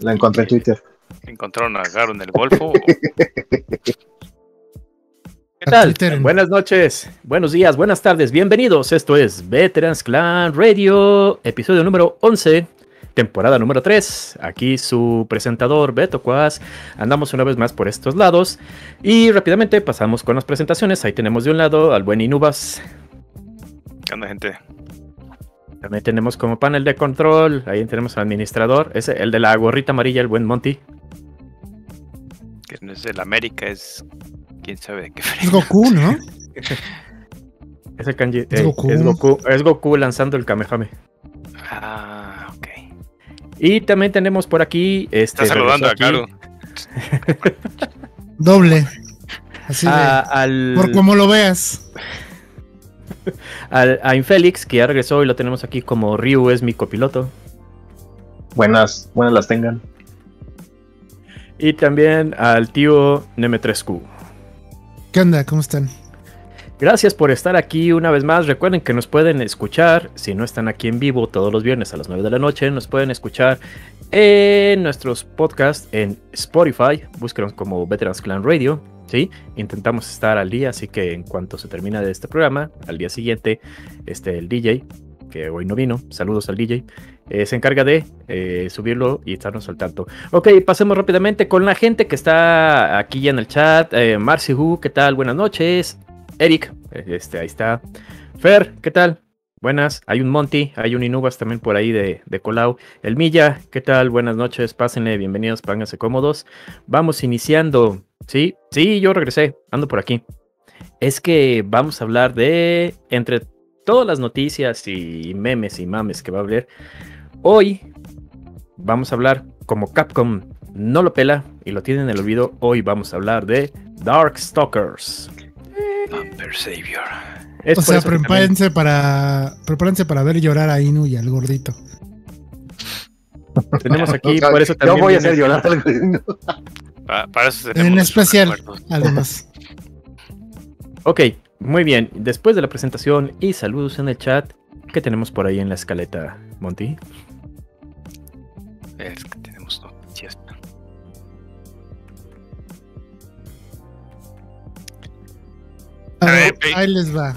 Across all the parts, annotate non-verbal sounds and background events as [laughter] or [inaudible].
La encontré en Twitter. ¿Encontraron a Garo en el Golfo? [laughs] ¿Qué tal? Buenas noches, buenos días, buenas tardes, bienvenidos. Esto es Veterans Clan Radio, episodio número 11, temporada número 3. Aquí su presentador Beto Cuas. Andamos una vez más por estos lados y rápidamente pasamos con las presentaciones. Ahí tenemos de un lado al buen Inubas. ¿Qué onda, gente? También tenemos como panel de control, ahí tenemos al administrador, ese, el de la gorrita amarilla, el buen Monty. Que no es el América, es quién sabe de qué Es Goku, ¿no? [laughs] Ese kanji es, Goku. es, Goku. es Goku lanzando el Kamehame. Ah, ok. Y también tenemos por aquí. Este, Está saludando a Caro. Doble. Así de, al... Por como lo veas. [laughs] Al, a Infélix, que ya regresó y lo tenemos aquí como Ryu es mi copiloto. Buenas, buenas las tengan. Y también al tío Nemetrescu. ¿Qué onda? ¿Cómo están? Gracias por estar aquí una vez más. Recuerden que nos pueden escuchar, si no están aquí en vivo todos los viernes a las 9 de la noche, nos pueden escuchar en nuestros podcasts en Spotify. Búsquenos como Veterans Clan Radio. ¿Sí? Intentamos estar al día, así que en cuanto se termina de este programa, al día siguiente, este, el DJ, que hoy no vino, saludos al DJ, eh, se encarga de eh, subirlo y estarnos al tanto. Ok, pasemos rápidamente con la gente que está aquí ya en el chat. Eh, Hu, ¿qué tal? Buenas noches. Eric, este, ahí está. Fer, ¿qué tal? Buenas, hay un Monty, hay un Inubas también por ahí de, de Colau. El Milla, ¿qué tal? Buenas noches, pásenle, bienvenidos, pónganse cómodos. Vamos iniciando, ¿sí? Sí, yo regresé, ando por aquí. Es que vamos a hablar de, entre todas las noticias y memes y mames que va a haber, Hoy vamos a hablar, como Capcom no lo pela y lo tiene en el olvido, hoy vamos a hablar de Darkstalkers. Vampire Savior. Es o sea, prepárense para, prepárense para ver llorar a Inu y al gordito. Tenemos aquí, [laughs] por eso también. Yo voy a hacer llorar al gordito. Para, eso en especial, además. Ok, muy bien. Después de la presentación y saludos en el chat, ¿qué tenemos por ahí en la escaleta, Monty? Es que tenemos noticias. ahí les va.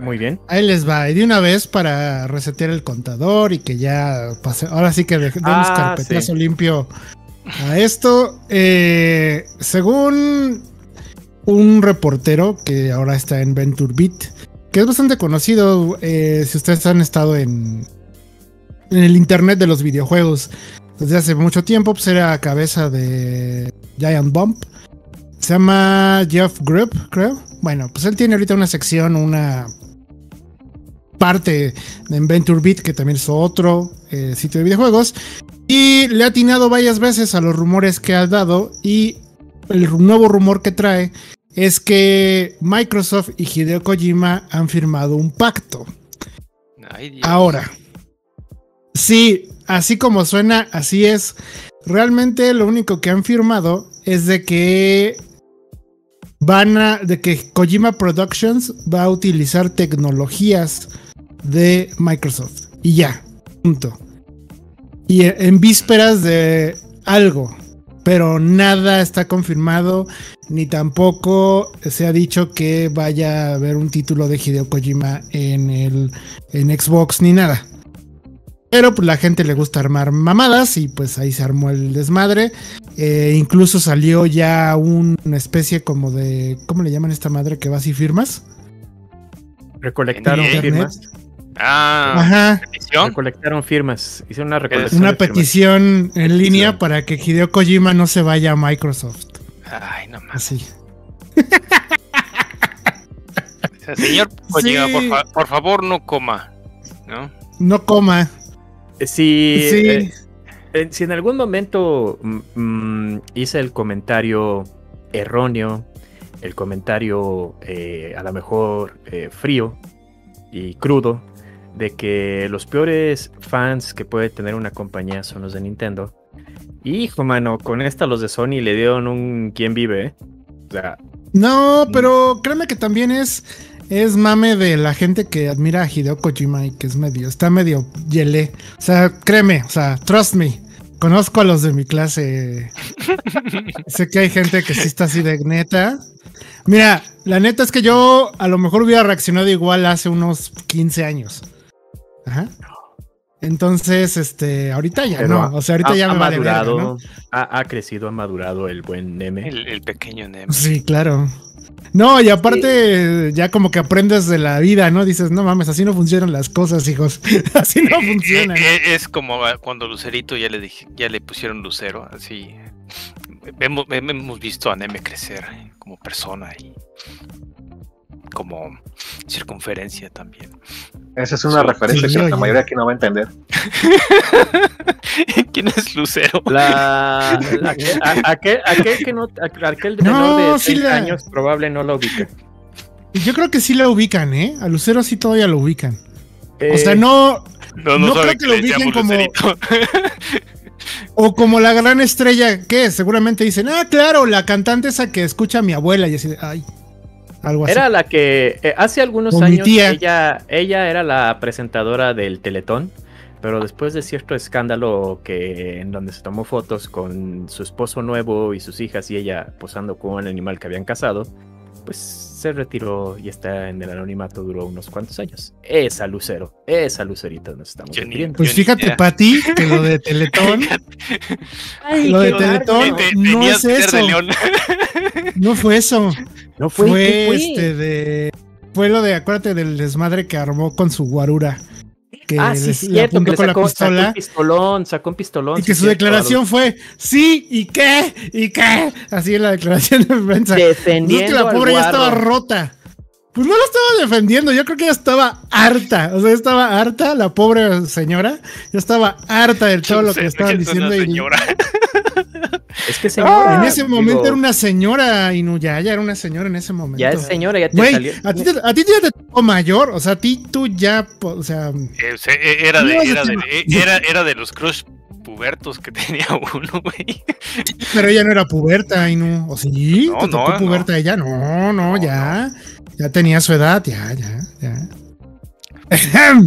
Muy bien. Ahí les va. Y de una vez para resetear el contador y que ya pase. Ahora sí que demos ah, carpetazo limpio a esto. Eh, según un reportero que ahora está en Venture Beat, que es bastante conocido eh, si ustedes han estado en, en el internet de los videojuegos desde hace mucho tiempo, pues era cabeza de Giant Bump. Se llama Jeff Grip, creo. Bueno, pues él tiene ahorita una sección, una parte de Venture Beat, que también es otro eh, sitio de videojuegos. Y le ha atinado varias veces a los rumores que ha dado. Y el nuevo rumor que trae es que Microsoft y Hideo Kojima han firmado un pacto. Ahora, sí, así como suena, así es. Realmente lo único que han firmado es de que van a, de que Kojima Productions va a utilizar tecnologías de Microsoft. Y ya, punto. Y en vísperas de algo, pero nada está confirmado, ni tampoco se ha dicho que vaya a haber un título de Hideo Kojima en el en Xbox ni nada. Pero pues la gente le gusta armar mamadas y pues ahí se armó el desmadre. Eh, incluso salió ya una especie como de. ¿Cómo le llaman a esta madre que vas y firmas? Recolectaron firmas. Ah, Ajá. ¿petición? Recolectaron firmas. Hicieron una recolección. Una petición en línea para que Hideo Kojima no se vaya a Microsoft. Ay, no más. Así. [laughs] señor Kojima, por, favor, no coma. ¿no? No coma. Si, eh, si en algún momento mm, mm, hice el comentario erróneo, el comentario eh, a lo mejor eh, frío y crudo, de que los peores fans que puede tener una compañía son los de Nintendo. Hijo, mano, con esta los de Sony le dieron un quién vive, O sea. No, pero créeme que también es es mame de la gente que admira a Hideo Kojima y que es medio, está medio yele. O sea, créeme, o sea, trust me. conozco a los de mi clase. [laughs] sé que hay gente que sí está así de neta. Mira, la neta es que yo a lo mejor hubiera reaccionado igual hace unos 15 años. Ajá. Entonces, este, ahorita ya Pero no. O sea, ahorita ha, ya ha me verga, madurado, ¿no? ha, ha crecido, ha madurado el buen Neme. El, el pequeño Nemo. Sí, claro. No, y aparte, ya como que aprendes de la vida, ¿no? Dices, no mames, así no funcionan las cosas, hijos. [laughs] así no Eh, funcionan. eh, eh, es como ah, cuando Lucerito ya le dije, ya le pusieron Lucero, así. Hemos, hemos visto a Neme crecer como persona y como circunferencia también. Esa es una Sí, referencia sí, que la mayoría aquí no va a entender. [laughs] ¿Quién es Lucero? La, la- [laughs] a- aquel, aquel que no, aquel de No, menor de sí 6 la- años probable no lo ubica. Yo creo que sí lo ubican, ¿eh? A Lucero sí todavía lo ubican. O sea, Eh, no, No, No creo que lo ubiquen como- Lucerito. [laughs] O como la gran estrella, que seguramente dicen, ah, claro, la cantante esa que escucha a mi abuela y así, de, ay, algo así. Era la que eh, hace algunos años ella, ella era la presentadora del Teletón, pero después de cierto escándalo que en donde se tomó fotos con su esposo nuevo y sus hijas y ella posando con un animal que habían casado, pues se retiró y está en el anonimato duró unos cuantos años. Esa Lucero, esa Lucerita nos estamos refiriendo. Pues fíjate. Pati, que lo de Teletón [laughs] lo de Teletón. Te- no es de eso. León. no fue eso. No fue, Fue, ¿qué fue? este de. Fue lo de, acuérdate del desmadre que armó con su guarura. Que Ah, sí, les- le cierto, que con la sacó, sacó un pistola. pistolón, sacó un pistolón. Y que sí, su cierto, declaración fue, sí, ¿y qué? ¿Y qué? Así en la declaración de prensa. Es defendiendo que la pobre ya estaba rota. Pues no la estaba defendiendo, yo creo que ya estaba harta. O sea, estaba harta, la pobre señora. Ya estaba harta de todo lo [laughs] que le estaban Es diciendo. y- señora. [laughs] Es que señora, en ese momento digo, era una señora, Inuyaya era una señora en ese momento. Ya es señora, ya te Güey, salió. a ti, a ti ya te tocó mayor, o sea, a ti tú ya, o sea, Eh, eh, Era de, No, era, de, eh, era, era de los crush pubertos que [laughs] tenía uno, güey. pero ella no era puberta, Inu. ¿O sí? No, ¿Te tocó no, puberta ella? No, no, No, ya. Ya tenía su edad, ya, ya, ya. [laughs]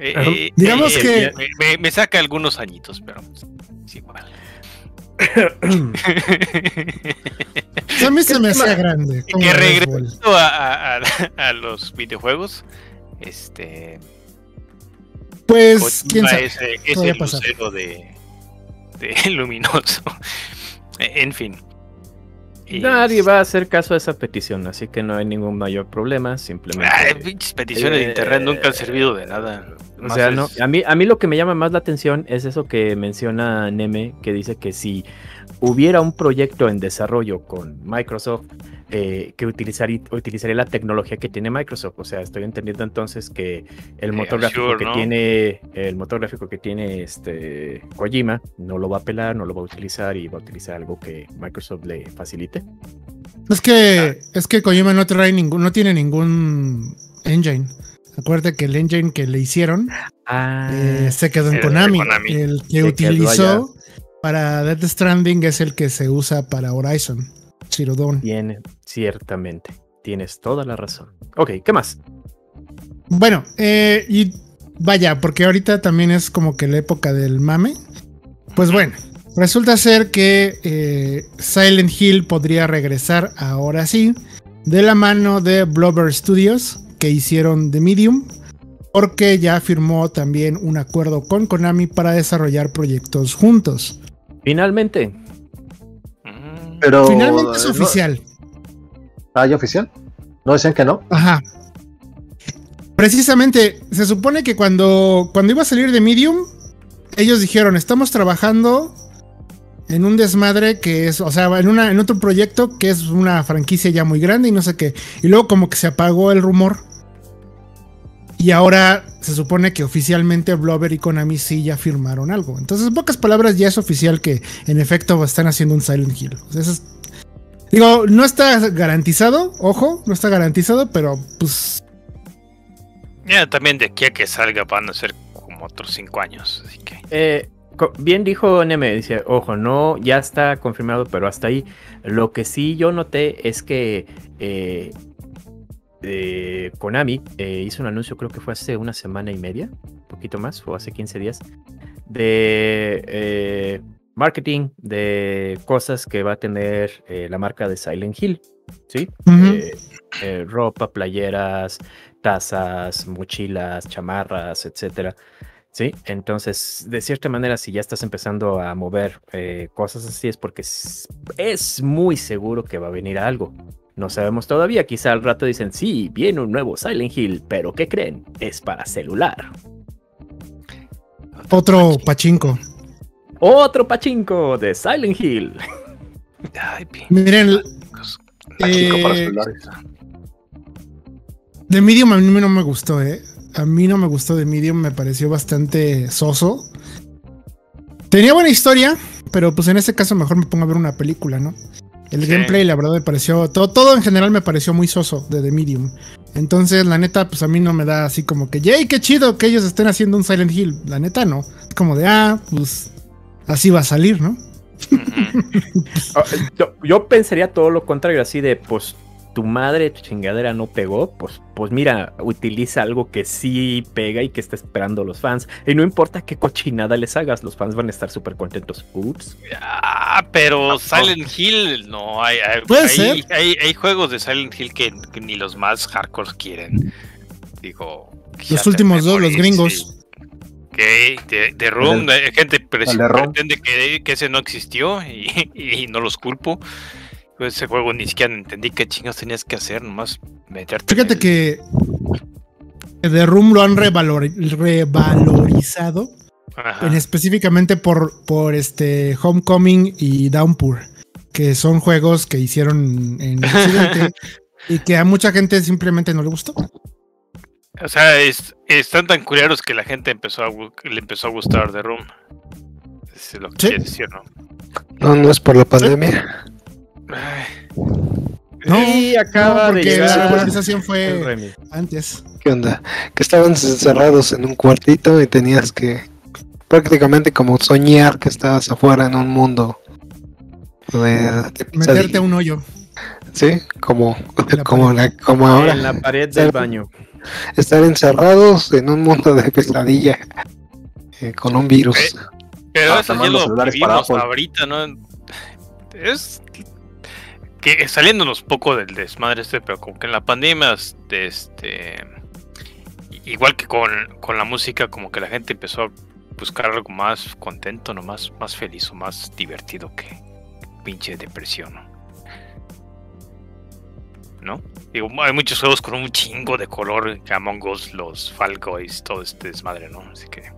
Eh, eh, Digamos eh, que- eh, Me, me saca algunos añitos, pero es igual. O sea, a mí se me [laughs] hacía grande. Que regresando a, a- a- a los videojuegos, este. Pues, quién sabe. es, eh, es el lucero de, de [laughs] luminoso. En fin. Nadie va a hacer caso a esa petición, así que no hay ningún mayor problema, simplemente. Ay, pinches peticiones de Eh, internet nunca han servido de nada. o sea, es- no, a mí, a mí lo que me llama más la atención es eso que menciona Neme, que dice que si hubiera un proyecto en desarrollo con Microsoft, eh, que utilizaría, utilizaría la tecnología que tiene Microsoft. O sea, estoy entendiendo entonces que el Eh, motor gráfico que ¿no? tiene, el motor gráfico que tiene este Kojima, no lo va a apelar, no lo va a utilizar y va a utilizar algo que Microsoft le facilite. Es que, es que Kojima no trae ningún, no tiene ningún engine. Acuérdate que el engine que le hicieron Ah, eh, se quedó en Konami. Konami. El que utilizó para Death Stranding es el que se usa para Horizon. Zero Dawn. Tiene, ciertamente. Tienes toda la razón. Ok, ¿qué más? Bueno, eh, y vaya, porque ahorita también es como que la época del mame. Pues bueno, resulta ser que eh, Silent Hill podría regresar ahora sí, de la mano de Blubber Studios, que hicieron The Medium, porque ya firmó también un acuerdo con Konami para desarrollar proyectos juntos. Finalmente. Mm, Pero. Finalmente es ¿no? oficial. Ah, ¿ya oficial? ¿No decían que no? Ajá. Precisamente, se supone que cuando, cuando iba a salir de Medium, ellos dijeron, estamos trabajando en un desmadre que es, o sea, en, una, en otro proyecto que es una franquicia ya muy grande y no sé qué. Y luego como que se apagó el rumor. Y ahora se supone que oficialmente Blubber y Konami sí ya firmaron algo. Entonces, en pocas palabras, ya es oficial que en efecto están haciendo un Silent Hill. O sea, eso es- digo, no está garantizado, ojo, no está garantizado, pero pues Ya también de aquí a que salga van a ser como otros cinco años, así que. Eh, bien dijo Neme, dice, ojo, no, ya está confirmado, pero hasta ahí. Lo que sí yo noté es que eh, eh, Konami eh, hizo un anuncio, creo que fue hace una semana y media, poquito más, o hace 15 días, de eh, marketing, de cosas que va a tener eh, la marca de Silent Hill, ¿sí? Ropa, playeras, tazas, mochilas, chamarras, etcétera. Sí, entonces, de cierta manera, si ya estás empezando a mover eh, cosas así, es porque es, es muy seguro que va a venir algo. No sabemos todavía, quizá al rato dicen, sí, viene un nuevo Silent Hill, pero ¿qué creen? Es para celular. Otro pachinko. Otro pachinko de Silent Hill. Ay, Miren, Pachinko para Eh, celulares. The Medium a mí no me gustó, ¿eh? A mí no me gustó The Medium, me pareció bastante soso. Tenía buena historia, pero pues en este caso mejor me pongo a ver una película, ¿no? El Sí. gameplay, la verdad, me pareció. Todo, todo en general me pareció muy soso de The Medium. Entonces, la neta, pues a mí no me da así como que, ¡yay, qué chido que ellos estén haciendo un Silent Hill! La neta, no. Es como de, ah, pues así va a salir, ¿no? [laughs] Ah, Yo, yo pensaría todo lo contrario, así de, pues, tu madre, tu chingadera no pegó, pues, pues mira, utiliza algo que sí pega y que está esperando los fans. Y no importa qué cochinada les hagas, los fans van a estar súper contentos. Ups. Ah, pero Silent Hill, no, hay, hay, Puede hay- ser. hay- hay juegos de Silent Hill que, que ni los más hardcore quieren. Digo, Los últimos dos, los gringos. Que de, de Room, El- gente el de Room. pretende que, que ese no existió y, [laughs] y no los culpo. Ese juego ni siquiera entendí qué chingas tenías que hacer, nomás meterte. Fíjate el- que The Room lo han revalor- revalorizado. En específicamente por, por este Homecoming y Downpour, que son juegos que hicieron en Occidente [laughs] y que a mucha gente simplemente no le gustó. O sea, es- están tan culeros que la gente empezó a, le empezó a gustar The Room. Es lo que Sí. quiere decir, ¿no? No, no es por la pandemia. Ay. No, y acaba no, de porque llegar la el fue antes. ¿Qué onda? Que estaban encerrados en un cuartito y tenías que prácticamente como soñar que estabas afuera en un mundo de, de Meterte a un hoyo. Sí, como, la como, la- como ahora. En la pared del baño. Estar encerrados en un mundo de pesadilla eh, con un virus. Eh, Pero Ah, eso ya tomando lo vivimos Apple. ahorita, ¿no? Es que saliéndonos poco del desmadre este, pero como que en la pandemia, este, este, igual que con, con la música, como que la gente empezó a buscar algo más contento, ¿no? Más, más feliz o más divertido que pinche depresión, ¿no? Digo, hay muchos juegos con un chingo de color, que Among Us, los Fall todo este desmadre, ¿no? Así que...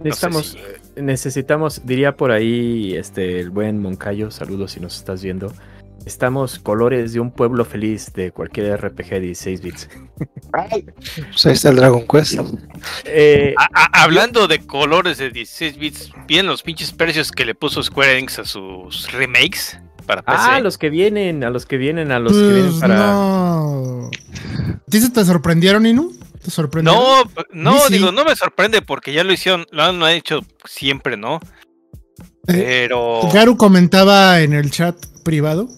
Necesitamos, si- eh, necesitamos, diría por ahí este el buen Moncayo, saludos si nos estás viendo. Estamos colores de un pueblo feliz de cualquier RPG de 16 bits. Pues ahí está el Dragon Quest. Eh, A- a- hablando de colores de 16 bits, ¿vienen los pinches precios que le puso Square Enix a sus remakes para PC? ah, a los que vienen, a los que vienen, a los que vienen Pues para. no. ¿A ti se te sorprendieron, Inu? ¿Te sorprendieron? No, no, Sí, digo, no me sorprende porque ya lo hicieron, lo han hecho siempre, ¿no? Eh, Pero Garu comentaba en el chat privado,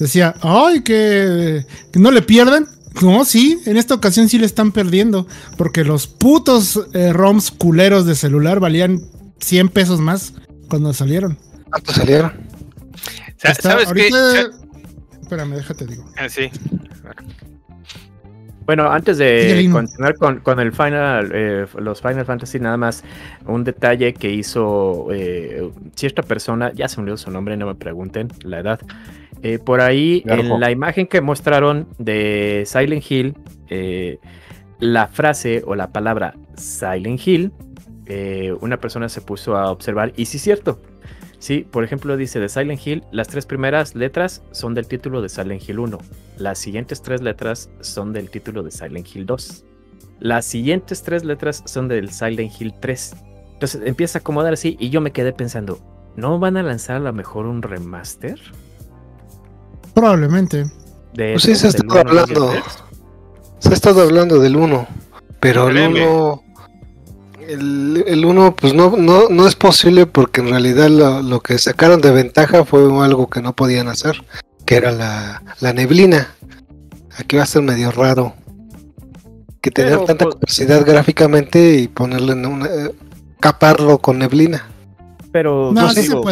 decía, ay, que, que no le pierdan. No, sí, en esta ocasión sí le están perdiendo, porque los putos eh, ROMs culeros de celular valían 100 pesos más cuando salieron. ¿Cuántos salieron? sa- Está- ¿sabes qué? ahorita- Espérame, déjate digo. Ah, sí. Bueno, antes de continuar con, con el Final, eh, los Final Fantasy, nada más un detalle que hizo eh, cierta persona, ya se me olvidó su nombre, no me pregunten la edad. Eh, por ahí, Garjo. en la imagen que mostraron de Silent Hill, eh, la frase o la palabra Silent Hill, eh, una persona se puso a observar, y sí es cierto. Sí, por ejemplo, dice de Silent Hill, las tres primeras letras son del título de Silent Hill 1. Las siguientes tres letras son del título de Silent Hill 2. Las siguientes tres letras son del Silent Hill 3. Entonces empieza a acomodar así y yo me quedé pensando, ¿no van a lanzar a lo mejor un remaster? Probablemente. De Pues sí, se ha estado 1 y el hablando. 3? Se ha estado hablando del 1, pero el Créeme. 1, el, el 1 pues no, no, no es posible porque en realidad lo, lo que sacaron de ventaja fue algo que no podían hacer, que era la, la neblina. Aquí va a ser medio raro. que tener Pero, tanta pues- capacidad gráficamente y ponerle en una. eh, caparlo con neblina. Pero No, pues, sí se digo,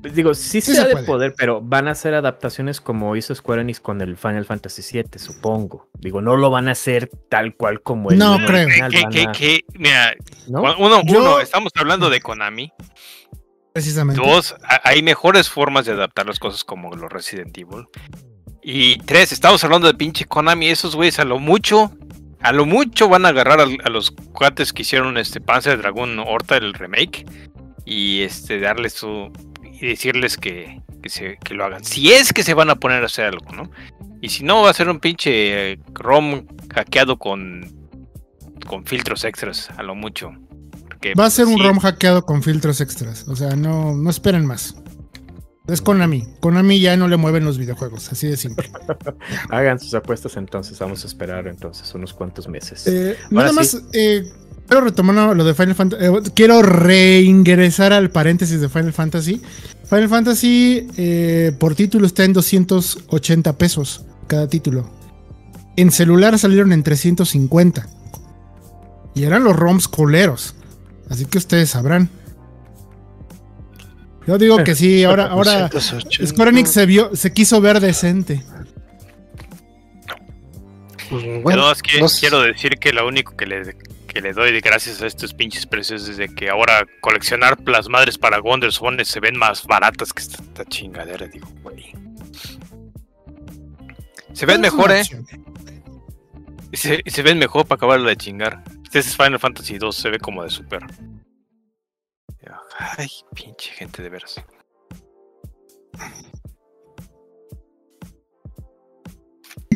puede. digo, sí, Sí se se de puede. poder, pero van a hacer adaptaciones como hizo Square Enix con el Final Fantasy VII, supongo. Digo, no lo van a hacer tal cual como el No creo. original, Que, van que, a- que, mira, ¿no? uno, Yo- uno, estamos hablando de Konami. Precisamente. Dos, hay mejores formas de adaptar las cosas como los Resident Evil. Y tres, estamos hablando de pinche Konami. Esos güeyes a lo mucho, a lo mucho van a agarrar a, los cuates que hicieron este Panzer Dragon Horta, el remake. Y este darles su. Y decirles que, que, se, que lo hagan. Si es que se van a poner a hacer algo, ¿no? Y si no, va a ser un pinche eh, ROM hackeado con. con filtros extras, a lo mucho. Porque, Va a ser un ROM hackeado con filtros extras. O sea, no, no esperen más. Es Konami. Konami ya no le mueven los videojuegos, así de simple. [laughs] Hagan sus apuestas entonces, vamos a esperar entonces unos cuantos meses. Eh, nada sí. más, eh, quiero retomar lo de Final Fantasy. quiero reingresar al paréntesis de Final Fantasy. Final Fantasy eh, por título está en 280 pesos cada título. En celular salieron en 350. Y eran los ROMs coleros. Así que ustedes sabrán. Yo digo que sí, ahora, ahora 280. Square Enix se vio, se quiso ver decente. Pues, Pero bueno, es que no sé. quiero decir que lo único que le, que le doy de gracias a estos pinches precios es de que ahora coleccionar las madres para Wonderphone se ven más baratas que esta, esta chingadera, digo, güey. Se ven mejor, eh. se, se ven mejor para acabarlo de chingar. Este es Final Fantasy 2, se ve como de super. Ay, pinche gente de veras.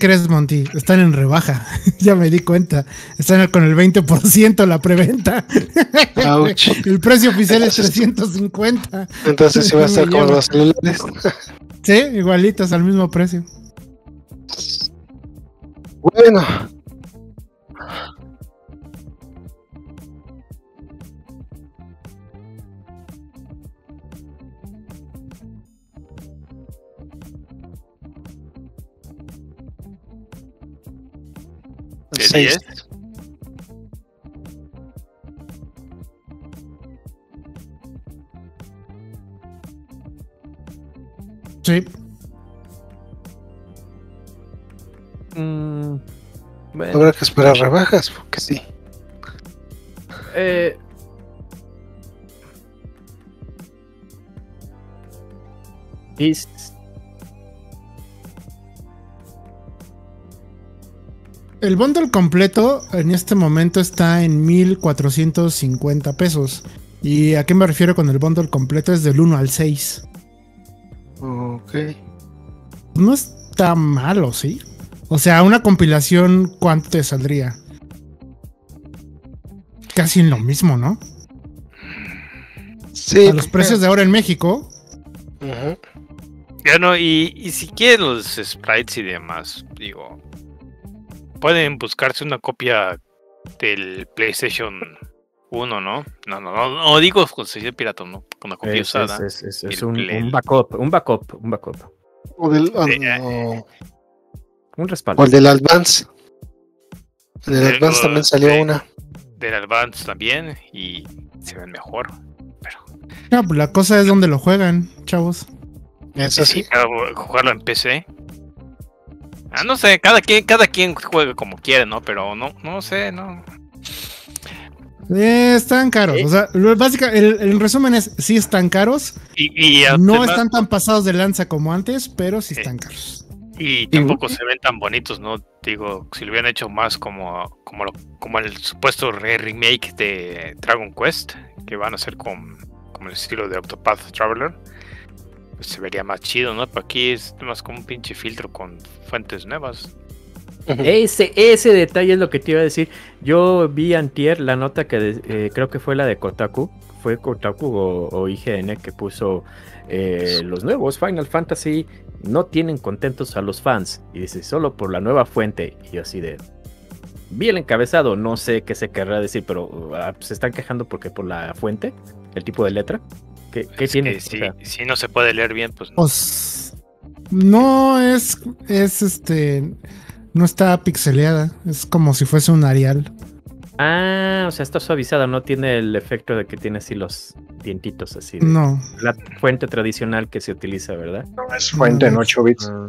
Crees, Monty? Están en rebaja. [laughs] ya me di cuenta. Están con el 20% la preventa. [laughs] [laughs] El precio oficial es Entonces- 350. Entonces sí va a Me como los celulares. Sí, igualitos al mismo precio. Bueno. ¿De Seis. 10? Sí. Mm, bueno, Habrá que esperar rebajas, porque sí. eh, y El bundle completo en este momento está en 1450 pesos. ¿Y a qué me refiero con el bundle completo? Es del 1 al 6. Ok. No está malo, ¿sí? O sea, una compilación, ¿cuánto te saldría? Casi en lo mismo, ¿no? Sí. a los precios de ahora en México. Ya no, y, y si quieren los sprites y demás, digo, pueden buscarse una copia del PlayStation 1, ¿no? No, no, no, no digo conseguir pirata, ¿no? Una copia es, usada. es- es- es un, backup, un backup, un backup, O del, o- Eh, o- un respaldo. o el del Advance. El del Advance también salió una. Del Advance también, y se ven mejor. Pero No, pues la cosa es donde lo juegan, chavos. Eso sí. claro, jugarlo en PC. Ah, no sé, cada quien, cada quien juega como quiere, ¿no? Pero no, no sé, no. Eh, están caros. ¿Eh? O sea, lo- básica, el, el resumen es, sí están caros. Y, y No están tan pasados de lanza como antes, pero sí están caros. Y tampoco se ven tan bonitos, ¿no? Digo, si lo hubieran hecho más como, como, lo- como el supuesto re- remake de Dragon Quest, que van a hacer con, como el estilo de Octopath Traveler, pues se vería más chido, ¿no? Pero aquí es más como un pinche filtro con fuentes nuevas. Ese, ese detalle es lo que te iba a decir. Yo vi antier la nota que de- eh, creo que fue la de Kotaku. Fue Kotaku o, o IGN que puso eh, los nuevos Final Fantasy no tienen contentos a los fans. Y dice, solo por la nueva fuente. Y yo así de... Vi el encabezado, no sé qué se querrá decir, pero ah, se están quejando porque por la fuente, el tipo de letra. ¿Qué, qué Es tiene? que O si, sea, si no se puede leer bien, pues no. Pues no es, es este, No está pixeleada. Es como si fuese un Arial. Ah, o sea, está suavizada, no tiene el efecto de que tiene así los dientitos así. de- No. La fuente tradicional que se utiliza, ¿verdad? No es fuente en 8 bits. Ah.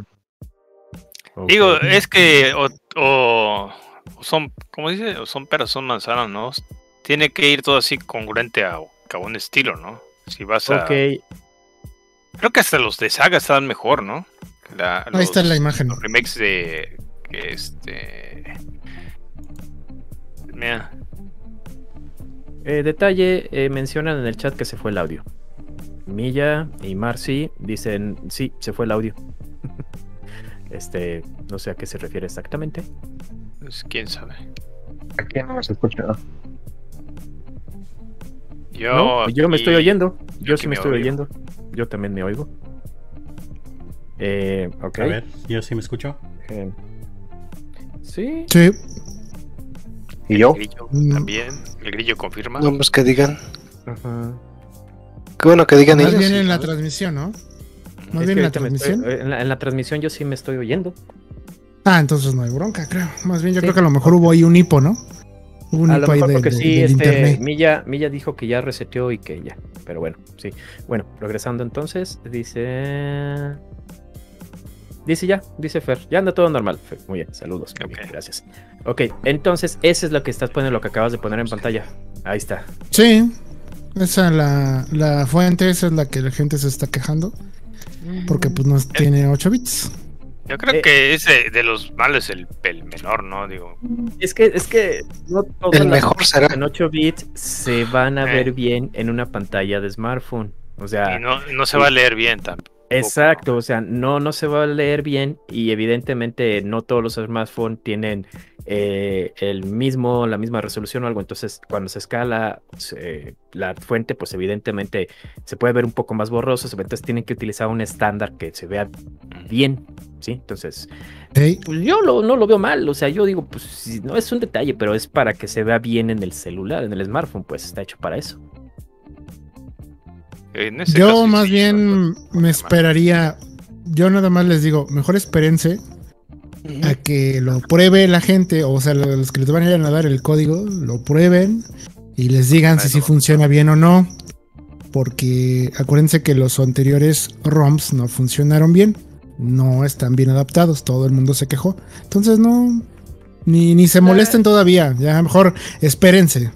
Digo, es que o, o- o son, ¿cómo dice? O son peras, son manzanas, ¿no? Tiene que ir todo así congruente a, a un estilo, ¿no? Si vas a... Creo que hasta los de saga están mejor, ¿no? La- Ahí está la imagen. Los remakes de... Este... Mira, Eh, detalle, eh, mencionan en el chat que se fue el audio. Milla y Marcy dicen, sí, se fue el audio. [laughs] este, no sé a qué se refiere exactamente. pues, quién sabe. Aquí no se escucha. Yo, No, yo me estoy oyendo. Yo yo sí me me estoy oigo. oyendo. Yo también me oigo. Eh, ok. A ver, yo sí me escucho. Eh, sí. Sí. ¿Y yo? El grillo Mm. también. El grillo confirma. No, pues que digan. Ajá. Qué bueno que digan Más ellos. bien en la transmisión, ¿no? Más Es bien que la estoy- transmisión. en, la, en la transmisión yo sí me estoy oyendo. Ah, entonces no hay bronca, creo. Más bien yo Sí. creo que a lo mejor hubo ahí un hipo, ¿no? A lo mejor de, porque de- sí, este. Milla, Milla dijo que ya reseteó y que ya. Pero bueno, sí. Bueno, regresando entonces, dice. Dice ya, dice Fer. Ya anda todo normal. Fer, muy bien, saludos. muy bien, Ok. gracias. Ok, entonces, ese es lo que estás poniendo, lo que acabas de poner en pantalla. Ahí está. Sí. Esa la, la fuente, esa es la que la gente se está quejando. Porque pues no tiene 8 bits. Yo creo Eh. que ese de los males el, el menor, ¿no? Digo, Es que, es que no todas El las mejor será. en 8 bits se van a Eh. ver bien en una pantalla de smartphone. O sea, y no, no se va a leer bien tampoco. Exacto, o sea, no, no se va a leer bien y evidentemente no todos los smartphones tienen eh, el mismo, la misma resolución o algo, entonces cuando se escala se- la fuente, pues evidentemente se puede ver un poco más borroso, entonces tienen que utilizar un estándar que se vea bien, ¿sí? Entonces, pues yo lo- no lo veo mal, o sea, yo digo, pues sí, no es un detalle, pero es para que se vea bien en el celular, en el smartphone, pues está hecho para eso. En ese Yo caso, más sí, bien no- no me esperaría. Yo nada más les digo, mejor espérense a que lo pruebe la gente, o sea, los que les van a ir a dar el código, lo prueben y les digan si sí funciona bien o no. Porque acuérdense que los anteriores ROMs no funcionaron bien, no están bien adaptados, todo el mundo se quejó. Entonces no, ni, ni se molesten todavía, ya mejor espérense.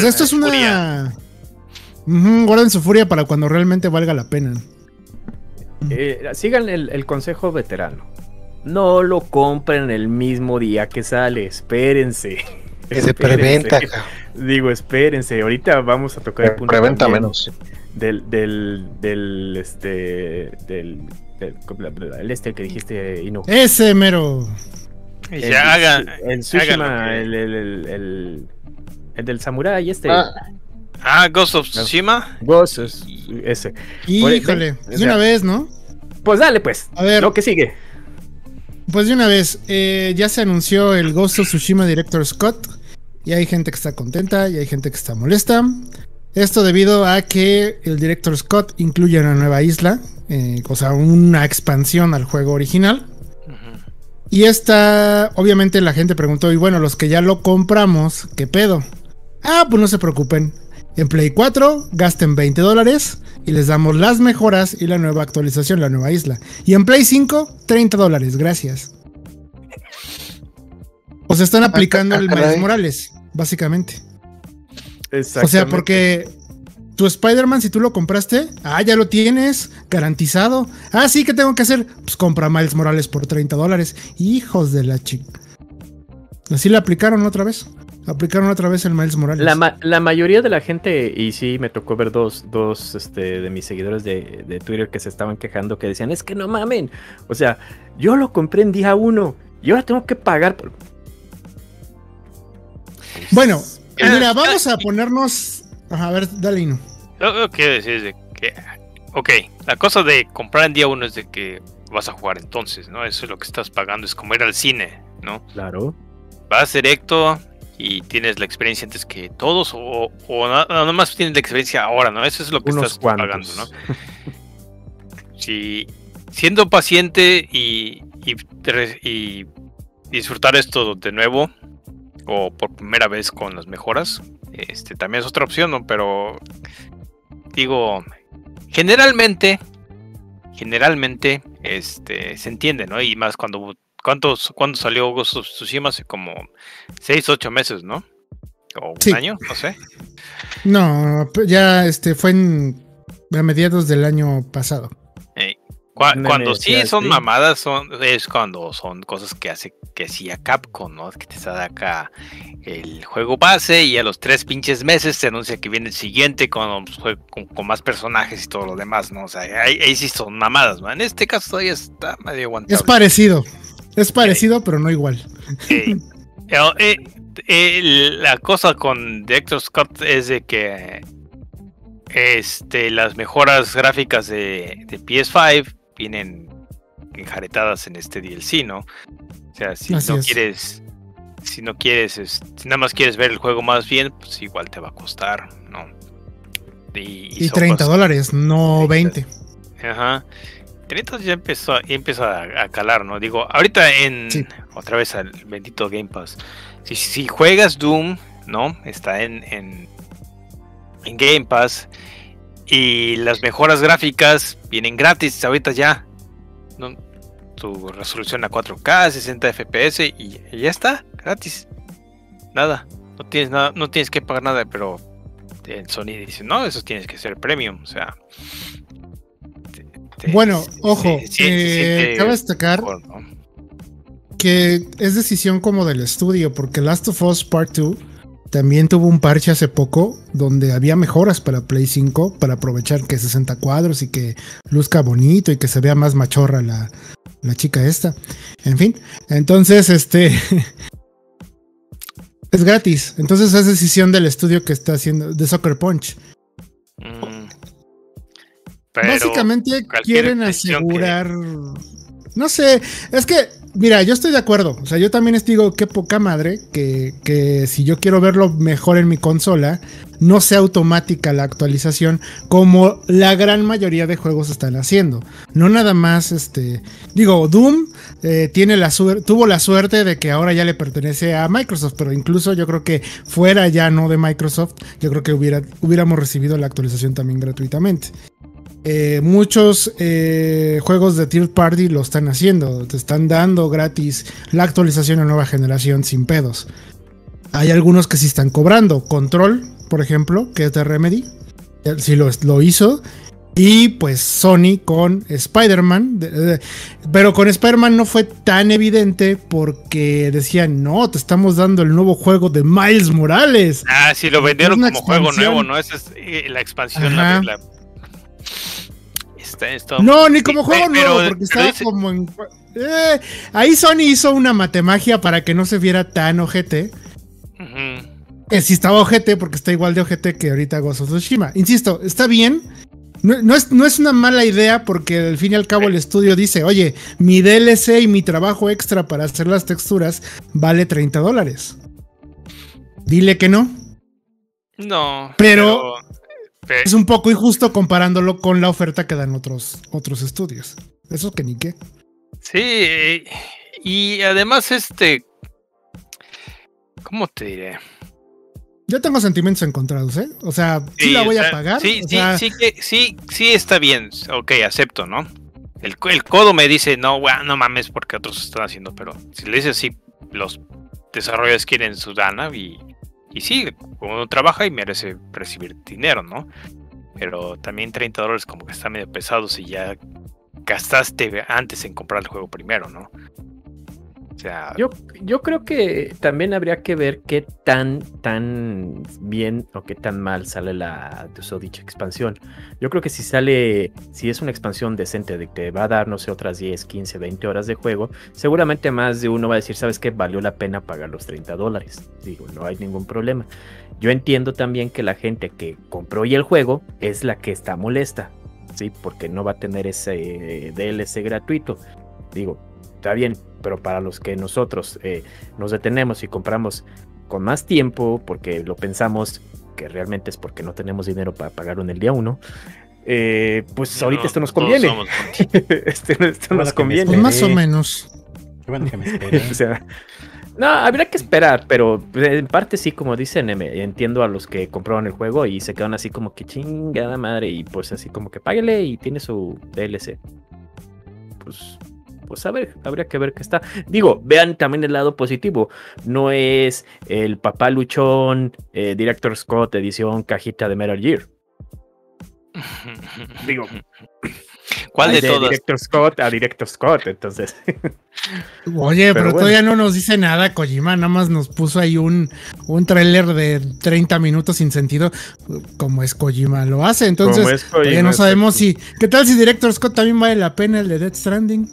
Sea, esto es furia. Guarden su furia para cuando realmente valga la pena. Eh, sigan el, el consejo veterano. No lo compren el mismo día que sale, espérense. Es de Espérense. preventa. [laughs] Digo, espérense. Ahorita vamos a tocar el punto Preventa menos. Del, del, del, este, del, del, el este que dijiste, Inu. Ese mero. El- se. El hagan que- el, el, el, el- el del samurai, este. Ah, Ghost of Tsushima. Ghost, es- ese. Híjole, de una vez, ¿no? Pues dale, pues. A ver. Lo que sigue. Pues de una vez, eh, ya se anunció el Ghost of Tsushima Director Scott. Y hay gente que está contenta y hay gente que está molesta. Esto debido a que el Director Scott incluye una nueva isla, eh, o sea, una expansión al juego original. Y esta, obviamente la gente preguntó, y bueno, los que ya lo compramos, ¿qué pedo? Ah, pues no se preocupen. En Play 4 gasten 20 dólares y les damos las mejoras y la nueva actualización, la nueva isla. Y en Play 5, 30 dólares, gracias. O sea, están aplicando el caray. Miles Morales, básicamente. O sea, porque tu Spider-Man, si tú lo compraste, ah, ya lo tienes, garantizado. Ah, sí, ¿qué tengo que hacer? Pues compra Miles Morales por 30 dólares. Hijos de la chica. Así le aplicaron otra vez. Aplicaron otra vez el Miles Morales. La, ma- la mayoría de la gente, y sí me tocó ver dos, dos este, de mis seguidores de, de Twitter que se estaban quejando, que decían, es que no mamen. O sea, yo lo compré en día uno y ahora tengo que pagar por... Bueno, Ah, mira, vamos a ponernos. Ajá, a ver, dale, Inu. Lo, lo que quiero decir es de que. Ok, la cosa de comprar en día uno es de que vas a jugar entonces, ¿no? Eso es lo que estás pagando, es como ir al cine, ¿no? Claro. Vas directo y tienes la experiencia antes que todos, o, o na- nada más tienes la experiencia ahora, ¿no? Eso es lo que Unos estás cuantos. pagando, ¿no? [laughs] Si siendo paciente y, y, y disfrutar esto de nuevo o por primera vez con las mejoras, este también es otra opción, ¿no? Pero digo, generalmente, generalmente, este, se entiende, ¿no? Y más cuando, ¿cuántos, cuando salió Ghost of Tsushima? Hace como 6, 8 meses, ¿no? O un Sí. año, no sé. No, ya este fue en a mediados del año pasado. Cuando sí son sí. mamadas, son, es cuando son cosas que hace que hacía Capcom, ¿no? Que te saca el juego base y a los tres pinches meses te anuncia que viene el siguiente con, jue- con, con más personajes y todo lo demás, ¿no? O sea, ahí, ahí sí son mamadas, ¿no? En este caso todavía está medio aguantable. Es parecido. Es parecido, pero no igual. Eh, eh, la cosa con Director Scott es de que este, las mejoras gráficas de, de PS5 vienen enjaretadas en este DLC, ¿no? O sea, si Así no es. quieres, si no quieres, es- si nada más quieres ver el juego más bien, pues igual te va a costar, ¿no? Y, Y son 30 cosas- dólares, no 20. Ajá. 30 ya empezó, ya empieza a, a calar, ¿no? Digo, ahorita en Sí. otra vez al bendito Game Pass. Si, si juegas Doom, ¿no? Está en, en, en Game Pass. Y las mejoras gráficas vienen gratis ahorita ya. ¿no? Tu resolución a 4K, 60 FPS y, y ya está, gratis. Nada. No tienes nada, no tienes que pagar nada, pero en Sony dice, no, eso tienes que ser premium. O sea. Te- te- Bueno, ojo, eh, cabe destacar que es decisión como del estudio, porque Last of Us Part 2 también tuvo un parche hace poco donde había mejoras para Play 5 para aprovechar que 60 cuadros y que luzca bonito y que se vea más machorra la, la chica esta. En fin, entonces este [laughs] es gratis. Entonces es decisión del estudio que está haciendo de Soccer Punch. Pero- Básicamente quieren que- asegurar. No sé, es que, mira, yo estoy de acuerdo. O sea, yo también les digo qué poca madre que, que si yo quiero verlo mejor en mi consola, no sea automática la actualización como la gran mayoría de juegos están haciendo. No nada más, este, digo, Doom eh, tiene la suer- tuvo la suerte de que ahora ya le pertenece a Microsoft, pero incluso yo creo que fuera ya no de Microsoft, yo creo que hubiera, hubiéramos recibido la actualización también gratuitamente. Eh, muchos eh, juegos de third party lo están haciendo, te están dando gratis la actualización a nueva generación sin pedos. Hay algunos que sí están cobrando. Control, por ejemplo, que es de Remedy, sí lo, lo hizo. Y pues Sony con Spider-Man. de- de- Pero con Spider-Man no fue tan evidente porque decían, no, te estamos dando el nuevo juego de Miles Morales. Ah, sí, lo vendieron como juego nuevo, ¿no? Esa es eh, la expansión. La, la- Está, está- No, ni como juego pero- nuevo, porque estaba dice- como en. Eh, ahí Sony hizo una matemagia para que no se viera tan ojete. Ujú. Que sí estaba ojete, porque está igual de ojete que ahorita Ghost of Tsushima. Insisto, está bien. No, no es, no es una mala idea, porque al fin y al cabo el estudio dice: Oye, mi DLC y mi trabajo extra para hacer las texturas vale 30 dólares. Dile que no. No. Pero- pero- Es un poco injusto comparándolo con la oferta que dan otros, otros estudios. Eso que ni qué. Sí, y además este... ¿Cómo te diré? Yo tengo sentimientos encontrados, ¿eh? O sea, sí, la o voy sea, a pagar. Sí, o sí, sea, sí, que, sí, sí está bien. Ok, acepto, ¿no? El, el codo me dice, no, gua- no mames, porque otros están haciendo, pero si le dices así, los desarrolladores quieren su dana y, y sí, uno trabaja y merece recibir dinero, ¿no? Pero también 30 dólares como que está medio pesado si ya gastaste antes en comprar el juego primero, ¿no? Yo, creo que también habría que ver qué tan, tan bien o qué tan mal sale la dicha expansión. Yo creo que si sale, si es una expansión decente de que te va a dar, no sé, otras 10, 15, 20 horas de juego, seguramente más de uno va a decir, ¿sabes qué? Valió la pena pagar los 30 dólares. Digo, no hay ningún problema. Yo entiendo también que la gente que compró y el juego es la que está molesta, ¿sí? Porque no va a tener ese DLC gratuito. Digo, está bien, pero para los que nosotros eh, nos detenemos y compramos con más tiempo, porque lo pensamos que realmente es porque no tenemos dinero para pagarlo en el día uno, eh, pues ahorita esto nos conviene. somos [laughs] este, esto nos conviene. pues más o menos. bueno que me [laughs] esperé. O sea, no, habría que esperar, pero en parte sí, como dicen, em, entiendo a los que compraron el juego y se quedan así como que chingada madre y pues así como que páguele y tiene su DLC. Pues, pues a ver, habría que ver qué está. Digo, vean también el lado positivo. No es el papá luchón eh, Director Scott edición cajita de Metal Gear. [laughs] Digo, ¿Cuál de todas? Director Scott a Director Scott, entonces. [laughs] Oye, pero, Pero bueno. todavía no nos dice nada Kojima, nada más nos puso ahí un, un tráiler de 30 minutos sin sentido, como es Kojima lo hace, entonces todavía no sabemos si... ¿Qué tal si Director Scott también vale la pena el de Death Stranding?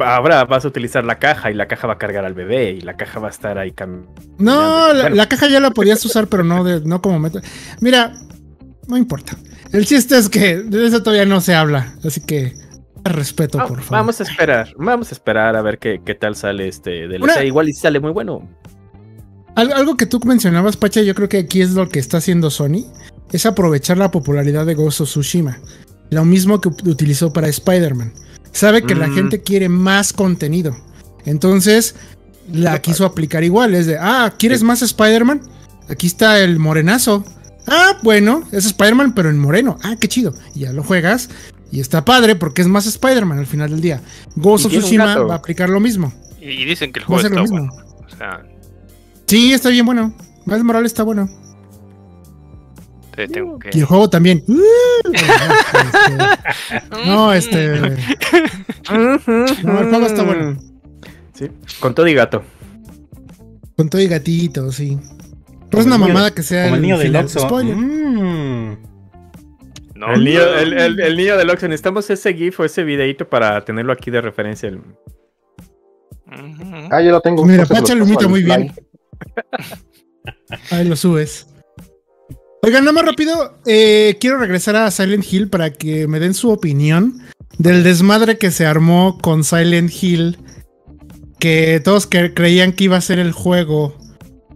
Ahora vas a utilizar la caja y la caja va a cargar al bebé y la caja va a estar ahí cam- No, la, Bueno. la caja ya la podías usar, pero no, de, no como meta. Mira, no importa. El chiste es que de eso todavía no se habla, así que respeto, Va- por favor. Vamos a esperar, vamos a esperar a ver qué, qué tal sale este. Una- Igual y sale muy bueno. Al- algo que tú mencionabas, Pacha, yo creo que aquí es lo que está haciendo Sony, es aprovechar la popularidad de Ghost of Tsushima. Lo mismo que ut- utilizó para Spider-Man. Sabe que la Mm. gente quiere más contenido. Entonces, la quiso aplicar igual. Es de, ah, ¿quieres más Spider-Man? Aquí está el morenazo. Ah, bueno, es Spider-Man, pero en moreno. Ah, qué chido. Y ya lo juegas. Y está padre porque es más Spider-Man al final del día. Ghost of Tsushima va a aplicar lo mismo. Y, dicen que el Va a juego está mismo. bueno. O sea, Sí, está bien bueno. Miles Morales está bueno. Te tengo que. Y el juego también. [laughs] Uh, no, este. No, el juego está bueno. Sí, con todo y gato. Con todo y gatito, sí. Pero es una mamada que sea. Como el niño del. Oxxo. Mm. No, el, niño, no. el, el- el niño del Oxxo, necesitamos ese GIF o ese videito para tenerlo aquí de referencia. Ah, yo lo tengo. Mira, Pacha lo imita muy bien. Ahí lo subes. Oigan, nada más rápido. eh, quiero regresar a Silent Hill para que me den su opinión del desmadre que se armó con Silent Hill. Que todos creían que iba a ser el juego.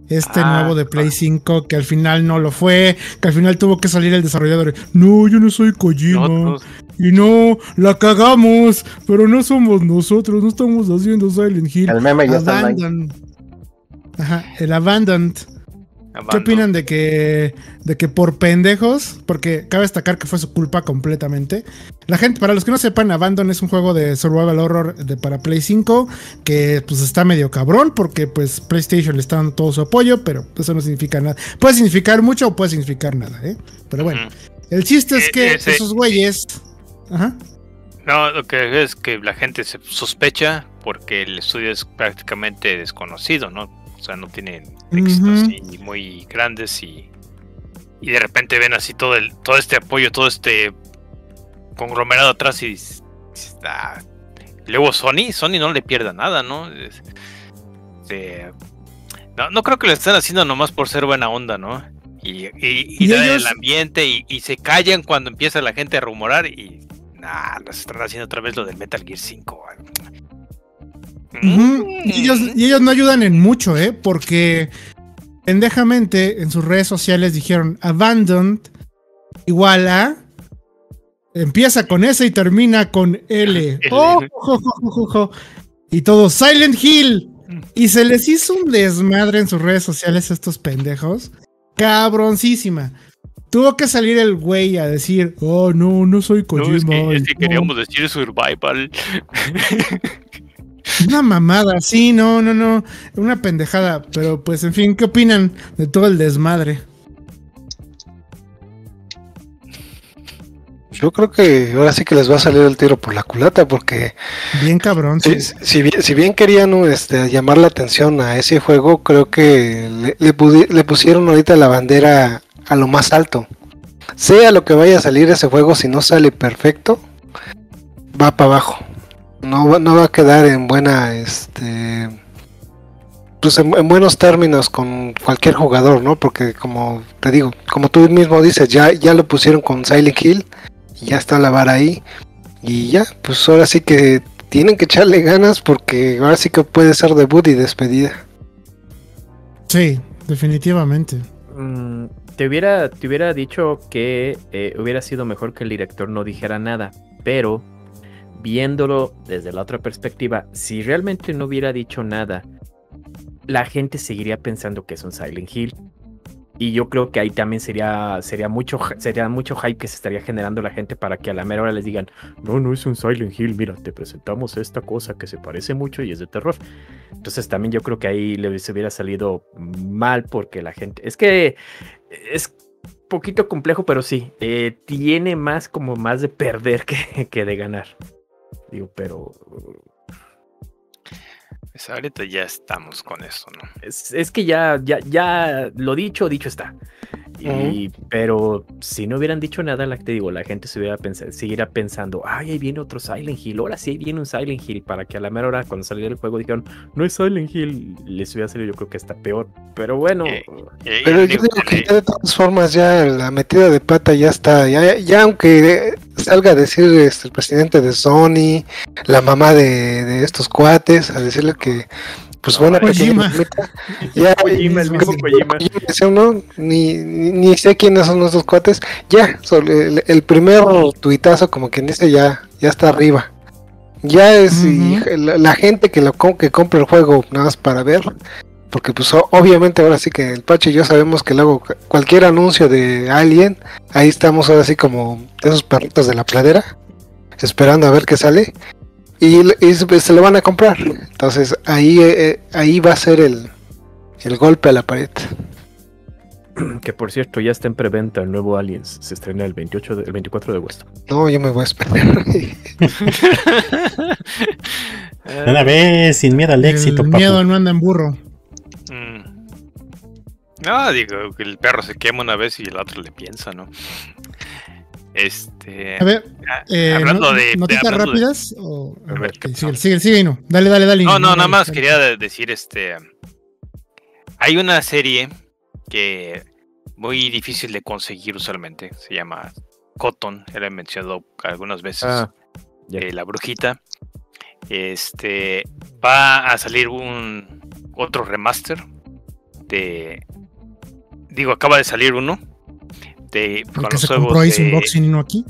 Este Ah, nuevo de Play 5, que al final no lo fue, que al final tuvo que salir el desarrollador. No, yo no soy Kojima. Nosotros- Y no, la cagamos, pero no somos nosotros, no estamos haciendo Silent Hill. El meme ya está. Ajá, el Abandoned. ¿Qué opinan de que, de que por pendejos, porque cabe destacar que fue su culpa completamente? La gente, para los que no sepan, Abandon es un juego de survival horror de, para Play 5 que pues está medio cabrón porque pues PlayStation le está dando todo su apoyo, pero eso no significa nada. Puede significar mucho o puede significar nada, ¿eh? Pero bueno, el chiste es Eh, que ese- esos güeyes... Ajá. No, lo que es que la gente se sospecha porque el estudio es prácticamente desconocido, ¿no? O sea, no tienen éxitos muy grandes y, y de repente ven así todo el todo este apoyo, todo este conglomerado atrás y "Ah". Luego Sony, Sony no le pierda nada, este, no, no creo que lo estén haciendo nomás por ser buena onda, ¿no? Y, y, y Y dar ellos- el ambiente y, y se callan cuando empieza la gente a rumorar y nah, nos están haciendo otra vez lo del Metal Gear 5. Y, ellos, y ellos no ayudan en mucho, ¿eh? Porque pendejamente en sus redes sociales dijeron Abandoned igual a. Empieza con S y termina con L. [laughs] Oh. Y todo Silent Hill. Y se les hizo un desmadre en sus redes sociales a estos pendejos. Cabroncísima. Tuvo que salir el güey a decir, oh, no, no soy No, Kojima. es que, es que no". queríamos decir survival. [laughs] Una mamada, sí, no, no, no. Una pendejada. Pero pues, en fin, ¿qué opinan de todo el desmadre? Yo creo que ahora sí que les va a salir el tiro por la culata porque Bien cabrón. sí. si, si bien, si bien querían este, llamar la atención a ese juego, creo que le, le pusieron ahorita la bandera a lo más alto. Sea lo que vaya a salir ese juego, si no sale perfecto, va para abajo. No, va- no va a quedar en buena, este, pues en, en buenos términos con cualquier jugador, ¿no? Porque como te digo, como tú mismo dices, ya, ya lo pusieron con Silent Hill, y ya está la vara ahí. Y ya, pues ahora sí que tienen que echarle ganas porque ahora sí que puede ser debut y despedida. Sí, definitivamente. Mm, te, hubiera, te hubiera dicho que eh, hubiera sido mejor que el director no dijera nada, pero viéndolo desde la otra perspectiva, si realmente no hubiera dicho nada, la gente seguiría pensando que es un Silent Hill. Y yo creo que ahí también sería, sería, mucho, sería mucho hype que se estaría generando la gente para que a la mera hora les digan, no, no es un Silent Hill, mira, te presentamos esta cosa que se parece mucho y es de terror. Entonces también yo creo que ahí le hubiera salido mal porque la gente, es que es poquito complejo, pero sí, eh, tiene más como más de perder [laughs] que, que de ganar. Digo, pero pues ahorita ya estamos con eso, ¿no? Es, es, que ya, ya, ya lo dicho, dicho está. Y, Pero si no hubieran dicho nada, la, te digo, la gente se hubiera pensado, seguirá pensando, ay, ahí viene otro Silent Hill, ahora sí viene un Silent Hill, para que a la mera hora cuando saliera el juego dijeron, no es Silent Hill, les hubiera salido yo creo que está peor. Pero bueno. Eh, eh, pero yo digo que ya de todas formas ya la metida de pata ya está, ya, ya aunque salga a decir este, el presidente de Sony, la mamá de, de estos cuates, a decirle que pues buena Kojima. [laughs] Ya, Kojima, el mismo Kojima. ¿no? Ni, ni, ni, sé quiénes son nuestros cuates. Ya, el, el, primer tuitazo, como quien dice, ya, ya está arriba. Ya es uh -huh. y la, la, gente que lo que compra el juego nada más para ver. Porque pues obviamente ahora sí que el Pache y yo sabemos que luego cualquier anuncio de alguien, ahí estamos ahora sí como esos perritos de la pradera, esperando a ver qué sale y, y, se lo van a comprar. Entonces ahí, eh, ahí va a ser el, el, golpe a la pared. [clears throat] Que por cierto, ya está en preventa el nuevo Aliens. Se estrena el 28 de, el 24 de agosto. No, yo me voy a esperar. [laughs] [laughs] Una vez, sin miedo al éxito. El papu. miedo no anda en burro. No, digo, que el perro se quema una vez y el otro le piensa, ¿no? Este. A ver, eh, hablando no, de. ¿Noticias hablando de- rápidas? O... A ver, ok, ¿qué sigue, sigue, sigue, no. Dale, dale, dale. No, no, dale, nada más dale. quería de- decir este. Hay una serie que muy difícil de conseguir usualmente. Se llama Cotton. Era mencionado algunas veces. Ah, ya. eh, la brujita. Este va a salir un otro remaster de. Digo, acaba de salir uno. De, con que los se compró de- unboxing y no aquí.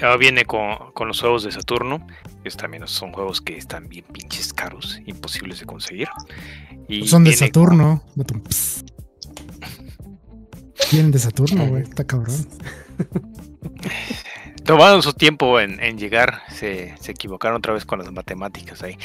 Ahora viene con, con los juegos de Saturno. Estos también son juegos que están bien pinches caros, imposibles de conseguir. Y Son de Saturno. Pss. Vienen de Saturno, [laughs] güey. Está cabrón. [laughs] Tomaron su tiempo en, en llegar. Se, se equivocaron otra vez con las matemáticas ahí.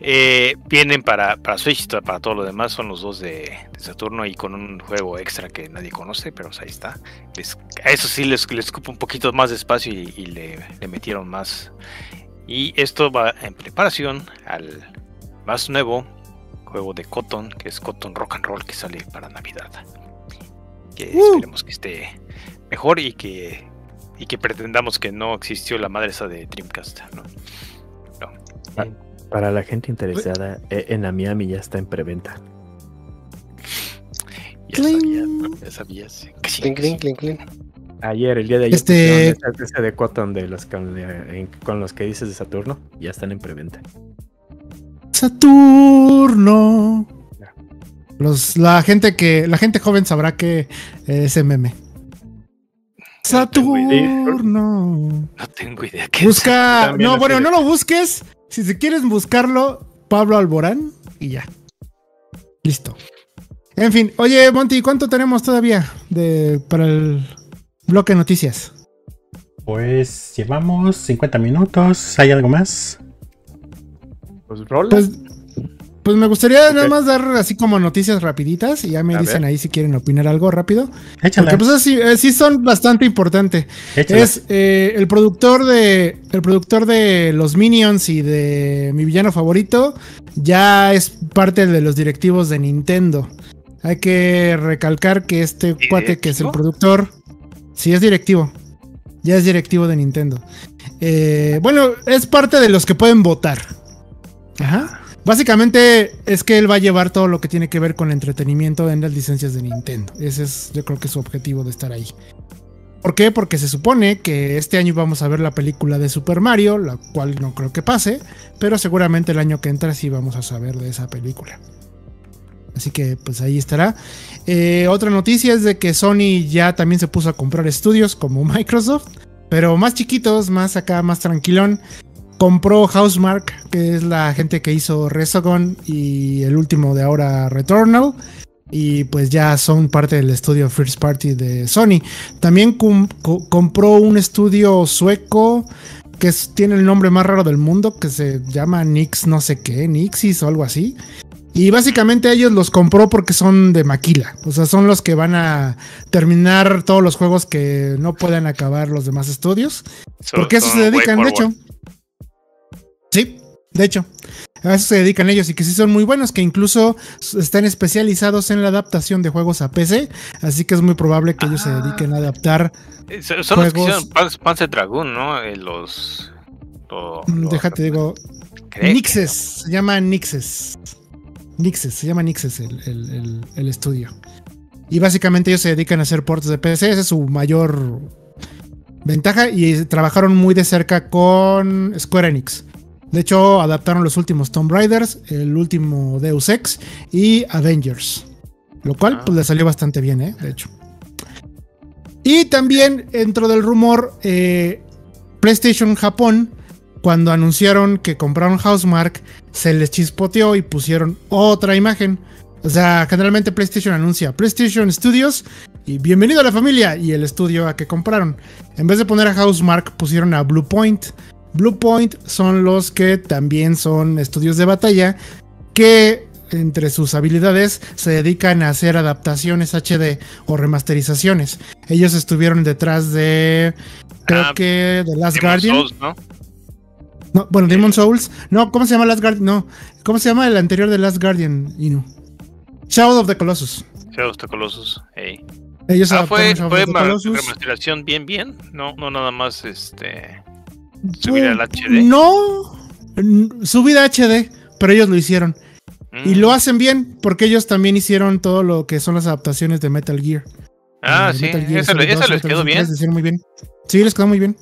Eh, vienen para, para Switch, para todo lo demás. Son los dos de, de Saturno y con un juego extra que nadie conoce, pero pues ahí está. Les- a eso sí les, les cupo un poquito más de espacio y, y le, le metieron más. Y esto va en preparación al más nuevo juego de Cotton, que es Cotton Rock and Roll, que sale para Navidad. Que esperemos que esté mejor y que, y que pretendamos que no existió la madre esa de Dreamcast. ¿no? Para la gente interesada, eh, en la Miami ya está en preventa. Ya sabías, ¿no? ya sabías. Clink, clink, clink, clink. Ayer, el día de ayer, Este- esa- de Cotton de los con, de- en- con los que dices de Saturno, ya están en preventa. Saturno. Los, la gente que la gente joven sabrá que es meme. Saturno. No tengo idea qué es. Busca. No, bueno, no lo busques. Si se quieres buscarlo, Pablo Alborán y ya. Listo. En fin, oye, Monty, ¿cuánto tenemos todavía de, para el bloque de noticias? Pues llevamos 50 minutos. ¿Hay algo más? Pues rola. Pues, pues me gustaría nada más dar así como noticias rapiditas y ya me A dicen ver. ahí si quieren opinar algo rápido. Échala. Porque pues así, eh, sí son bastante importantes. échala. Es eh, el productor de. El productor de los Minions y de mi villano favorito. Ya es parte de los directivos de Nintendo. Hay que recalcar que este cuate que es el productor. Sí, es directivo. Ya es directivo de Nintendo. Eh, bueno, es parte de los que pueden votar. Ajá. Básicamente es que él va a llevar todo lo que tiene que ver con el entretenimiento en las licencias de Nintendo. Ese es, yo creo que es su objetivo de estar ahí. ¿Por qué? Porque se supone que este año vamos a ver la película de Super Mario, la cual no creo que pase, pero seguramente el año que entra sí vamos a saber de esa película. Así que pues ahí estará. Eh, otra noticia es de que Sony ya también se puso a comprar estudios como [laughs] Microsoft. pero más chiquitos, más acá, más tranquilón. Compró Housemark, que es la gente que hizo Resogon y el último de ahora Returnal. Y pues ya son parte del estudio First Party de Sony. También com- co- compró un estudio sueco que es- tiene el nombre más raro del mundo, que se llama Nix no sé qué, Nixis o algo así. Y básicamente ellos los compró porque son de maquila. O sea, son los que van a terminar todos los juegos que no puedan acabar los demás estudios. Son- Porque a eso se dedican, de hecho. De hecho. A eso se dedican ellos y que sí son muy buenos, que incluso están especializados en la adaptación de juegos a PC. Así que es muy probable que ellos se Ah. dediquen a adaptar. Eh, Son los que hicieron Pan- Panzer Dragoon, ¿no? Eh, los. lo- Mm, Déjate, digo. Nixes, se llama Nixes. Nixes, se llama Nixes el, el- el- el estudio. Y básicamente ellos se dedican a hacer ports de PC, esa es su mayor ventaja. Y trabajaron muy de cerca con Square Enix. De hecho, adaptaron los últimos Tomb Raiders, el último Deus Ex y Avengers. Lo cual, pues le salió bastante bien, ¿eh? De hecho. Y también, dentro del rumor, eh, PlayStation Japón, cuando anunciaron que compraron Housemark, se les chispoteó y pusieron otra imagen. O sea, generalmente PlayStation anuncia PlayStation Studios y bienvenido a la familia y el estudio a que compraron. En vez de poner a Housemark, pusieron a Bluepoint. Bluepoint son los que también son estudios de batalla que entre sus habilidades se dedican a hacer adaptaciones HD o remasterizaciones. Ellos estuvieron detrás de creo Ah, que The Last Demon's Guardian. Souls, ¿no? No, bueno, Demon Souls. No, ¿cómo se llama Last Guardian? No, ¿cómo se llama el anterior de Last Guardian? Inu. Shadow of the Colossus. Shadow of the Colossus. ey. Ellos Ah, fue, fue Colossus. remasterización bien, bien. No, no nada más este. Subir al HD. No, n- subida HD, pero ellos lo hicieron. Y Mm. lo hacen bien, porque ellos también hicieron todo lo que son las adaptaciones de Metal Gear. Ah, Eh, sí, Metal Gear 2, les quedó bien. 3 les hicieron muy bien. Sí, les quedó muy bien.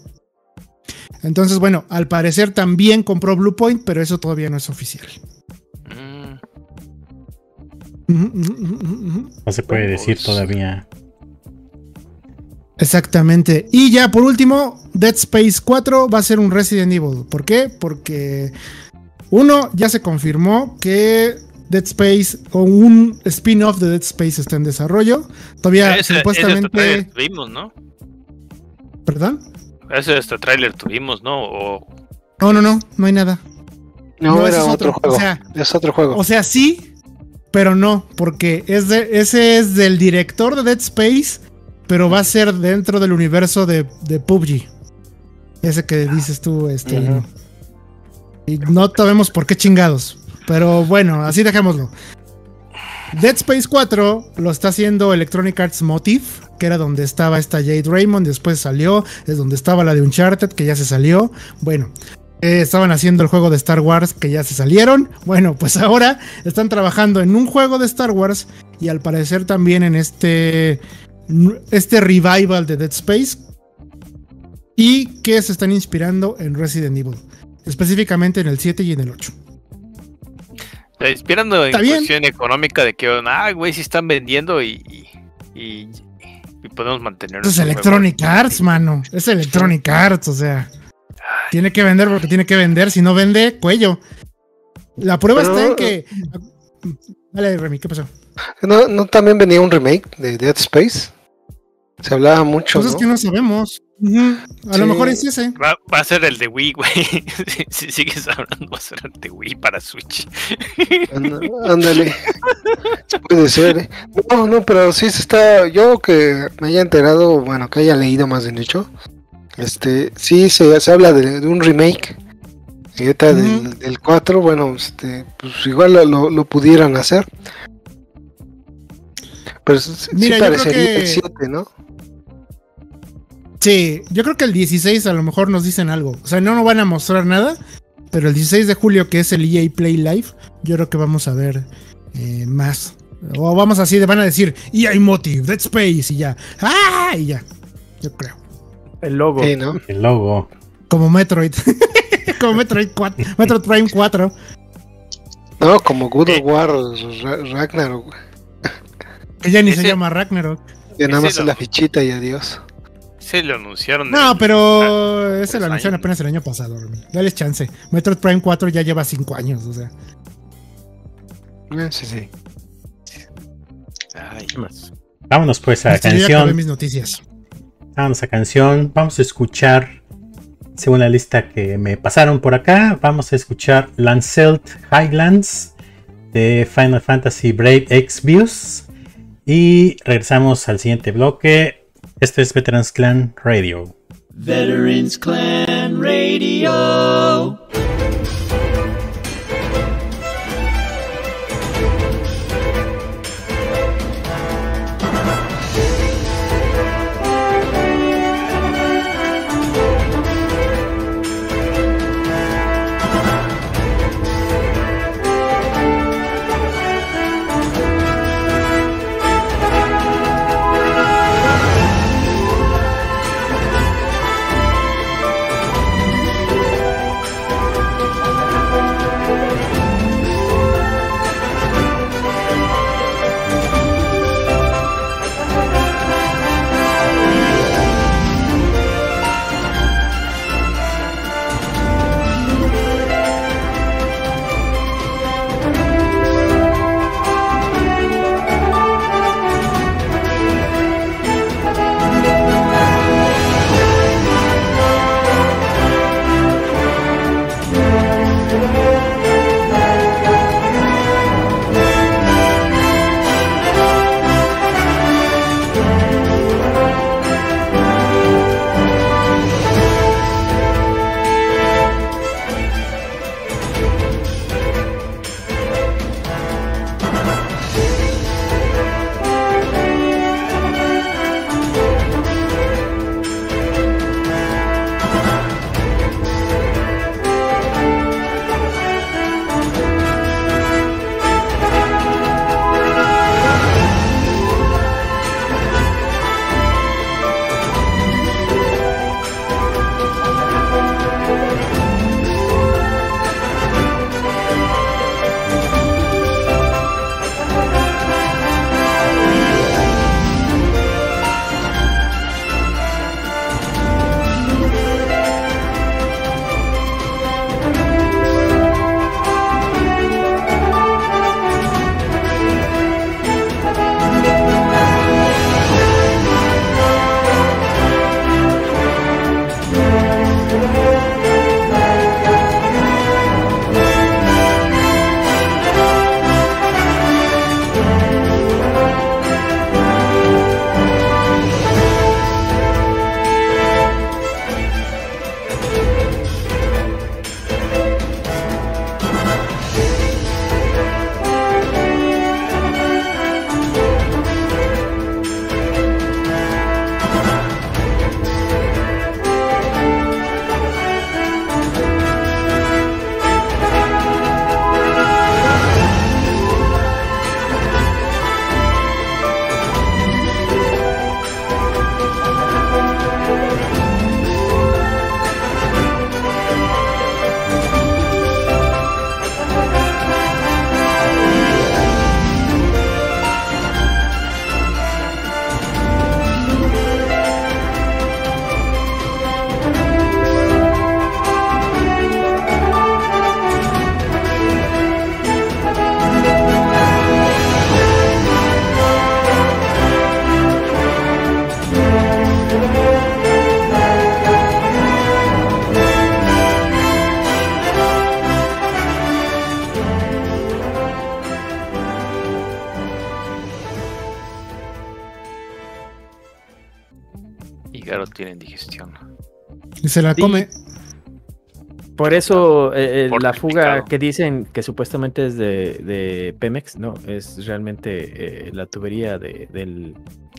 Entonces, bueno, al parecer también compró Bluepoint, pero eso todavía no es oficial. Mm. No se puede decir Pues- todavía. Exactamente. Y ya por último, Dead Space 4 va a ser un Resident Evil. ¿Por qué? Porque uno ya se confirmó que Dead Space o un spin-off de Dead Space está en desarrollo. Todavía Ese, ese supuestamente. trailer tuvimos, ¿no? ¿Perdón? Ese hasta trailer tuvimos, ¿no? O, No, no, no, no hay nada. No, No, ese era es otro, otro, juego. o sea- es otro juego. O sea, sí, pero no, porque es de, ese es del director de Dead Space, pero va a ser dentro del universo de, de PUBG. Ese que dices tú, este. Y no sabemos por qué chingados. Pero bueno, así dejémoslo. Dead Space 4 lo está haciendo Electronic Arts Motive, que era donde estaba esta Jade Raymond, después salió, es donde estaba la de Uncharted, que ya se salió. Bueno, eh, estaban haciendo el juego de Star Wars, que ya se salieron. Bueno, pues ahora están trabajando en un juego de Star Wars y al parecer también en este, este revival de Dead Space. Y que se están inspirando en Resident Evil, específicamente en el 7 y en el 8. sea, inspirando en bien. cuestión económica de que, ah, güey, si están vendiendo y, y, y- y podemos mantener. Eso es Electronic. Arts, mano. Es Electronic Arts, o sea. Tiene que vender porque tiene que vender. Si no vende, cuello. La prueba Pero- está en que. Dale, Remy, ¿qué pasó? ¿No, ¿No también venía un remake de Dead Space? Se hablaba mucho, Cosas ¿no? que no sabemos. A lo mejor es ese. Va, va a ser el de Wii, güey. [laughs] si, si sigues hablando, va a ser el de Wii para Switch. Ándale. Puede ser. ¿eh? No, no, pero sí se está. Yo que me haya enterado, bueno, que haya leído más bien dicho. Este, sí se, se habla de, de un remake. Y ahorita del, del 4, bueno, este, pues igual lo, lo- lo pudieran hacer. Pero sí, parecería que- el 7, ¿no? Sí, yo creo que el 16 a lo mejor nos dicen algo. O sea, no nos van a mostrar nada. Pero el 16 de julio, que es el EA Play Live, yo creo que vamos a ver eh, más. O vamos así, de van a decir EA Motive, Dead Space y ya. ¡Ah! Y ya. Yo creo. El logo. Sí, ¿no? El logo. Como Metroid. [laughs] Como Metroid 4. Metroid Prime 4. No, como God of War Ra- Ragnarok, ya ni se llama Ragnarok. Que nada más la fichita y adiós. Sí, lo anunciaron. No, pero ese tres lo anunciaron años. apenas el año pasado, Romy. Dales chance. Metroid Prime 4 ya lleva 5 años, o sea. Eh, Sí, sí. Ay, ¿Qué más? Vámonos pues a la canción. mis noticias. Vámonos a canción. Vamos a escuchar, según la lista que me pasaron por acá, vamos a escuchar Lancelt Highlands de Final Fantasy Brave Exvius. Y regresamos al siguiente bloque. Esto es Veterans Clan Radio. Veterans Clan Radio. Se la Sí. come. Por eso eh, eh, Por la fuga picado. que dicen que supuestamente es de, de Pemex, no, es realmente eh, la tubería de- del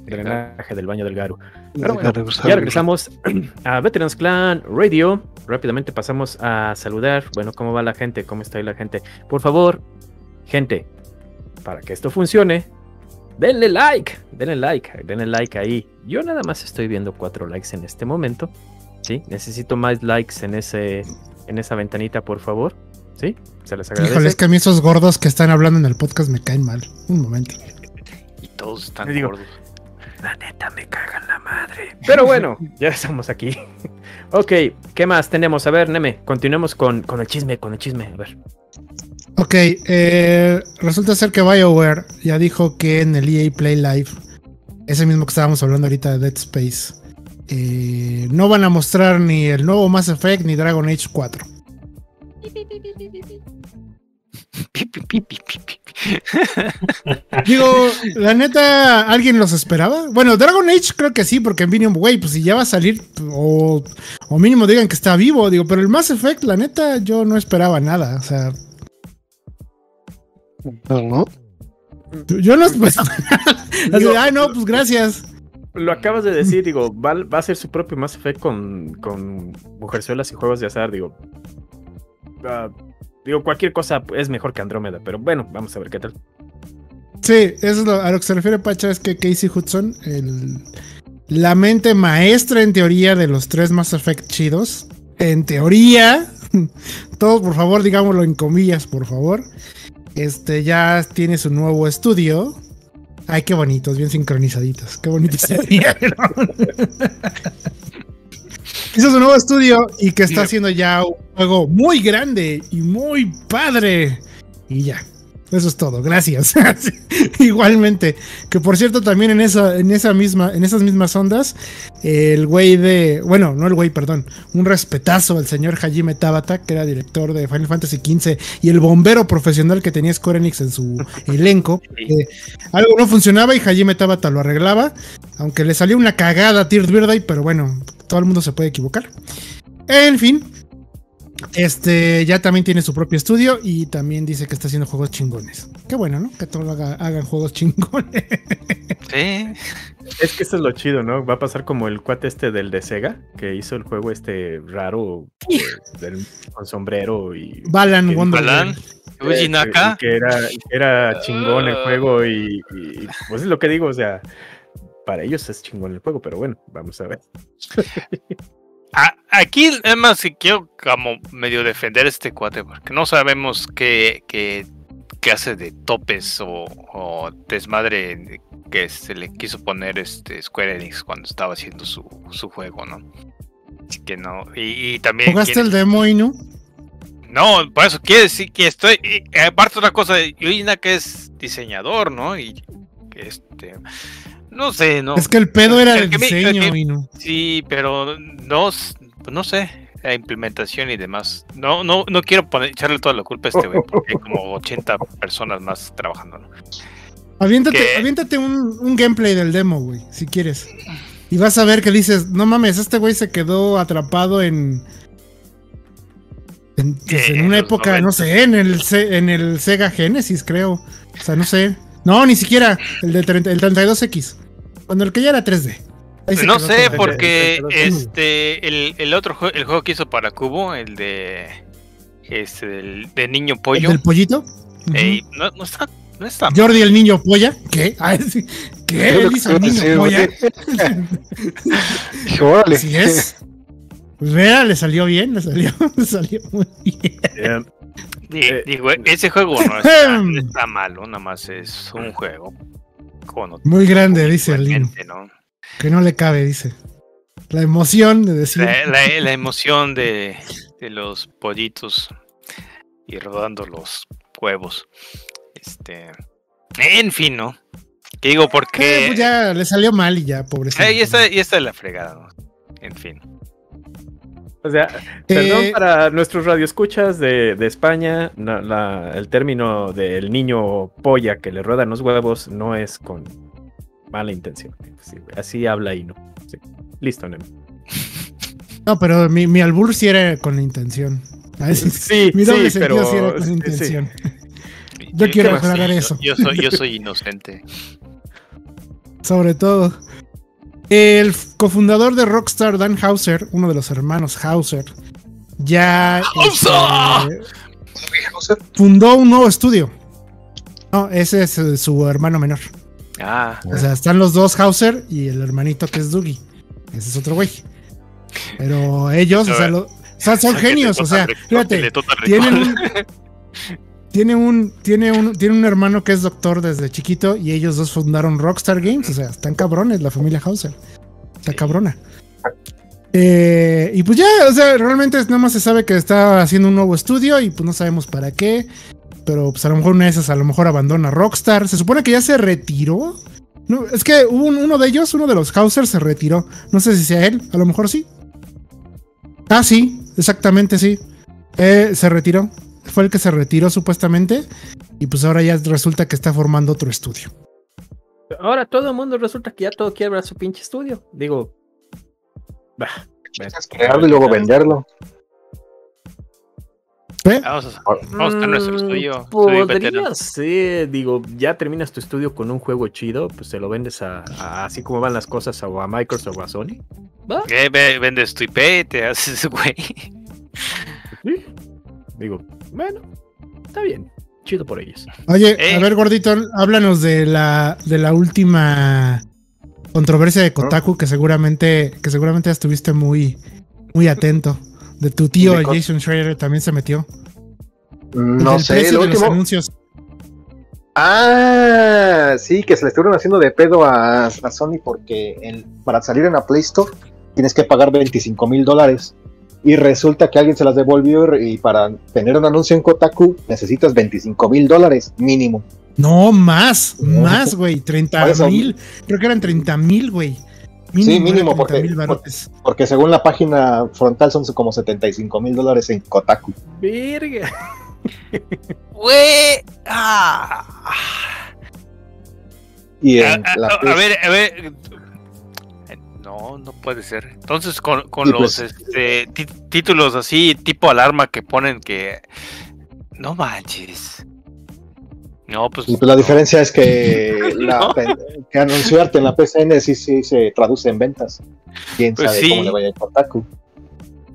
drenaje del baño del Garu. Pero bueno, ya regresamos [clears throat] a Veterans Clan Radio. Rápidamente pasamos a saludar. Bueno, ¿cómo va la gente? ¿Cómo está ahí la gente? Por favor, gente, para que esto funcione, denle like, denle like, denle like ahí. Yo nada más estoy viendo cuatro likes en este momento. ¿Sí? Necesito más likes en ese en esa ventanita, por favor. ¿Sí? Se les agradece. Híjole, es que a mí esos gordos que están hablando en el podcast me caen mal. Un momento. Y todos están digo, gordos. La neta me cagan la madre. [laughs] Pero bueno, [laughs] ya estamos aquí. [laughs] ok, ¿qué más tenemos? A ver, Neme, continuemos con, con el chisme, con el chisme. A ver. Ok, eh, resulta ser que BioWare ya dijo que en el EA Play Live, ese mismo que estábamos hablando ahorita de Dead Space, eh, no van a mostrar ni el nuevo Mass Effect ni Dragon Age 4. Pi, pi, pi, pi, pi, pi. Digo, la neta, ¿alguien los esperaba? Bueno, Dragon Age creo que sí, porque en Vinium, güey, pues si ya va a salir, o, o mínimo digan que está vivo, digo, pero el Mass Effect, la neta, yo no esperaba nada, o sea, Pues no. yo no esperaba [laughs] nada. Así, Ay, no, pues gracias. Lo acabas de decir, digo, va, a ser su propio Mass Effect con, con mujerzuelas y juegos de azar, digo. ah, digo, cualquier cosa es mejor que Andrómeda, pero bueno, vamos a ver qué tal. Sí, eso es lo- a lo que se refiere Pacha, es que Casey Hudson, el, la mente maestra en teoría de los tres Mass Effect chidos, en teoría, [laughs] todos por favor, digámoslo en comillas, por favor, este ya tiene su nuevo estudio. Ay, qué bonitos, bien sincronizaditos, qué bonito sería, [laughs] ¿no? Hizo su nuevo estudio y que está haciendo ya un juego muy grande y muy padre. Y ya. Eso es todo, gracias. [laughs] Igualmente. Que por cierto, también en esa, en esa misma, en esas mismas ondas, el güey de. Bueno, no el güey, perdón. Un respetazo al señor Hajime Tabata, que era director de Final Fantasy XV y el bombero profesional que tenía Square Enix en su [laughs] elenco. Eh, algo no funcionaba y Hajime Tabata lo arreglaba. Aunque le salió una cagada a Tears Birthday, pero bueno, todo el mundo se puede equivocar. En fin, este ya también tiene su propio estudio y también dice que está haciendo juegos chingones. Qué bueno, ¿no? Que todos haga- hagan juegos chingones. Sí. Es que eso es lo chido, ¿no? Va a pasar como el cuate este del de Sega, que hizo el juego este raro eh, del- con sombrero y... Balan. Wonderland. Balan. Naka. Que era, que era chingón el juego y, y, pues es lo que digo, o sea, para ellos es chingón el juego, pero bueno, vamos a ver. [laughs] A- aquí, además, si quiero como medio defender a este cuate, porque no sabemos qué, qué, qué hace de topes o, o desmadre que se le quiso poner este Square Enix cuando estaba haciendo su, su juego, ¿no? Así que no. Y, y también. ¿Jugaste quiere- el demo y no? No, por eso quiere decir que estoy. y, aparte, otra cosa, Yuji Naka es diseñador, ¿no? Y que este. No sé, ¿no? Es que el pedo era El el que me- el diseño que- no. Sí, pero no, no sé, la implementación y demás. No, no, no quiero poner, echarle toda la culpa a este güey, porque hay como 80 personas más trabajando. ¿no? Aviéntate, ¿Qué? aviéntate un, un gameplay del demo, güey, si quieres. Y vas a ver que dices, no mames, este güey se quedó atrapado en. En, pues, en una época, no 90. sé, en el, Se- en el Sega Genesis, creo. O sea, no sé. No, ni siquiera. El de 30 el 32X. Cuando el que ya era 3D. Ahí se No sé, porque todo. este el, el otro jue- el juego que hizo para Cubo, el de este del- de niño ¿El pollo, del pollito. Ey, no, no está, no está mal. Jordi el niño polla. ¿Qué? Ah, sí. ¿Qué? Él hizo el niño decir, polla. [laughs] órale. Así es. Pues mira, le salió bien, le salió, [laughs] le salió muy bien. Di- Eh, digo, ese juego no [laughs] está, no está malo, nada más es un juego Muy grande, dice gente, ¿no? Que no le cabe, dice. La emoción de decir. La, la- la emoción de, de los pollitos y rodando los huevos. Este. En fin, ¿no? Que digo Eh, porque. pues ya le salió mal y ya, pobrecito. Eh, y esta, y esta es la fregada, ¿no? En fin. O sea, perdón Eh, para nuestros radioescuchas de, de España, no, la- el término del niño polla que le ruedan los huevos no es con mala intención. Sí, así habla y no. Sí. Listo, Nemo. No, pero mi, mi albur sí era con la intención. Sí, [laughs] Sí, mi doble sí, pero sí era con sí, intención. [laughs] Yo quiero sí, aclarar yo- eso. Yo, soy, yo soy inocente. [laughs] Sobre todo. El cofundador de Rockstar, Dan Hauser, uno de los hermanos Hauser, ya ¡Hauser! este, fundó un nuevo estudio. No, ese es eh, su hermano menor. Ah, O sea, están los dos Hauser y el hermanito que es Dougie. Ese es otro güey. Pero ellos, o sea, lo- o sea, son genios. O sea, fíjate, tienen un, [laughs] tiene un, tiene un, tiene un hermano que es doctor desde chiquito y ellos dos fundaron Rockstar Games. O sea, están cabrones la familia Hauser. Está cabrona. Eh, y pues ya, o sea, realmente nada más se sabe que está haciendo un nuevo estudio y pues no sabemos para qué. Pero pues a lo mejor una de esas a lo mejor abandona Rockstar. Se supone que ya se retiró. No, es que un- uno de ellos, uno de los Hauser se retiró. No sé si sea él, a lo mejor sí. Ah, sí, exactamente sí. Eh, se retiró. Fue el que se retiró supuestamente. Y pues ahora ya resulta que está formando otro estudio. Ahora todo el mundo resulta que ya todo quiebra su pinche estudio. Digo. Bah, Es crearlo y luego venderlo. ¿Eh? Vamos a, vamos a tener nuestro estudio. estudio veterano. Podría ser, digo, ya terminas tu estudio con un juego chido, pues se lo vendes a, a- así como van las cosas a, a Microsoft o a Sony. ¿Va? Eh, ve- vendes tu IP, te haces, [laughs] güey. Digo, bueno, está bien, chido por ellos. Oye, Eh. a ver, gordito, háblanos de la, de la última controversia de Kotaku que seguramente, que seguramente estuviste muy, muy atento. De tu tío, De el Jason Schreier, también se metió. El No sé, los último. anuncios. Ah, sí, que se le estuvieron haciendo de pedo a, a Sony porque para salir en la Play Store tienes que pagar 25 mil dólares. Y resulta que alguien se las devolvió y para tener un anuncio en Kotaku necesitas 25 mil dólares mínimo. No, más, más, güey. 30 Por eso- mil. Creo que eran 30 mil, güey. Sí, mínimo, era 30 porque-. Porque según la página frontal son como 75 mil dólares en Kotaku. Verga. [laughs] Güey. Ah. Y A, en a- la ver, a ver. No, no puede ser. Entonces, con, con Y los pues- este, títulos así, tipo alarma que ponen que. No manches. No, pues. Y pues la no. diferencia es que, [laughs] la, No. que anunciarte en la PCN sí, sí se traduce en ventas. Quién Pues sabe sí. cómo le vaya a Kotaku.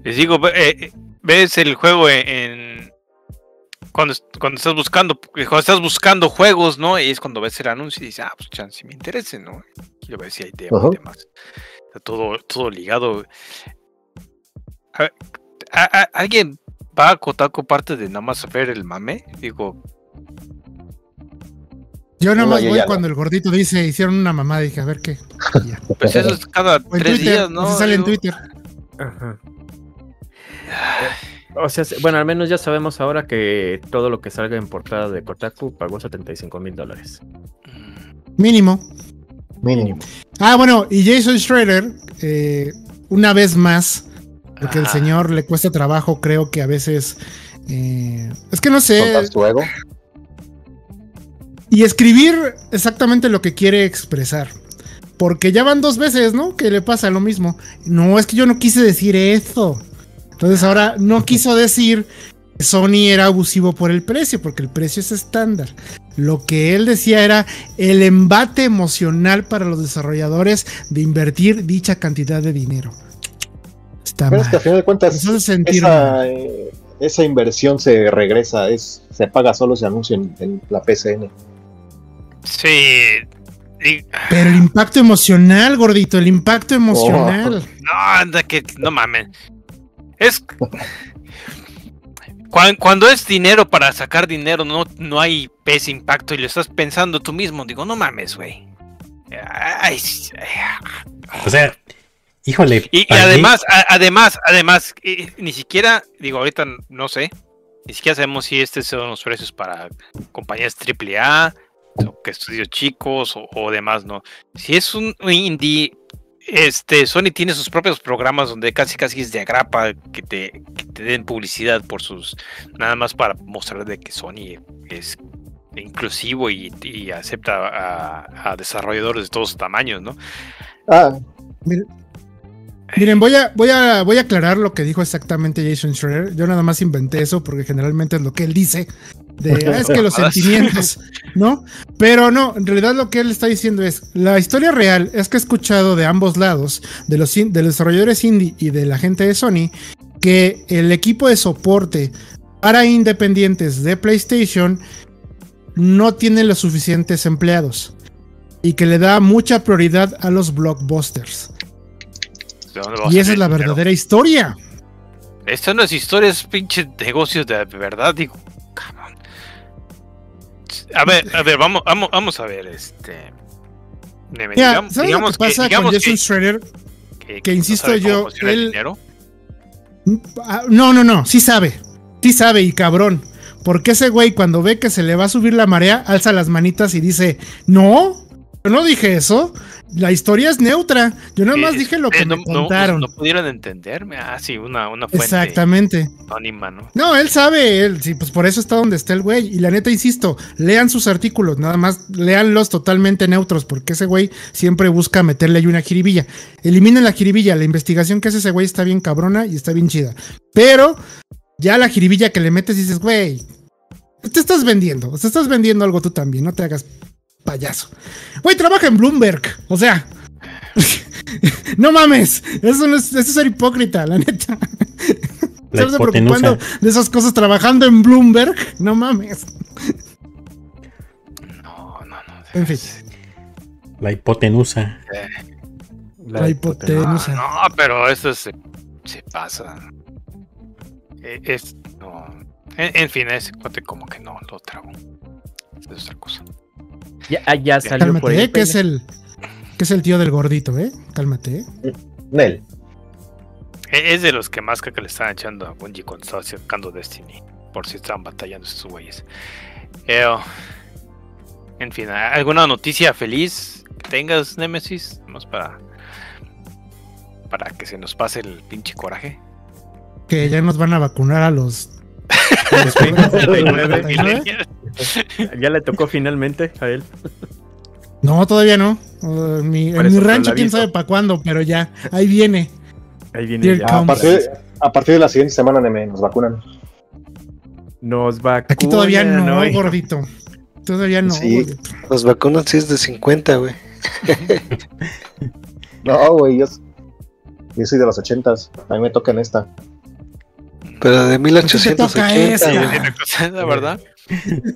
Les digo, eh, ves el juego en. en- cuando, cuando estás buscando cuando estás buscando juegos, ¿no? Y es cuando ves el anuncio y dices, ah, pues chance me interesa, ¿no? Quiero ver si hay demo Ajá. y demás. Está todo, todo ligado. A ver, ¿a- a- ¿Alguien va a Kotaku parte de nada más ver el mame? Digo, Yo nada más voy no. cuando el gordito dice, hicieron una mamada. Dije, a ver qué. [laughs] Pues eso es cada O tres Twitter, días, ¿no? así sale en Twitter. Ajá. O sea, se- bueno, al menos ya sabemos ahora que todo lo que salga en portada de Kotaku pagó 75 mil dólares. Mínimo. Mínimo. Ah, bueno, y Jason Schrader, eh, una vez más, porque el Ah. señor le cuesta trabajo, creo que a veces. eh, es que no sé. Tu ego. Y escribir exactamente lo que quiere expresar. Porque ya van dos veces, ¿no? Que le pasa lo mismo. No, es que yo no quise decir eso. Entonces ahora no quiso decir Sony era abusivo por el precio, porque el precio es estándar. Lo que él decía era el embate emocional para los desarrolladores de invertir dicha cantidad de dinero. Está Pero es que a final de cuentas, esa, eh, esa inversión se regresa, es, se paga solo ese anuncio en, en la PCN. Sí. y- Pero el impacto emocional, gordito, el impacto emocional. No, anda que no mames. Es cuando, es dinero para sacar dinero, no, no hay ese impacto y lo estás pensando tú mismo. Digo, no mames, güey. O sea, híjole. Y, y además, a- además, además, eh, ni siquiera, digo, ahorita no sé, ni siquiera sabemos si estos son los precios para compañías AAA, o que estudios chicos o, o demás, ¿no? Si es un indie, este, Sony tiene sus propios programas donde casi casi es de agrapa que te, que te den publicidad por sus, nada más para mostrar de que Sony es inclusivo y, y acepta a, a desarrolladores de todos tamaños, ¿no? Ah, Miren, voy a, voy, a, voy a aclarar lo que dijo exactamente Jason Schreier. Yo nada más inventé eso porque generalmente es lo que él dice. De, "Ah, es que los sentimientos, [laughs] ¿no? Pero no, en realidad lo que él está diciendo es, la historia real es que he escuchado de ambos lados, de los, in- de los desarrolladores indie y de la gente de Sony, que el equipo de soporte para independientes de PlayStation no tiene los suficientes empleados y que le da mucha prioridad a los blockbusters. ¿De dónde vas Y esa es la dinero? verdadera historia. Esto no es historia, es pinche negocios de verdad, digo. A ver, a ver, vamos, vamos, vamos a ver, este. Digamos, ¿sabes digamos lo que pasa digamos con Jason que- Schrader? Eh, Que no insisto cómo yo, él-. Ah, No, no, no, sí sabe. Sí sabe y cabrón. Porque ese güey cuando ve que se le va a subir la marea, alza las manitas y dice, no, yo no dije eso. La historia es neutra. Yo nada más Eh, dije lo eh, que no, me no- contaron. No, pudieron entenderme. Ah, sí, una, una fuente Exactamente. anónima, ¿no? No, él sabe, él, sí, pues por eso está donde está el güey. Y la neta, insisto, lean sus artículos, nada más leanlos totalmente neutros, porque ese güey siempre busca meterle ahí una jiribilla. Eliminen la jiribilla, la investigación que hace ese güey está bien cabrona y está bien chida. Pero ya la jiribilla que le metes dices, güey, te estás vendiendo, te estás vendiendo algo tú también, no te hagas payaso. Güey, trabaja en Bloomberg, o sea. [laughs] no mames, eso, no es, eso es ser hipócrita, la neta. La Estarse preocupando de esas cosas trabajando en Bloomberg. No mames. No, no, no. En fin. La hipotenusa. La hipotenusa. No, pero eso se, se pasa. Eh, Es, no. En, en fin, ese cuate como que no lo trago. Es otra cosa. Ya, ah, ya salió por Cálmate, ahí. eh, que es el que es el tío del gordito, eh. Cálmate, eh. Nel. E- Es de los que más que le están echando a Bungie cuando estaba sacando Destiny. Por si estaban batallando esos güeyes. Eh, oh, en fin, ¿alguna noticia feliz que tengas, Nemesis? Más para. Para que se nos pase el pinche coraje. Que ya nos van a vacunar a los. Los [laughs] 39. 39. [laughs] Ya le tocó finalmente a él. No, todavía no. Uh, mi, en mi rancho, quién sabe para cuándo, pero ya. Ahí viene. Ahí viene ya. A partir, a partir de la siguiente semana nos vacunan. Nos va Aquí todavía no, hijo. gordito. Todavía no, Sí. gordito. Los vacunas sí es de 50, güey. [laughs] No, güey, yo, yo soy de los ochentas. A mí me toca en esta. Pero de te toca 1880. esa? güey. [laughs] Tiene cosa, la verdad.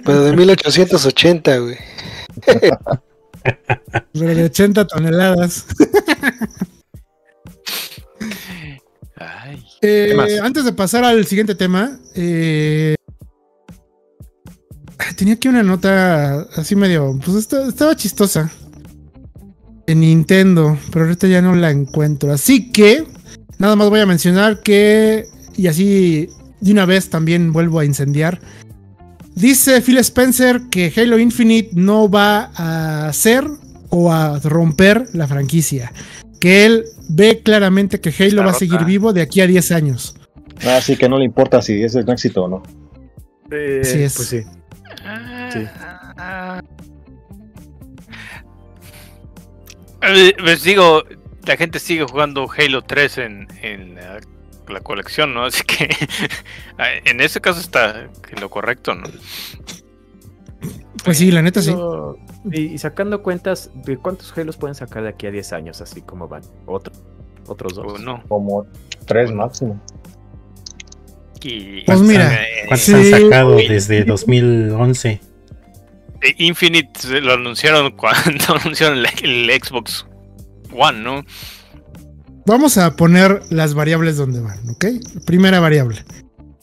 Pero de 1880, güey. Pero de 80 toneladas. Ay. Eh, antes de pasar al siguiente tema, eh, tenía aquí una nota así medio, pues esta- estaba chistosa. De Nintendo, pero ahorita ya no la encuentro. Así que, nada más voy a mencionar que, y así de una vez también vuelvo a incendiar. Dice Phil Spencer que Halo Infinite no va a hacer o a romper la franquicia. Que él ve claramente que Halo Está va a seguir vivo de aquí a 10 años. Así que no le importa si es un éxito o no. Eh, Así es. Pues sí. Sí. Ah. Eh, Pues digo, la gente sigue jugando Halo 3 en, en la, colección, ¿no? [laughs] Así que en ese caso está en lo correcto, ¿no? Pues sí, la neta sí. Pero- y, y sacando cuentas, ¿de cuántos Halos pueden sacar de aquí a 10 años? Así como van. ¿Otro? ¿Otros dos? Uno. Como tres máximo. Y, Pues mira, ¿Cuántos Sí. han sacado desde 2011? eh, Infinite lo anunciaron cuando [laughs] anunciaron el, el Xbox One, ¿no? Vamos a poner las variables donde van, ¿ok? Primera variable.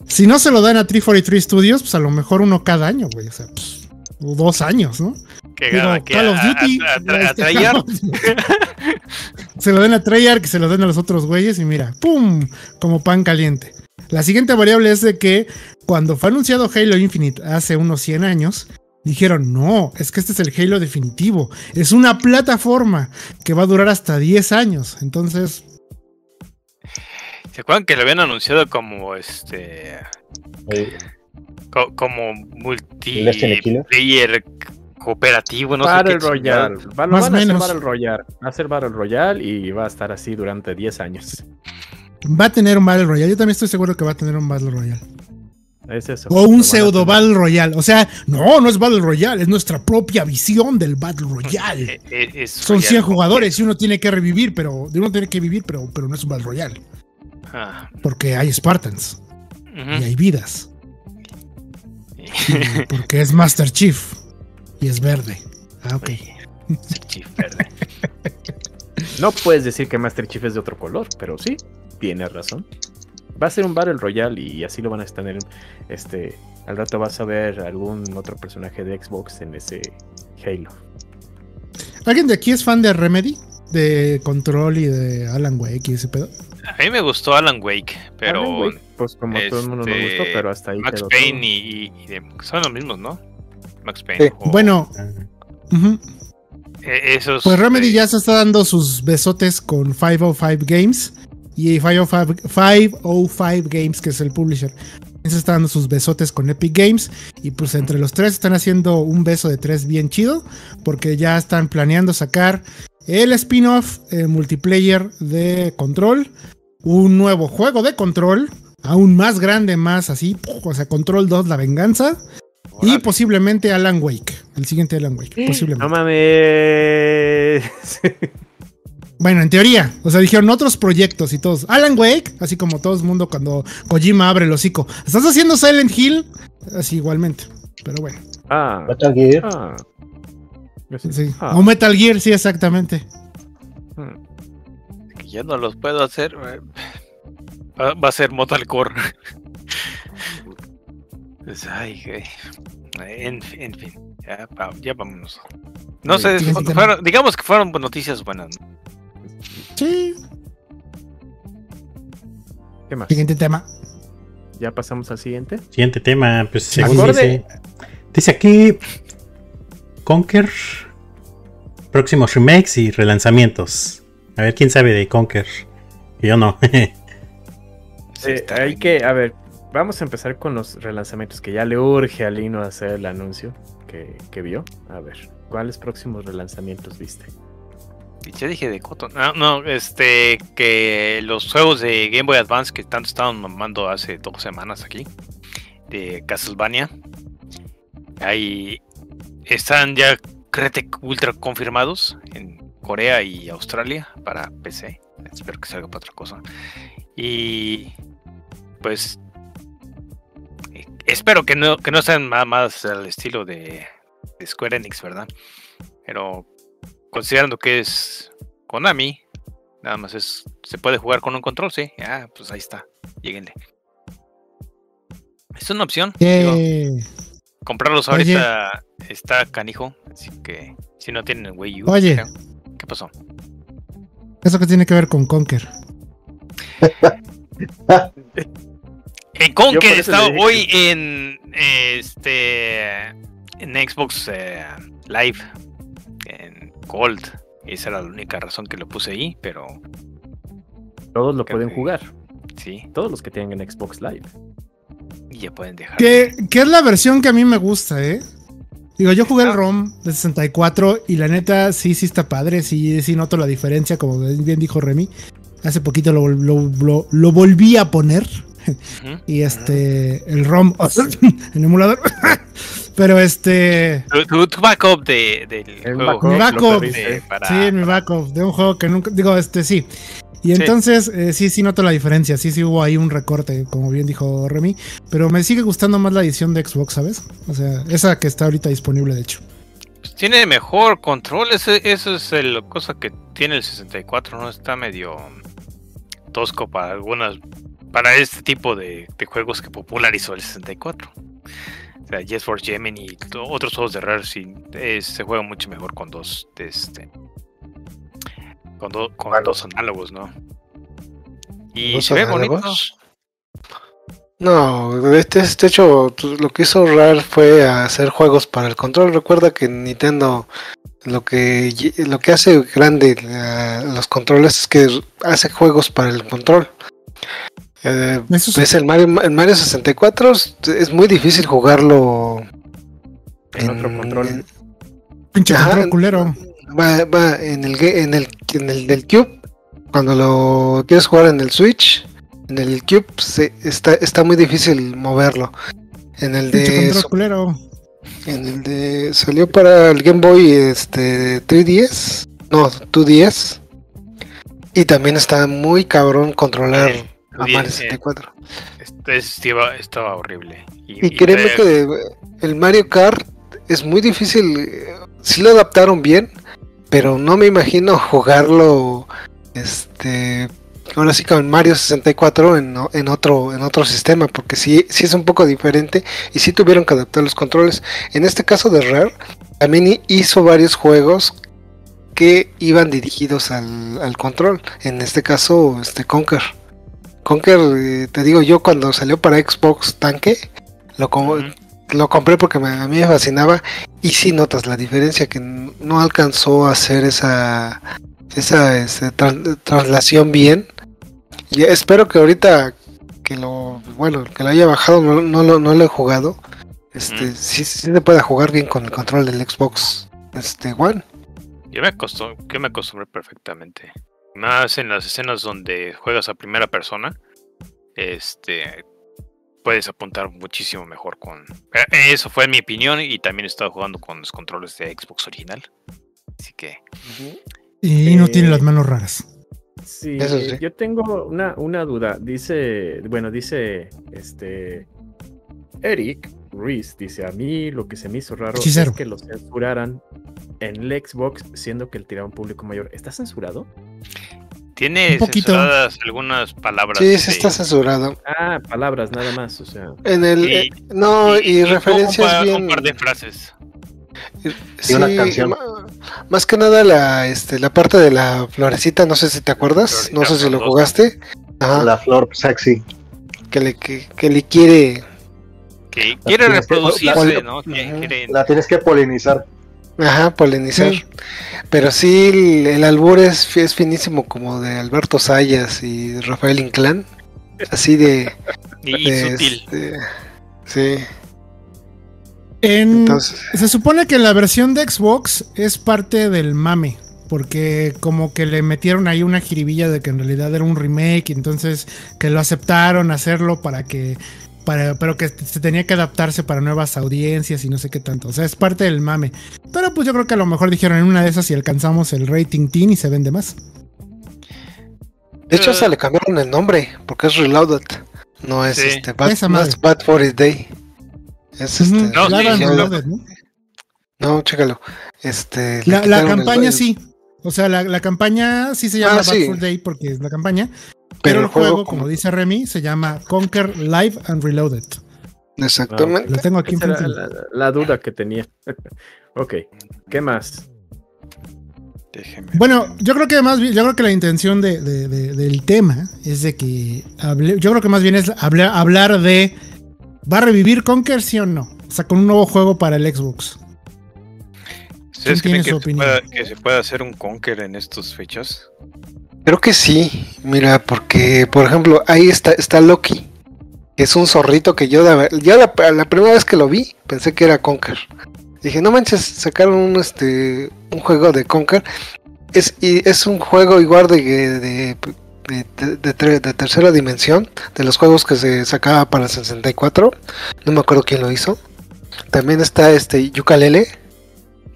Si no se lo dan a 343 Studios, pues a lo mejor uno cada año, güey. O sea, pues, dos años, ¿no? Que Digo, gana que Call of Duty. a- a- este, Treyarch. [laughs] se lo den a Treyarch, que se lo den a los otros güeyes y mira, ¡pum! Como pan caliente. La siguiente variable es de que cuando fue anunciado Halo Infinite hace unos 100 años, dijeron, no, es que este es el Halo definitivo. Es una plataforma que va a durar hasta 10 años. Entonces, ¿Se acuerdan que lo habían anunciado como este Eh, co- como multiplayer cooperativo, no Battle sé qué Royale. Va, lo Más van a hacer menos. Battle Royale. Va a ser Battle Royale y va a estar así durante 10 años. va a tener un Battle Royale. Yo también estoy seguro que va a tener un Battle Royale. Es eso. O un a pseudo. Battle Royale. O sea, no, no es Battle Royale, es nuestra propia visión del Battle Royale. [laughs] Eh, es Son Royale 100 con- jugadores y uno tiene que revivir, pero uno tiene que vivir, pero, pero no es un Battle Royale. Porque hay Spartans y hay vidas. Porque es Master Chief y es verde. Ah, ok. Sí, verde. No puedes decir que Master Chief es de otro color, pero sí, tienes razón. Va a ser un Battle Royale y así lo van a tener. Este, al rato vas a ver algún otro personaje de Xbox en ese Halo. ¿Alguien de aquí es fan de Remedy? de control y de Alan Wake y ese pedo? A mí me gustó Alan Wake, pero Alan Wake, pues como todo el mundo nos este, gustó, pero hasta ahí Max quedó Payne todo. y, y- y de- son los mismos, ¿no? Max Payne. Sí. o- Bueno, Ah, ujú. eh, esos. pues Remedy eh, ya se está dando sus besotes con 505 Games y 505, 505 Games, que es el publisher. Se está dando sus besotes con Epic Games y pues entre los tres están haciendo un beso de tres bien chido porque ya están planeando sacar el spin-off eh, multiplayer de Control, un nuevo juego de Control, aún más grande, más así, o sea, Control 2, la venganza y posiblemente Alan Wake, el siguiente Alan Wake, [gasps] posiblemente. No mames. [laughs] Bueno, en teoría. O sea, dijeron otros proyectos y todos. Alan Wake, así como todo el mundo cuando Kojima abre el hocico. ¿Estás haciendo Silent Hill? Así igualmente. Pero bueno. ah, Metal Gear. ah. Sí. Ah. O Metal Gear, sí, exactamente. ya no los puedo hacer. eh, Va, a ser Mortal Core. [laughs] Pues, ay, güey. En, fin- en fin, ya, ya vámonos. No sé, fueron- digamos que fueron noticias buenas. ¿no? Sí. ¿Qué más? Siguiente tema. Ya pasamos al siguiente. Siguiente tema, pues según Acorde- dice. Dice aquí. Conker. Próximos remakes y relanzamientos. A ver quién sabe de Conker. Yo no. [laughs] Sí, Eh, hay que, a ver, vamos a empezar con los relanzamientos que ya le urge a Lino hacer el anuncio que, que vio. A ver, ¿cuáles próximos relanzamientos viste? Ya dije de Coto. No, no, este, que los juegos de Game Boy Advance que tanto estaban mamando hace dos semanas aquí, de Castlevania, ahí están ya crete ultra confirmados en Corea y Australia para PC. Espero que salga para otra cosa. Y pues espero que no, que no sean más, al estilo de, de Square Enix, ¿verdad? Pero considerando que es Konami, nada más es se puede jugar con un control, sí. Ah, pues ahí está. Lléguenle. Es una opción. digo, comprarlos oye. ahorita está canijo, así que si no tienen Wii U. Oye. ¿qué, qué pasó? ¿Eso que tiene que ver con Conker? [laughs] En Conker estaba hoy en este en Xbox eh, Live en Gold. Esa era la única razón que lo puse ahí, pero Todos lo pueden que- jugar. sí, Todos los que tienen Xbox Live. y ya pueden dejar. Que, que es la versión que a mí me gusta, ¿eh? Digo, yo jugué el Ah. ROM de 64 y la neta sí, sí está padre, sí, sí noto la diferencia, como bien dijo Remy. Hace poquito lo, lo- lo- lo volví a poner y este, el ROM, [laughs] en emulador. [laughs] Pero este, Tu, tu- backup de, del El juego. backup, Mi backup. perdiste. de- para- sí, mi backup de un juego que nunca, digo, este sí. Y Sí. entonces, eh, sí, sí noto la diferencia. Sí, sí hubo ahí un recorte, como bien dijo Remy. Pero me sigue gustando más la edición de Xbox, ¿sabes? O sea, esa que está ahorita disponible, de hecho. pues, tiene mejor control. Eso es la cosa que tiene el 64, ¿no? Está medio tosco para algunas. Para este tipo de, de juegos que popularizó el 64. O sea, Yes for Gemini y otros juegos de Rare sí, eh, se juega mucho mejor con dos. de Este, con, do- con Bueno. dos análogos, ¿no? Y ¿Dos se ve bonito. No, de este, este hecho, pues, lo que hizo Rare fue hacer juegos para el control. Recuerda que Nintendo lo que lo que hace grande eh, los controles es que hace juegos para el control. Eh, sí. el Mario, el Mario 64 es, es muy difícil jugarlo En otro control. Pinche Ajá, control culero. Va, va en el en el en el del Cube cuando lo quieres jugar en el Switch en el Cube se, está está muy difícil moverlo en el de en el de salió para el Game Boy este 3DS no 2DS y también está muy cabrón controlar Eh, a Mario eh, 64 Este estaba, estaba horrible. y créeme trae- que el Mario Kart es muy difícil. eh, Sí lo adaptaron bien, pero no me imagino jugarlo. Este. Ahora sí con Mario 64 en, otro en otro sistema, porque sí, sí es un poco diferente y sí tuvieron que adaptar los controles. En este caso de Rare, también hi- hizo varios juegos que iban dirigidos al, control. En este caso, este Conker. Conker, eh, te digo yo, cuando salió para Xbox Tanque, lo, Ujú. Lo compré porque me- a mí me fascinaba. Y sí notas la diferencia, que no alcanzó a hacer esa, esa este, traslación bien. Y espero que ahorita que lo, bueno, que lo haya bajado, no, no, lo, no lo he jugado. Este, Ujú. sí, sí se puede jugar bien con el control del Xbox este, One. Yo me, acostum- yo me acostumbré perfectamente. Más en las escenas donde juegas a primera persona, este puedes apuntar muchísimo mejor con. eh, Eso fue mi opinión y también he estado jugando con los controles de Xbox original. Así que Y no tiene Eh, las manos raras. Sí, Eso eh, sí. yo tengo una, una duda. Dice, bueno, dice este Eric Ruiz, dice, a mí lo que se me hizo raro Hechicero. es que lo censuraran en el Xbox, siendo que el tiraba a un público mayor. ¿Está censurado? Tiene Un poquito. censuradas algunas palabras. Sí, sí de- está censurado. Ah, palabras nada más, o sea. En el, Y- eh, no, y, un referencias par- bien. Un par de frases. Sí, una canción. Más que nada la, este, la parte de la florecita, no sé si te acuerdas, no sé si lo jugaste. Ajá, La flor sexy. que, le, que, que le quiere, Que quiere reproducirse, la- ¿no? Quiere- La tienes que polinizar. Ajá, polinizar. Sí. Pero sí, el, el albur es, es finísimo como de Alberto Sayas y Rafael Inclán. Así de... y, [laughs] y de, sutil. este, sí, En, entonces... se supone que la versión de Xbox es parte del mame. Porque como que le metieron ahí una jiribilla de que en realidad era un remake. Entonces que lo aceptaron hacerlo para que. Para, pero que se tenía que adaptarse para nuevas audiencias y no sé qué tanto. O sea, es parte del mame. Pero pues yo creo que a lo mejor dijeron en una de esas si alcanzamos el rating teen y se vende más. De hecho, Eh. hasta le cambiaron el nombre, porque es Reloaded. No es Sí. este Bad, Esa no madre. es Bad for It Day. Es este. No, sí, Reloaded, ¿no? No, chécalo. Este. La, la campaña el- sí. O sea, la, la campaña sí se llama Ah, Bad sí. for Day porque es la campaña. Pero, el juego, como dice Remy, se llama Conquer Live and Reloaded. Exactamente. Lo tengo aquí enfrente. la, la duda que tenía. [laughs] ok, ¿qué más? Déjeme. Bueno, yo creo que más bien, yo creo que la intención de- de- de- del tema es de que hable- yo creo que más bien es hablar, hablar de ¿va a revivir Conquer sí o no? O sea, con un nuevo juego para el Xbox. ¿Ustedes creen que su se, pueda, que se pueda hacer un Conquer en estos fechas? Creo que sí. Mira, porque, por ejemplo, ahí está, está Loki. Que es un zorrito que yo, la, primera vez que lo vi, pensé que era Conker. Dije, no manches, sacaron un, este, un juego de Conker. Es, y es un juego igual de, de, de, de- de tercera dimensión. De los juegos que se sacaba para el 64. No me acuerdo quién lo hizo. También está este Yukalele.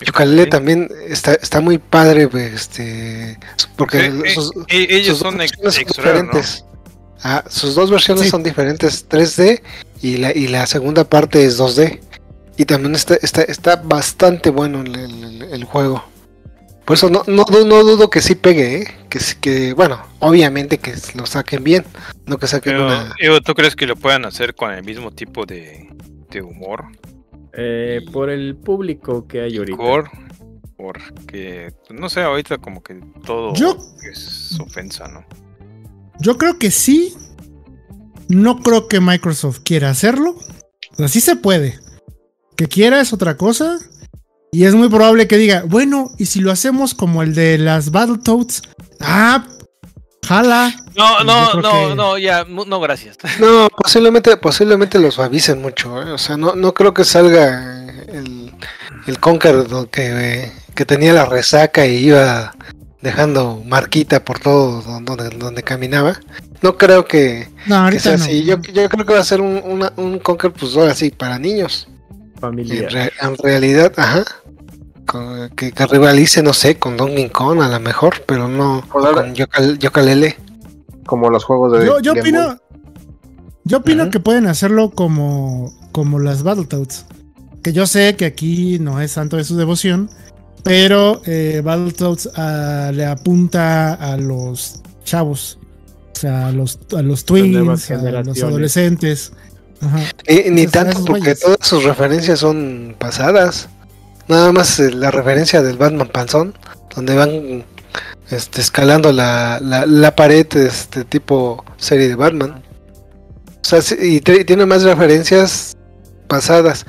Yukalele Sí. también está, está muy padre, pues, este, porque Eh, eh, sus- eh, ellos sus son diferentes. Ah, sus dos versiones Sí. son diferentes, 3D y la, y la segunda parte es 2D. Y también está, está, está bastante bueno el, el- el juego. Por eso no, no, no dudo que sí pegue, ¿eh? que, sí- que bueno, obviamente que lo saquen bien, no que saquen Pero, una... ¿tú crees que lo puedan hacer con el mismo tipo de, de humor? Eh, por el público que hay ahorita. Gore? Porque, no sé, ahorita como que todo Yo- es ofensa, ¿no? Yo creo que sí. No creo que Microsoft quiera hacerlo. O sea, sí se puede. Que quiera es otra cosa. Y es muy probable que diga, bueno, ¿y si lo hacemos como el de las Battletoads? Ah, jala. No, Yo no, no, que- no, ya, no, gracias. [laughs] No, posiblemente, posiblemente lo suavicen mucho, ¿eh? o sea, no, no creo que salga el, el Conquer do- que, que tenía la resaca y iba dejando marquita por todo don- donde, donde caminaba. No creo que, No, que sea no. así. Yo, yo creo que va a ser un, una- un Conquer, pues ahora sí, para niños. En, Familiar. re- en realidad, ajá. Con- que, que rivalice, no sé, con Donkey Kong a lo mejor, pero no Pues con Yooka-Laylee. Como los juegos de. Yo, yo opino. Yo opino que pueden hacerlo como, como las Battletoads. Que yo sé que aquí no es santo de su devoción. Pero eh, Battletoads ah, le apunta a los chavos. O sea, a los, a los twins, a los adolescentes. Ajá. Eh, ni tanto porque todas sus referencias son pasadas. Nada más eh, la referencia del Batman Panzón. donde van este, escalando la, la, la pared, este tipo serie de Batman. Y tiene más referencias pasadas.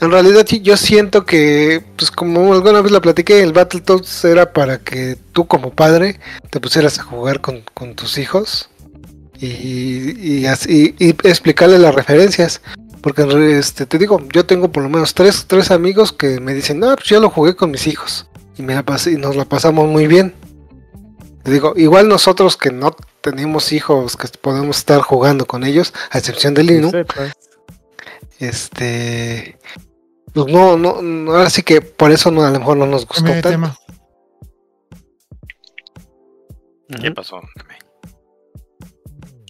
En realidad yo siento que, pues como alguna vez lo platiqué, el Battletoads era para que tú como padre te pusieras a jugar con, con tus hijos y, y, así- y explicarle las referencias. Porque este, te digo, yo tengo por lo menos tres, tres amigos que me dicen, no, pues yo lo jugué con mis hijos. Y, me la pasé, y nos la pasamos muy bien. Te digo, igual nosotros que no tenemos hijos que podemos estar jugando con ellos, a excepción de Lino, Sepas. este pues no, no, no, ahora sí que por eso no, a lo mejor no nos gustó tanto. tema. ¿Qué pasó?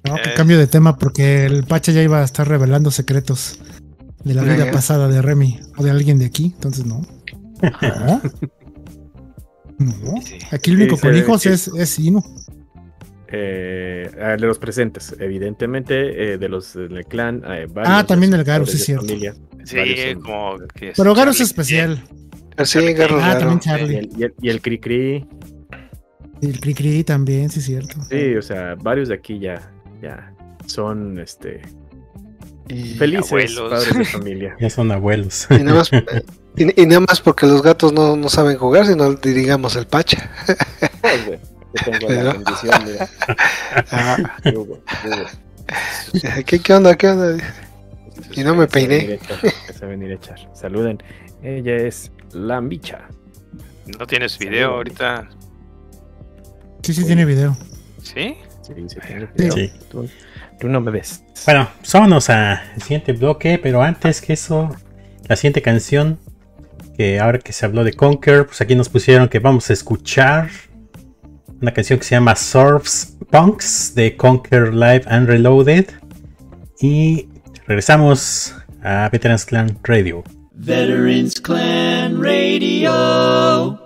No, que Eh. cambio de tema porque el Pacha ya iba a estar revelando secretos de la vida pasada de Remy o de alguien de aquí, entonces no. [laughs] No. Aquí el único Dice con hijos que- es, es Ino. Eh, ah, de los presentes, evidentemente, eh, de los del clan. eh, varios Ah, también sus el Garus, sí, de cierto. familia. Sí, como que Pero Garo es especial. Pero sí, Garro Ah, también Y Charlie. el, y el, y el Cricri. Y el Cricri también, sí, cierto. Sí, o sea, varios de aquí ya, ya son este, felices abuelos. padres de familia. [laughs] Ya son abuelos. y nada más, [laughs] y, y nada más porque los gatos no, no saben jugar, sino digamos el pacha. Joder, Yo tengo Pero- la bendición, mira. [laughs] Ah. ¿qué, ¿Qué onda? ¿Qué onda? Y no me Se peiné. a se sabe venir a echar. Saluden. Ella es la Micha. ¿No tienes video ahorita? Sí, sí, tiene video. ¿Sí? Sí. Tú, tú no me ves. Bueno, vámonos al siguiente bloque, pero antes que eso, la siguiente canción, que ahora que se habló de Conquer, pues aquí nos pusieron que vamos a escuchar una canción que se llama Surfs Punks de Conquer Live and Reloaded. Y regresamos a Veterans Clan Radio. Veterans Clan Radio.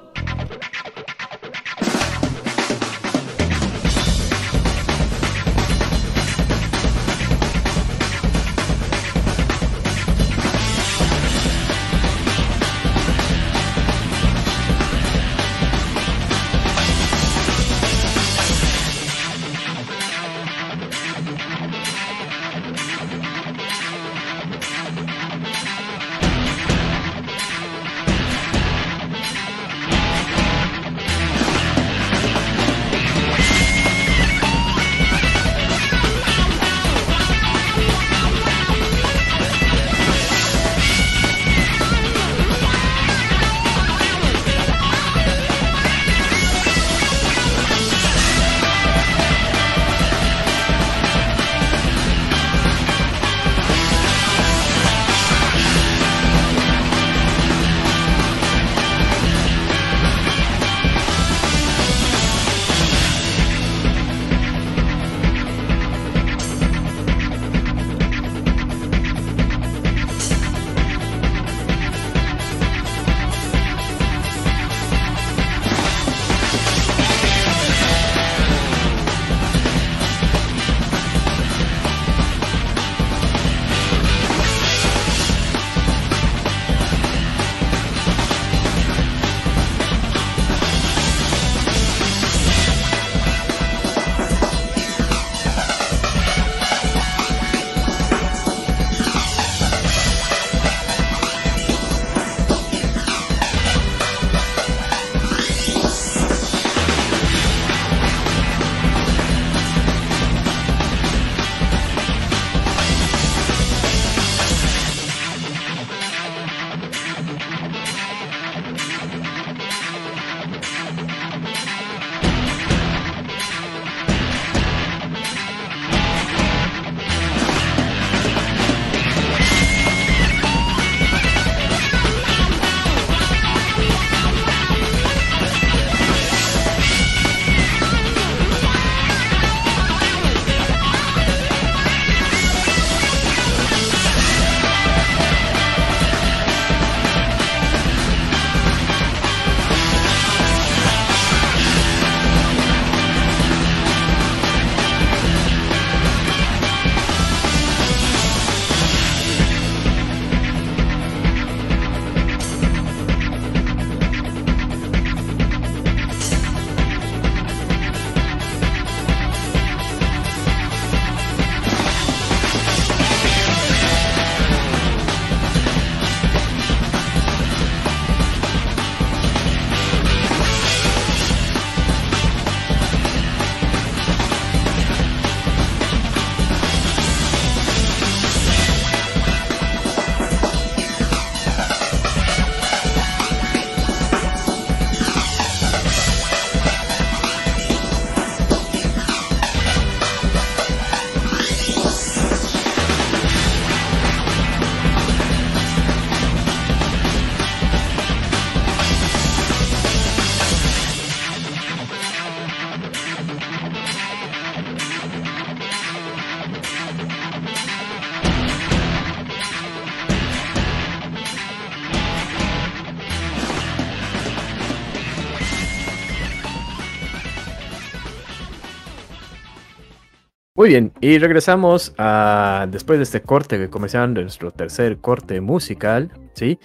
Y regresamos a después de este corte comercial, nuestro tercer corte musical, ¿sí?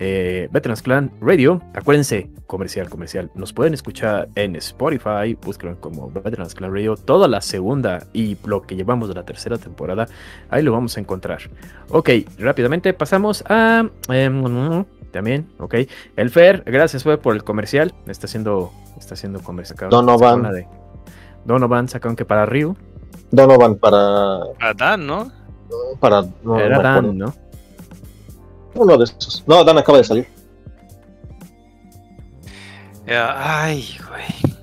Eh, Veterans Clan Radio, acuérdense, comercial, comercial, nos pueden escuchar en Spotify, búsquenlo como Veterans Clan Radio, toda la segunda y lo que llevamos de la tercera temporada, ahí lo vamos a encontrar. Ok, rápidamente pasamos a... em, también, ok. El Fer, gracias fue por el comercial, está haciendo, está haciendo comercial. Donovan. de- Donovan sacaron que para Ryu, Donovan para. Adán, ¿no? para no, era. Dan, ¿no? Uno de esos. No, Dan acaba de salir. Ay, güey.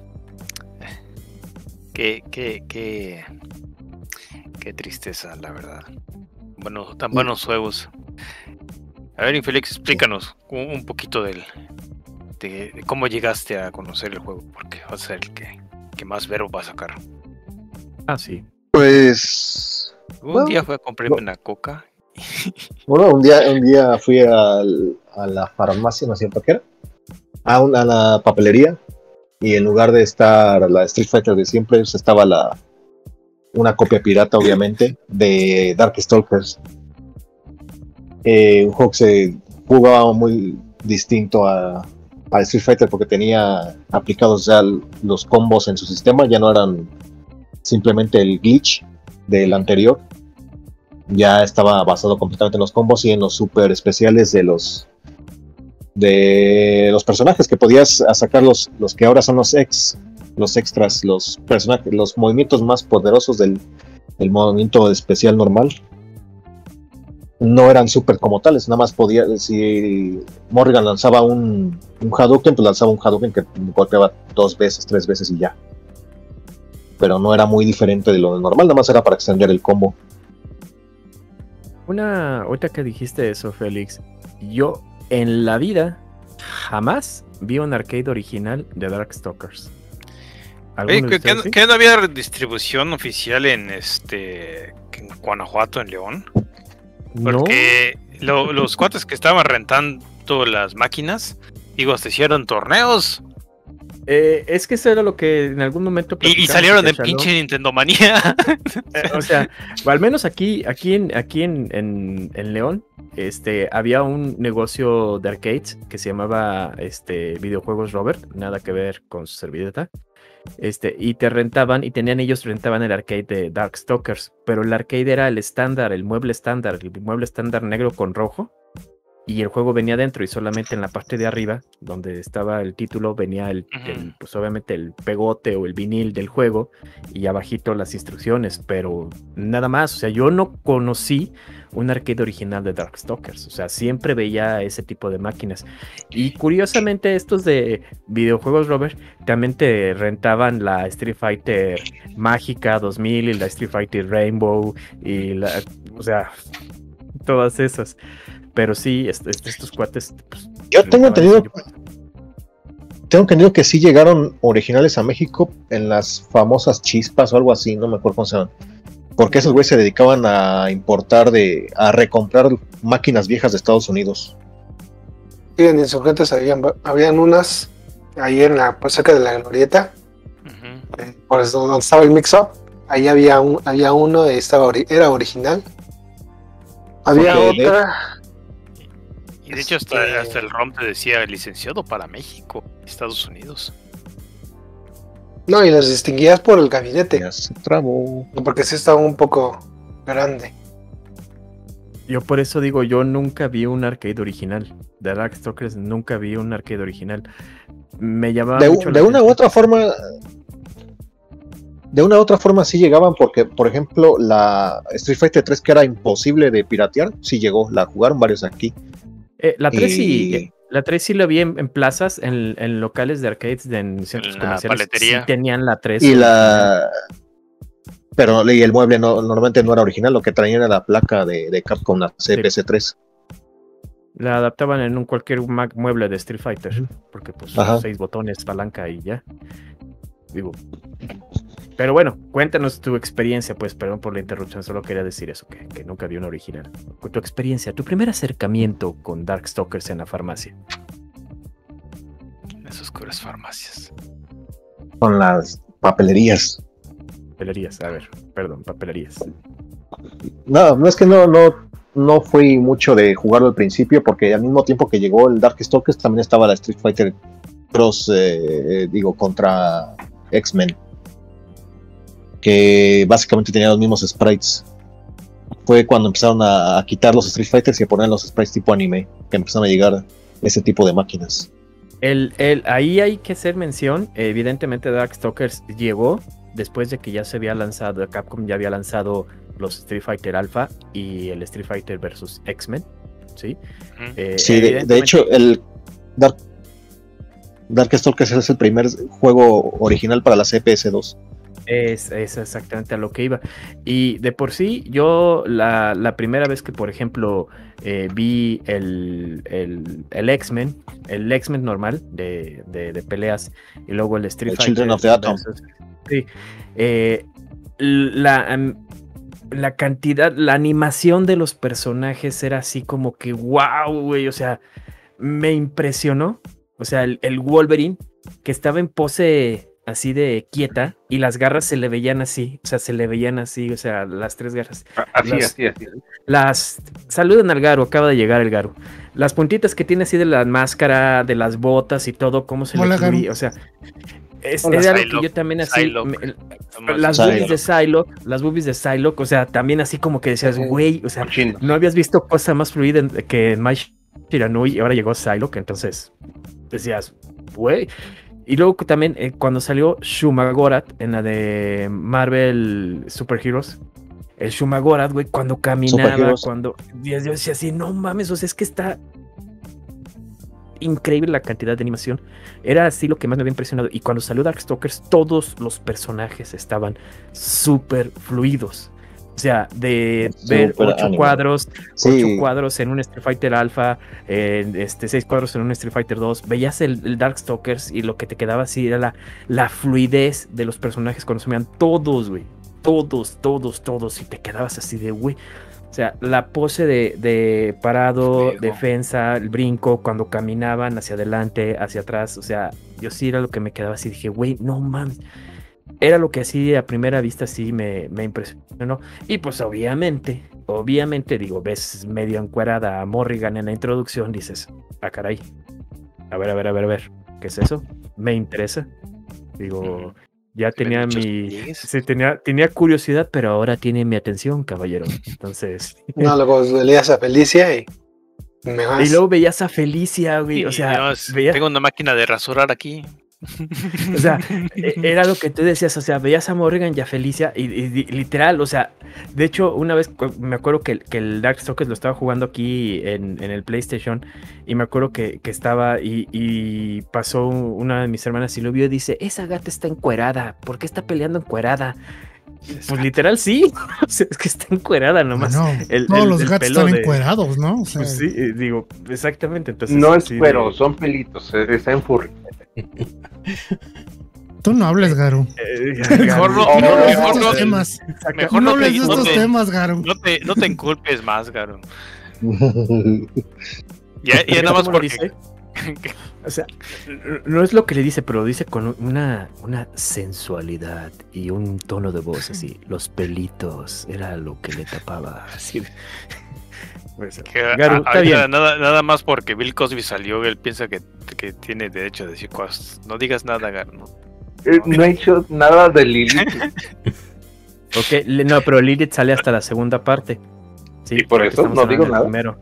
Qué, qué, qué. Qué tristeza, la verdad. Bueno, tan buenos juegos. A ver, Infélix, explícanos un, un poquito del. De, de cómo llegaste a conocer el juego, porque va a ser el que, que más verbo va a sacar. Ah, sí. Pues. Un Bueno, día fue a comprarme no. una coca. Bueno, un día, un día fui al- a la farmacia, no es cierto qué era, a, una, a la papelería, y en lugar de estar la Street Fighter de siempre, pues, estaba la una copia pirata, obviamente, de Darkstalkers. Eh, un juego que se jugaba muy distinto a, a Street Fighter porque tenía aplicados ya los combos en su sistema, ya no eran simplemente el glitch del anterior. Ya estaba basado completamente en los combos y en los super especiales de los de los personajes que podías sacar los, los que ahora son los ex los extras los personajes los movimientos más poderosos del, movimiento especial normal. No eran super como tales nada más podía si Morrigan lanzaba un, un Hadouken pues lanzaba un Hadouken que golpeaba dos veces tres veces y ya pero no era muy diferente de lo normal nada más era para extender el combo Una, ahorita que dijiste eso, Félix, yo en la vida jamás vi un arcade original de Darkstalkers. Oye, ¿Alguno de ¿que, que, ustedes sí? que no había distribución oficial en este en Guanajuato, en León? No, Porque lo- los cuates que estaban rentando las máquinas, digo, se hicieron torneos eh, es que eso era lo que en algún momento y, salieron de pinche Nintendo Manía. Eh, o sea, al menos aquí, aquí en, aquí en, en- en León, este, había un negocio de arcades que se llamaba este, Videojuegos Robert, nada que ver con su servilleta. Este, y te rentaban, y tenían ellos rentaban el arcade de Darkstalkers, pero el arcade era el estándar, el mueble estándar, el mueble estándar negro con rojo. Y el juego venía dentro y solamente en la parte de arriba, donde estaba el título, venía el, el, pues obviamente el pegote o el vinil del juego y abajito las instrucciones, pero nada más, o sea, yo no conocí un arcade original de Darkstalkers, o sea, siempre veía ese tipo de máquinas. Y curiosamente estos de videojuegos, Robert, también te rentaban la Street Fighter Mágica 2000 y la Street Fighter Rainbow y la, o sea, todas esas. Pero sí, est- est- estos cuates... pues, Yo tengo entendido, tengo entendido que sí llegaron originales a México en las famosas chispas o algo así, no me acuerdo cómo se llaman. Porque esos güeyes se dedicaban a importar de, a recomprar máquinas viejas de Estados Unidos. Sí, en Insurgentes habían, habían unas ahí en la pues, cerca de la glorieta, eh, por eso donde estaba el mix-up. Ahí había, un, había uno, y estaba ori- era original. Había otra. Y de hecho hasta, Este- hasta el ROM te decía licenciado para México, Estados Unidos. No, y las distinguías por el gabinete, Ya se trabó. porque sí estaba un poco grande. Yo por eso digo, yo nunca vi un arcade original. De Darkstalkers nunca vi un arcade original. Me llamaba De, mucho de una u otra forma, de una u otra forma sí llegaban porque, por ejemplo, la Street Fighter 3 que era imposible de piratear, sí llegó, la jugaron varios aquí. Eh, la 3 sí, y- eh, la 3 sí la vi en, en plazas, en, en locales de arcades, de, en centros En la comerciales. paletería. Sí tenían la 3. Y la pero y el mueble no, normalmente no era original, lo que traían era la placa de, de Capcom, la CPS3. La adaptaban en un cualquier mueble de Street Fighter. Porque pues Ajá. seis botones, palanca y ya. Digo. Pero bueno, cuéntanos tu experiencia, pues, perdón por la interrupción, solo quería decir eso, que, que nunca vi una original. Tu experiencia, tu primer acercamiento con Darkstalkers en la farmacia. En esas oscuras farmacias. Con las papelerías. Pelerías, a ver. perdón, papelerías. No, no es que no, no, no fui mucho de jugarlo al principio, porque al mismo tiempo que llegó el Darkstalkers también estaba la Street Fighter Cross, eh, digo, contra X-Men. Que básicamente tenía los mismos sprites. Fue cuando empezaron a, a quitar los Street Fighters y a poner los sprites tipo anime, que empezaron a llegar ese tipo de máquinas. El, el, ahí hay que hacer mención, evidentemente Darkstalkers llegó después de que ya se había lanzado, Capcom ya había lanzado los Street Fighter Alpha y el Street Fighter versus X-Men, ¿sí? Eh, Sí, de, de hecho, el Dark, Darkstalkers es el primer juego original para la CPS2. Es, es exactamente a lo que iba. Y de por sí, yo la, la primera vez que, por ejemplo, eh, vi el, el, el X-Men, el X-Men normal de, de- de peleas, y luego el Street Fighter. Children of the Atom. versus- sí, eh, la, la cantidad, la animación de los personajes era así como que, wow, güey, o sea, me impresionó. O sea, el, el Wolverine que estaba en pose así de quieta y las garras se le veían así, o sea, se le veían así, o sea, las tres garras. Así, Las- así, así. Las saluden al Garo, acaba de llegar el Garo. Las puntitas que tiene así de la máscara, de las botas y todo, cómo se Hola, le Garo. o sea, es, Hola, era algo que yo también así me- las Psylocke. boobies de Psylocke, las boobies de Psylocke, o sea, también así como que decías, güey, o sea, no habías visto cosa más fluida que en Mai Shiranui y ahora llegó Psylocke, entonces decías, güey. Y luego también eh, cuando salió Shumagorat en la de Marvel Super Heroes, el Shumagorat, güey, cuando caminaba, cuando yo decía así, no mames, o sea, es que está increíble la cantidad de animación. Era así lo que más me había impresionado. Y cuando salió Darkstalkers, todos los personajes estaban súper fluidos. O sea, de ver ocho cuadros, Sí, ocho cuadros en un Street Fighter Alpha, este, seis cuadros en un Street Fighter 2, veías el, el Darkstalkers y lo que te quedaba así era la, la fluidez de los personajes cuando se veían todos, güey. Todos, todos, todos. Y te quedabas así de, güey. O sea, la pose de, de parado, defensa, el brinco, cuando caminaban hacia adelante, hacia atrás. O sea, yo sí era lo que me quedaba así. Dije, güey, no mames. Era lo que así a primera vista sí me, me impresionó. Y pues obviamente, obviamente, digo, ves medio encuerada a Morrigan en la introducción, dices, ah, caray. A ver, a ver, a ver, a ver. ¿Qué es eso? Me interesa. Digo, ya tenía mi. Sí, tenía, tenía curiosidad, pero ahora tiene mi atención, caballero. Entonces. [laughs] No, luego veías a Felicia y me vas. y luego veías a Felicia, güey. Y O sea, veías- tengo una máquina de rasurar aquí. O sea, e- era lo que tú decías, o sea, veías a Morrigan y a Felicia y, y- y literal, o sea, de hecho, una vez me acuerdo que, que el Darkstalkers lo estaba jugando aquí en, en el PlayStation y me acuerdo que, que estaba y, y pasó una de mis hermanas y lo vio y dice, esa gata está encuerada, ¿por qué está peleando encuerada? Pues literal sí, [laughs] o sea, es que está encuerada nomás. Bueno, el- todos el- los el gatos están de- encuerados, ¿no? O sea, Pues sí, eh, digo, exactamente, entonces... No es sí, pero, de- son pelitos. eh, Está en furry. Tú no hables, Garu. eh, [laughs] Mejor no, No no, hables de mejor estos no, temas. mejor No hables de estos te- temas, Garu. no te- no te inculpes más, Garo. [laughs] Ya, nada más porque. dice. [laughs] O sea, no es lo que le dice, pero lo dice con una, una sensualidad y un tono de voz así. Los pelitos era lo que le tapaba. Así Garu, a- está ahorita bien. Nada, nada más porque Bill Cosby salió, él piensa que, que tiene derecho a decir cosas. No digas nada, Garo. no. Eh, No he hecho nada de Lilith. [laughs] Ok, no, pero Lilith sale hasta la segunda parte. Sí, Y por eso no digo nada. Primero.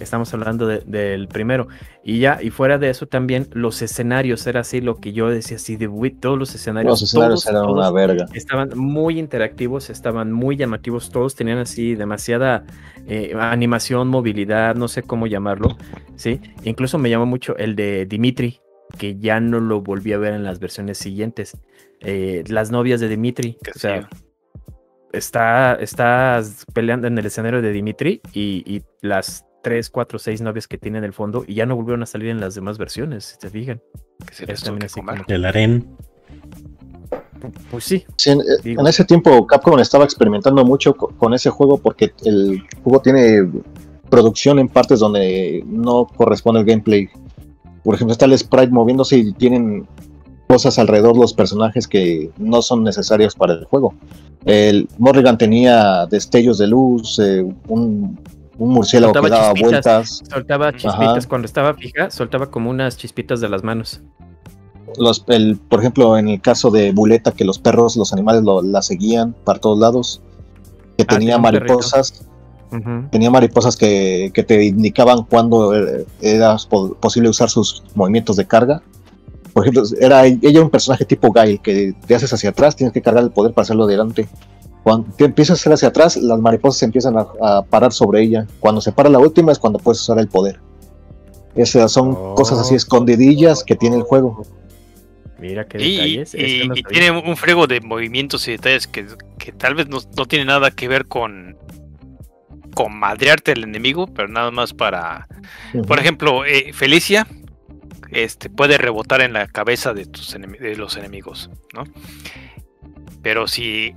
Estamos hablando de- del primero. Y ya, y fuera de eso también, los escenarios era así lo que yo decía así de "Uy, todos los escenarios. Los escenarios todos, eran todos una verga. estaban muy interactivos, estaban muy llamativos, todos tenían así demasiada eh, animación, movilidad, no sé cómo llamarlo, ¿sí? Incluso me llamó mucho el de Dimitri, que ya no lo volví a ver en las versiones siguientes. Eh, las novias de Dimitri, Que o sea, sí. está, estás peleando en el escenario de Dimitri y, y las tres, cuatro, seis novias que tiene en el fondo y ya no volvieron a salir en las demás versiones, si te fijan. Que se les también así como- El harén. Pues sí, Sí, en, Digo. en ese tiempo Capcom estaba experimentando mucho co- con ese juego porque el juego tiene producción en partes donde no corresponde el gameplay. Por ejemplo, está el sprite moviéndose y tienen cosas alrededor de los personajes que no son necesarias para el juego. El Morrigan tenía destellos de luz, eh, un, un murciélago que daba chispitas. vueltas. Soltaba chispitas. Ajá. Cuando estaba fija, soltaba como unas chispitas de las manos. Los, el, por ejemplo, en el caso de Buleta, que los perros, los animales lo- la seguían para todos lados. Que tenía tenía mariposas, tenía mariposas que, que te indicaban cuándo eh, era po- posible usar sus movimientos de carga. Por ejemplo, era ella un personaje tipo Gail, que te haces hacia atrás, tienes que cargar el poder para hacerlo adelante. Cuando te empiezas a hacer hacia atrás, las mariposas se empiezan a, a parar sobre ella. Cuando se para la última es cuando puedes usar el poder. Esas son Oh. cosas así escondidillas que tiene el juego. Mira qué Y, detalles. y- eso no y tiene un frego de movimientos y detalles que, que tal vez no, no tiene nada que ver con con madrearte al enemigo, pero nada más para, por ejemplo, eh, Felicia este puede rebotar en la cabeza de tus de los enemigos, ¿no? Pero si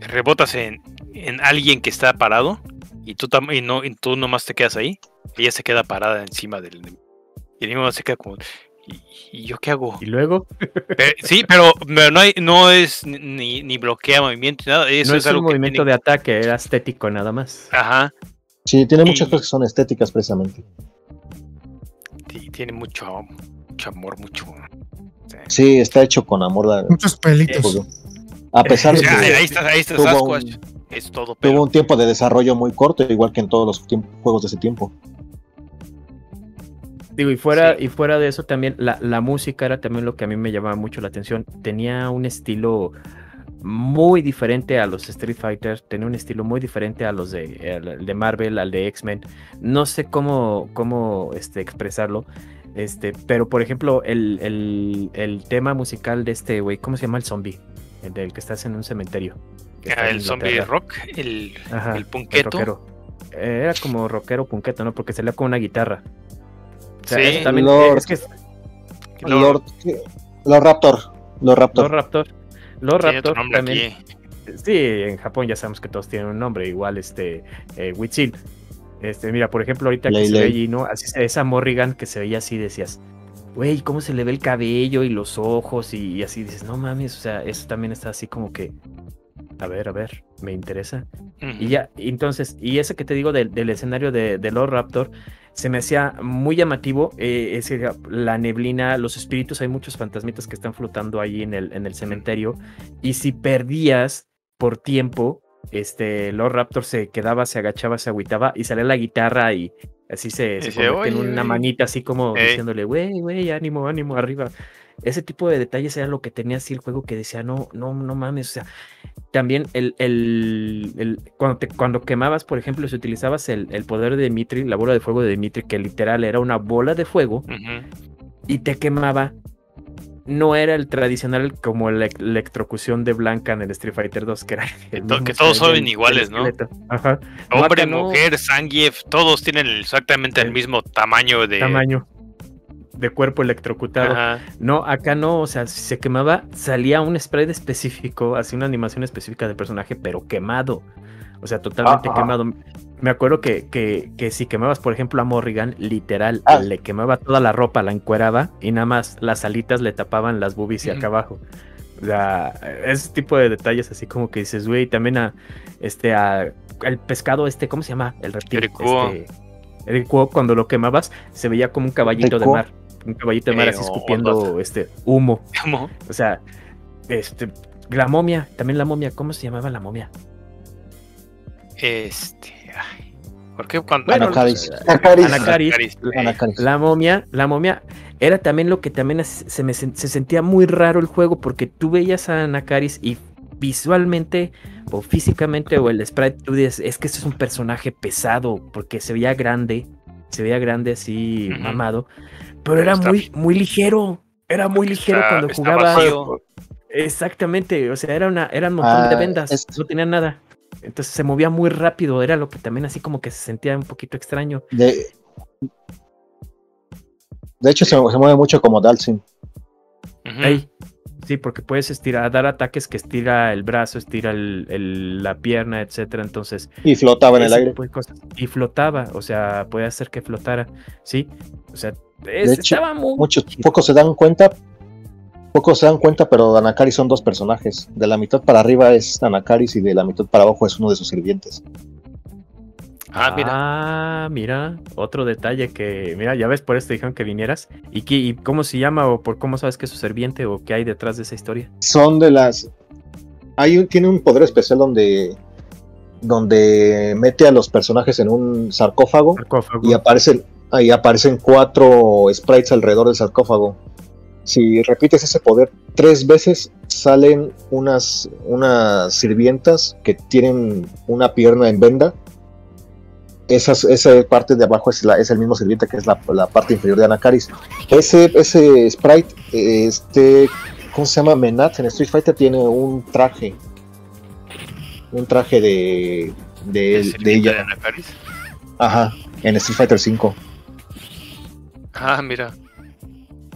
rebotas en, en alguien que está parado y tú tam- y no y tú nomás te quedas ahí, ella se queda parada encima del enemigo. Y el enemigo se queda como ¿y, y yo qué hago? Y luego, sí, pero pero no, hay, no es ni, ni bloquea movimiento ni nada. Eso no es, es un algo que movimiento tiene- de ataque, era estético nada más. Ajá. Sí, tiene muchas Y- cosas que son estéticas precisamente. sí, tiene mucho, mucho amor, mucho. sí. Sí, está hecho con amor. la- Muchos pelitos. A pesar de [laughs] que ahí está, ahí está tuvo Sasquatch. un- Es todo, tuvo un tiempo de desarrollo muy corto, igual que en todos los juegos de ese tiempo. Digo, y fuera, Sí. y fuera de eso también, la, la música era también lo que a mí me llamaba mucho la atención. Tenía un estilo muy diferente a los Street Fighter, tenía un estilo muy diferente a los de, de Marvel, al de X-Men. No sé cómo, cómo este, expresarlo. Este, pero por ejemplo, el, el, el tema musical de este güey, ¿cómo se llama el zombie? El del que estás en un cementerio. que Ah, el zombie rock, el, Ajá, el el punqueto. rockero. Eh, Era como rockero punqueto, ¿no? Porque salía con una guitarra. O sea, Sí. eso también Lord. es que es- Lord. Lord, Raptor. Lord Raptor. También. aquí. Sí, en Japón ya sabemos que todos tienen un nombre, igual este eh, Witzel. Este, mira, por ejemplo, ahorita que se ve allí, ¿no? Así, esa Morrigan que se veía así, decías, güey, ¿cómo se le ve el cabello y los ojos? Y, y así dices, no mames, o sea, eso también está así como que, a ver, a ver, me interesa. Ujú. Y ya, entonces, y ese que te digo del, del escenario de, de Lord Raptor, se me hacía muy llamativo. eh, ese, la neblina, los espíritus, hay muchos fantasmitas que están flotando ahí en el, en el cementerio. Y si perdías por tiempo, este Lord Raptor se quedaba, se agachaba, se agüitaba y salía la guitarra y así se, se Dice, en "Oye, una oye". manita así como Ey. diciéndole, güey, güey, ánimo, ánimo, arriba. Ese tipo de detalles era lo que tenía así el juego que decía, no, no, no mames, o sea, también el, el, el- cuando, te, cuando quemabas, por ejemplo, si utilizabas el, el poder de Dimitri, la bola de fuego de Dimitri, que literal era una bola de fuego y te quemaba, no era el tradicional como la electrocución de Blanca en el Street Fighter 2, que era el to- que todos son iguales, ¿no? Ajá, No, Hombre, no. mujer, Zangief, todos tienen exactamente el El mismo tamaño de. tamaño de cuerpo electrocutado. Ajá. No, acá no, o sea, si se quemaba, salía un spray específico, así una animación específica del personaje, pero quemado. O sea, totalmente ajá. quemado. Me acuerdo que, que, que si quemabas, por ejemplo, a Morrigan, literal, Ah. le quemaba toda la ropa, la encueraba y nada más las alitas le tapaban las boobies y acá abajo. O sea, ese tipo de detalles así como que dices, güey, también a este a el pescado este, ¿cómo se llama? El reptil. Ericuo. Este, Ericuo, cuando lo quemabas, se veía como un caballito de mar. Un caballito de mar Eh, así o- escupiendo este humo. ¿Cómo? O sea, este, la momia, también la momia, ¿cómo se llamaba la momia? Este. ay, ¿Por qué cuando.? Bueno, Anacaris. Anacaris. Anacaris. Anacaris, Anacaris. La momia, la momia era también lo que también se me se sentía muy raro el juego porque tú veías a Nakaris y visualmente o físicamente o el sprite tú dices, es que este es un personaje pesado porque se veía grande, se veía grande así mamado, pero era Está- muy muy ligero, era muy ligero está- cuando está jugaba. vacío. Exactamente, o sea, era una era un montón de Ah, vendas, es- no tenía nada. Entonces se movía muy rápido, era lo que también así como que se sentía un poquito extraño. De, de hecho, se, se mueve mucho como Dalsin. Ujú. Ey, Sí, porque puedes estirar, dar ataques que estira el brazo, estira el- el- la pierna, etcétera. Entonces, Y flotaba en el aire. tipo de cosas. Y flotaba, o sea, puede hacer que flotara, sí. O sea, es- hecho, estaba muy. Muchos pocos se dan cuenta Pocos se dan cuenta, pero Danakaris son dos personajes. De la mitad para arriba es Danakaris y de la mitad para abajo es uno de sus sirvientes. Ah, mira. Ah, mira, otro detalle que, mira, ya ves, por esto dijeron que vinieras. ¿Y, qué, y cómo se llama o por cómo sabes que es su serviente o qué hay detrás de esa historia? Son de las. Hay un, tiene un poder especial donde. Donde mete a los personajes en un sarcófago Sarcófago. y aparecen, ahí aparecen cuatro sprites alrededor del sarcófago. Si repites ese poder tres veces, salen unas, unas sirvientas que tienen una pierna en venda. Esas, esa parte de abajo es, la, es el mismo sirviente que es la, la parte inferior de Anakaris. Ese, ese sprite, este, ¿cómo se llama? Menat en Street Fighter tiene un traje. Un traje de, de, ¿El de sirviente de ella. Anakaris? Ajá, en Street Fighter 5. Ah, mira.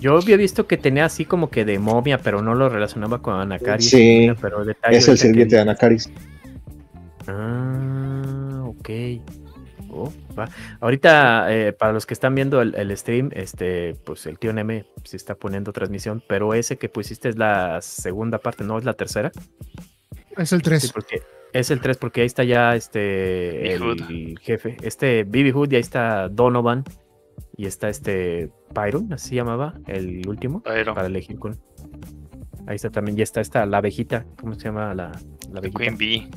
Yo había visto que tenía así como que de momia, pero no lo relacionaba con Anakari. Sí, pero detalle Es el que sirviente de dices. Anakaris. Ah, ok. Oh, va. Ahorita, eh, para los que están viendo el, el stream, este, pues el tío Neme se está poniendo transmisión, pero ese que pusiste es la segunda parte, ¿no es la tercera? Es el Sí, 3. porque es el 3, porque ahí está ya este Big el jefe. Este Bibi Hood, y ahí está Donovan. Y está este Pyron, así se llamaba, el último, para elegir con. Ahí está también, ya está esta la abejita, ¿cómo se llama la, la abejita? Queen Bee.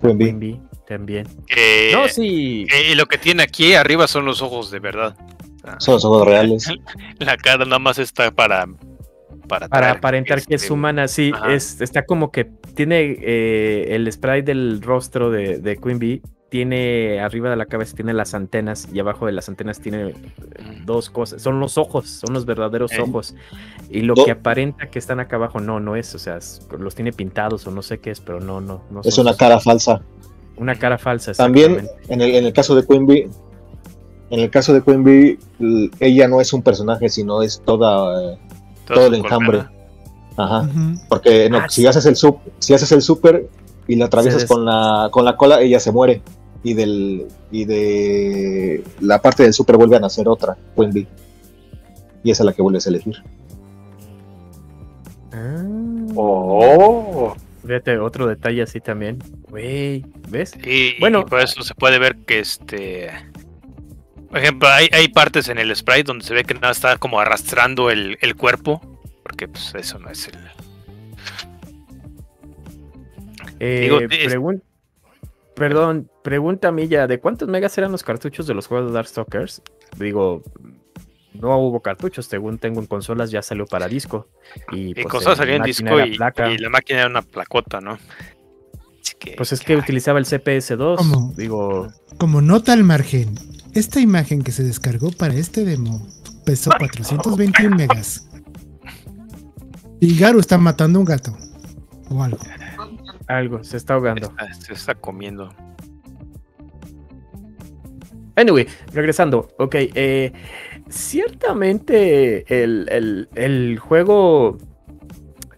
Queen Bee. Queen Bee, también. No, sí. que lo que tiene aquí arriba son los ojos de verdad. Son los ojos reales. [laughs] La cara nada más está para. Para, Para aparentar que es este, humana, sí, es, está como que tiene eh, el spray del rostro de, de Queen Bee, tiene arriba de la cabeza tiene las antenas y abajo de las antenas tiene eh, dos cosas, son los ojos, son los verdaderos Eh. ojos. Y lo que aparenta que están acá abajo, no, no es, o sea, los tiene pintados o no sé qué es, pero no, no, no. Es una los- cara falsa. Una cara falsa. También en el, en el caso de Queen Bee, en el caso de Queen Bee, l- ella no es un personaje, sino es toda, eh, todo el enjambre. colgada. Ajá. Porque no, Ah, si sí. haces el sub, si haces el super y la atraviesas con la con la cola, ella se muere y del y de la parte del super vuelve a nacer otra, Queen Bee. Y esa es la que vuelves a elegir. Ah, Oh, Fíjate, otro detalle así también. Güey, ¿ves? Y, Bueno. bueno, por eso se puede ver que este. Por ejemplo, hay, hay partes en el sprite donde se ve que nada está como arrastrando el, el cuerpo. Porque pues eso no es el. Eh, pregun- Perdón, pregunta Milla, ¿de cuántos megas eran los cartuchos de los juegos de Darkstalkers? Digo, no hubo cartuchos, según tengo en consolas ya salió para disco. Y, Y pues, cosas en salían en máquina disco y, placa. y la máquina era una placota, ¿no? Así que, Pues es que utilizaba el CPS2, ¿Cómo? digo, Como nota al margen, esta imagen que se descargó para este demo pesó 421 megas. Y Garu está matando un gato. O algo. Algo, se está ahogando. está- se está comiendo. Anyway, regresando, ok, eh, ciertamente el, el- el juego,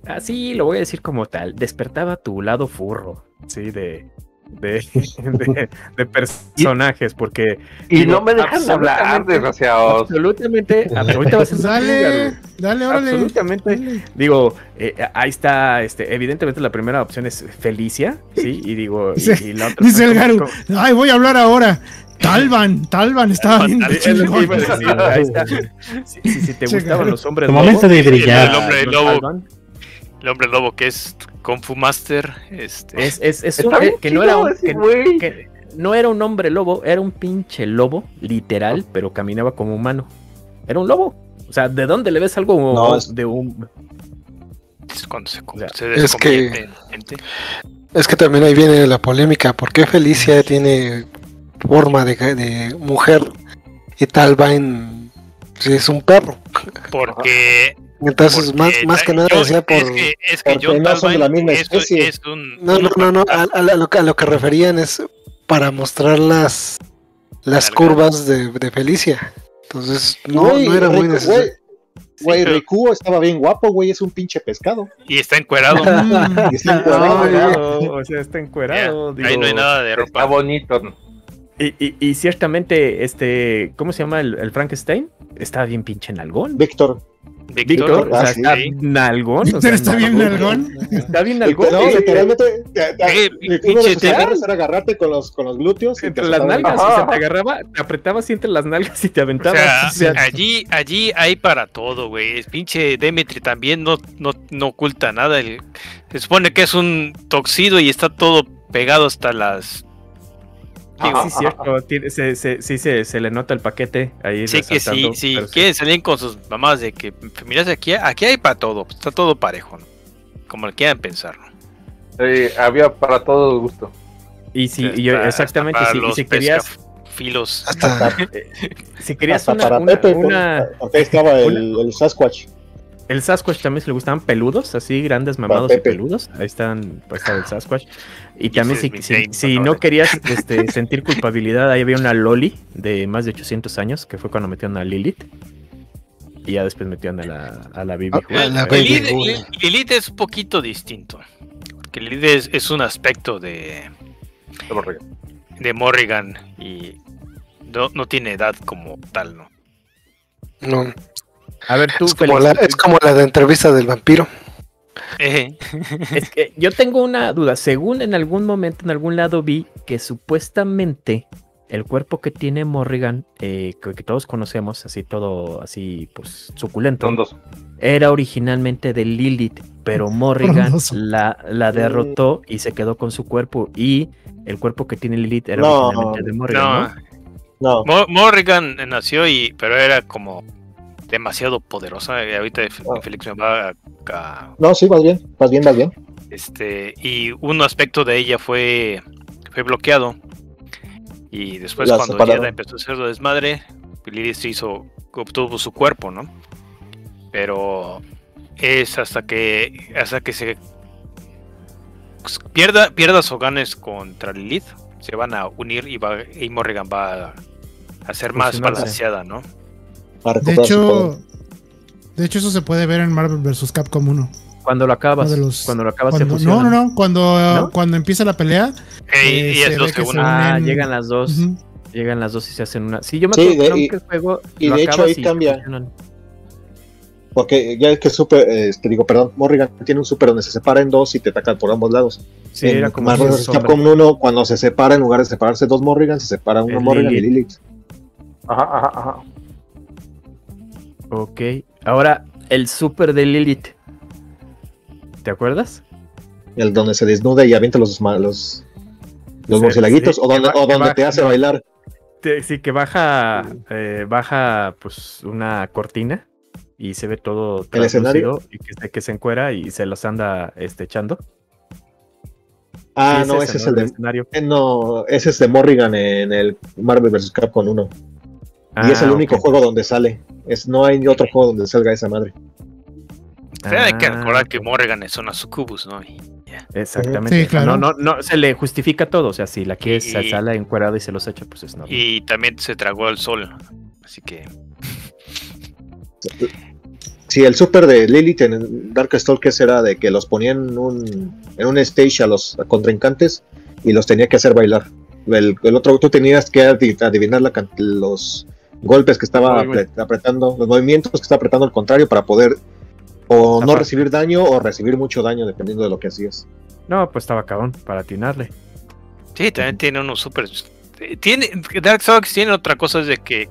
así lo voy a decir como tal, despertaba tu lado furro, ¿sí? De, de, [laughs] de- de personajes, porque y Digo, no me dejan de hablar, absolutamente- desgraciados. absolutamente, ah, pero ahorita vas a Dale, dale, órale. Absolutamente. Dale. Digo, eh, ahí está, este, evidentemente la primera opción es Felicia, ¿sí? Y digo, y, Dice- y la otra Dice el ¿cómo- Garu, ay, voy a hablar ahora. Talban, Talban estaba bien Es lo que iba a chingón. decir, ahí está. Si, si- si te gustaban los hombres Tu momento de El brillar. hombre los lobo. Talban, El hombre lobo que es Kung Fu Master. Este, Es, es, es un- eh, que no era un, ese que- güey. que no era un hombre lobo, era un pinche lobo, literal, pero caminaba como humano. Era un lobo. O sea, ¿de dónde le ves algo No, es- de un es cuando se, O sea, se es que- en gente. Es que también ahí viene la polémica. ¿Por qué Felicia tiene forma de, de mujer y Talvine si es un perro? Porque. Entonces, más, porque más que nada yo- decía por... Es que, es que porque John no son de la misma es- especie. es un. No, no, no, no. A, a- a lo, que- a lo que referían es para mostrar las, las curvas de, de Felicia. Entonces, no, no era muy necesario. Güey, Riku estaba bien guapo, güey, es un pinche pescado. Y está encuerado. Mm, [laughs] Y está encuadrado, Ay, güey. [laughs] o sea, está encuerado. ahí no hay nada de Está ropa. bonito. Y, y- y ciertamente, este, ¿cómo se llama el, el Frankenstein? Estaba bien pinche nalgón. Víctor, Víctor, o sea, Ah, sí. está nalgón. o Víctor sea, está bien nalgón. Está bien nalgón. no, literalmente, te- Eh, era agarrarte con los, con los glúteos. Entre las nalgas, o sea, te agarraba, te apretaba así entre las nalgas y te O aventabas. sea, o sea, allí, allí hay para todo, güey. Pinche Demetri también no, no, no oculta nada. El- se supone que es un toxido y está todo pegado hasta las. Sí, Ajá, sí, cierto. [laughs] tiene- se, se- sí, se, se le nota el paquete ahí. Sí que sí, sí. pero sí. Quieren salir con sus mamás de que, miras, aquí, aquí hay para todo. Está todo parejo, ¿no? Como le quieran pensar, ¿no? Sí, había para todo gusto. Y si, Hasta- y yo- hasta exactamente, para si, y si querías, pescafilos. Hasta [laughs] si querías Hasta una, para una- Pepe, una- ahí estaba el, el Sasquatch. El Sasquatch también se le gustaban peludos, así grandes, mamados y peludos. Ahí están, pues está el Sasquatch. Y también si, no querías este, sentir culpabilidad, ahí había una Loli de más de 800 años, que fue cuando metieron a Lilith. Y ya después metieron a la, a la Bibi. Ah, la Lilith, Huey. Lilith- Lilith es un poquito distinto. Porque Lilith es, es un aspecto de, de Morrigan y no, no tiene edad como tal, ¿no? no, A ver, tú, es, como Félix, la, es como la de entrevista del vampiro. Eh, Es que yo tengo una duda. Según en algún momento, en algún lado vi que supuestamente el cuerpo que tiene Morrigan, eh, que, que todos conocemos, así todo, así pues suculento, era originalmente de Lilith, pero [laughs] Morrigan la, la derrotó y se quedó con su cuerpo. Y el cuerpo que tiene Lilith era No. originalmente de Morrigan, no, ¿no? No, Mo- Morrigan nació y pero era como demasiado poderosa. y ahorita Ah. Félix me va a, a- no, sí, vas bien, vas bien, vas bien. este y un aspecto de ella fue fue bloqueado y después La cuando separaron. ya empezó a hacer lo desmadre Lilith se hizo obtuvo su cuerpo no pero es hasta que hasta que se pierda pierda Soganes contra Lilith se van a unir y va y Morrigan va a, a ser más balanceada no De hecho, de hecho, eso se puede ver en Marvel vs. Capcom 1. Cuando lo acabas, Uno de los- cuando lo acabas se Cuando- no, fusionan. no, no. Cuando, ¿No? cuando empieza la pelea, Eh, Eh, y se es que se Ah, llegan las dos. Llegan las dos y se hacen una. Sí, yo me Sí, acuerdo de- y- que el juego. y lo de hecho ahí y se cambia. Porque ya es que super, eh, te digo, perdón, Morrigan tiene un super donde se separa en dos y te atacan por ambos lados. Sí, en era como Marvel vs. Capcom 1, cuando se separa, en lugar de separarse dos Morrigan, se separa uno El Morrigan y Lilith. Lilith. Ajá, ajá, ajá. Ok. Ahora, el super de Lilith. ¿Te acuerdas? El donde se desnuda y avienta los, los, los Sí, murcielaguitos, sí, o donde, o te hace no. bailar. Te- sí, que baja. eh, baja, pues, una cortina. Y se ve todo ¿El escenario? Y que, se- que se encuera y se los anda este, echando. Ah, Sí, no, ese, ese es el de. escenario. eh, No, ese es de Morrigan en el Marvel vs. Capcom 1. Y es el Ah, único juego donde sale. Es, no hay otro juego donde salga esa madre. Pero hay que Ah, recordar que Morrigan es una sucubus, ¿no? Y Exactamente. Sí, claro. No, no, no, se le justifica todo. O sea, si la quieres Y- sale encuerada y se los echa, pues es normal. Y también se tragó el sol. Así que. Sí, el super de Lilith en Darkstalkers era de que los ponían en un, en un stage a los contrincantes y los tenía que hacer bailar. El, el otro, tú tenías que adi- adivinar la los golpes que estaba apretando, los movimientos que estaba apretando al contrario para poder o no recibir daño o recibir mucho daño dependiendo de lo que hacías. No, pues estaba cabrón para atinarle. Sí, también tiene unos super. Tiene. Dark Souls tiene otra cosa es de que.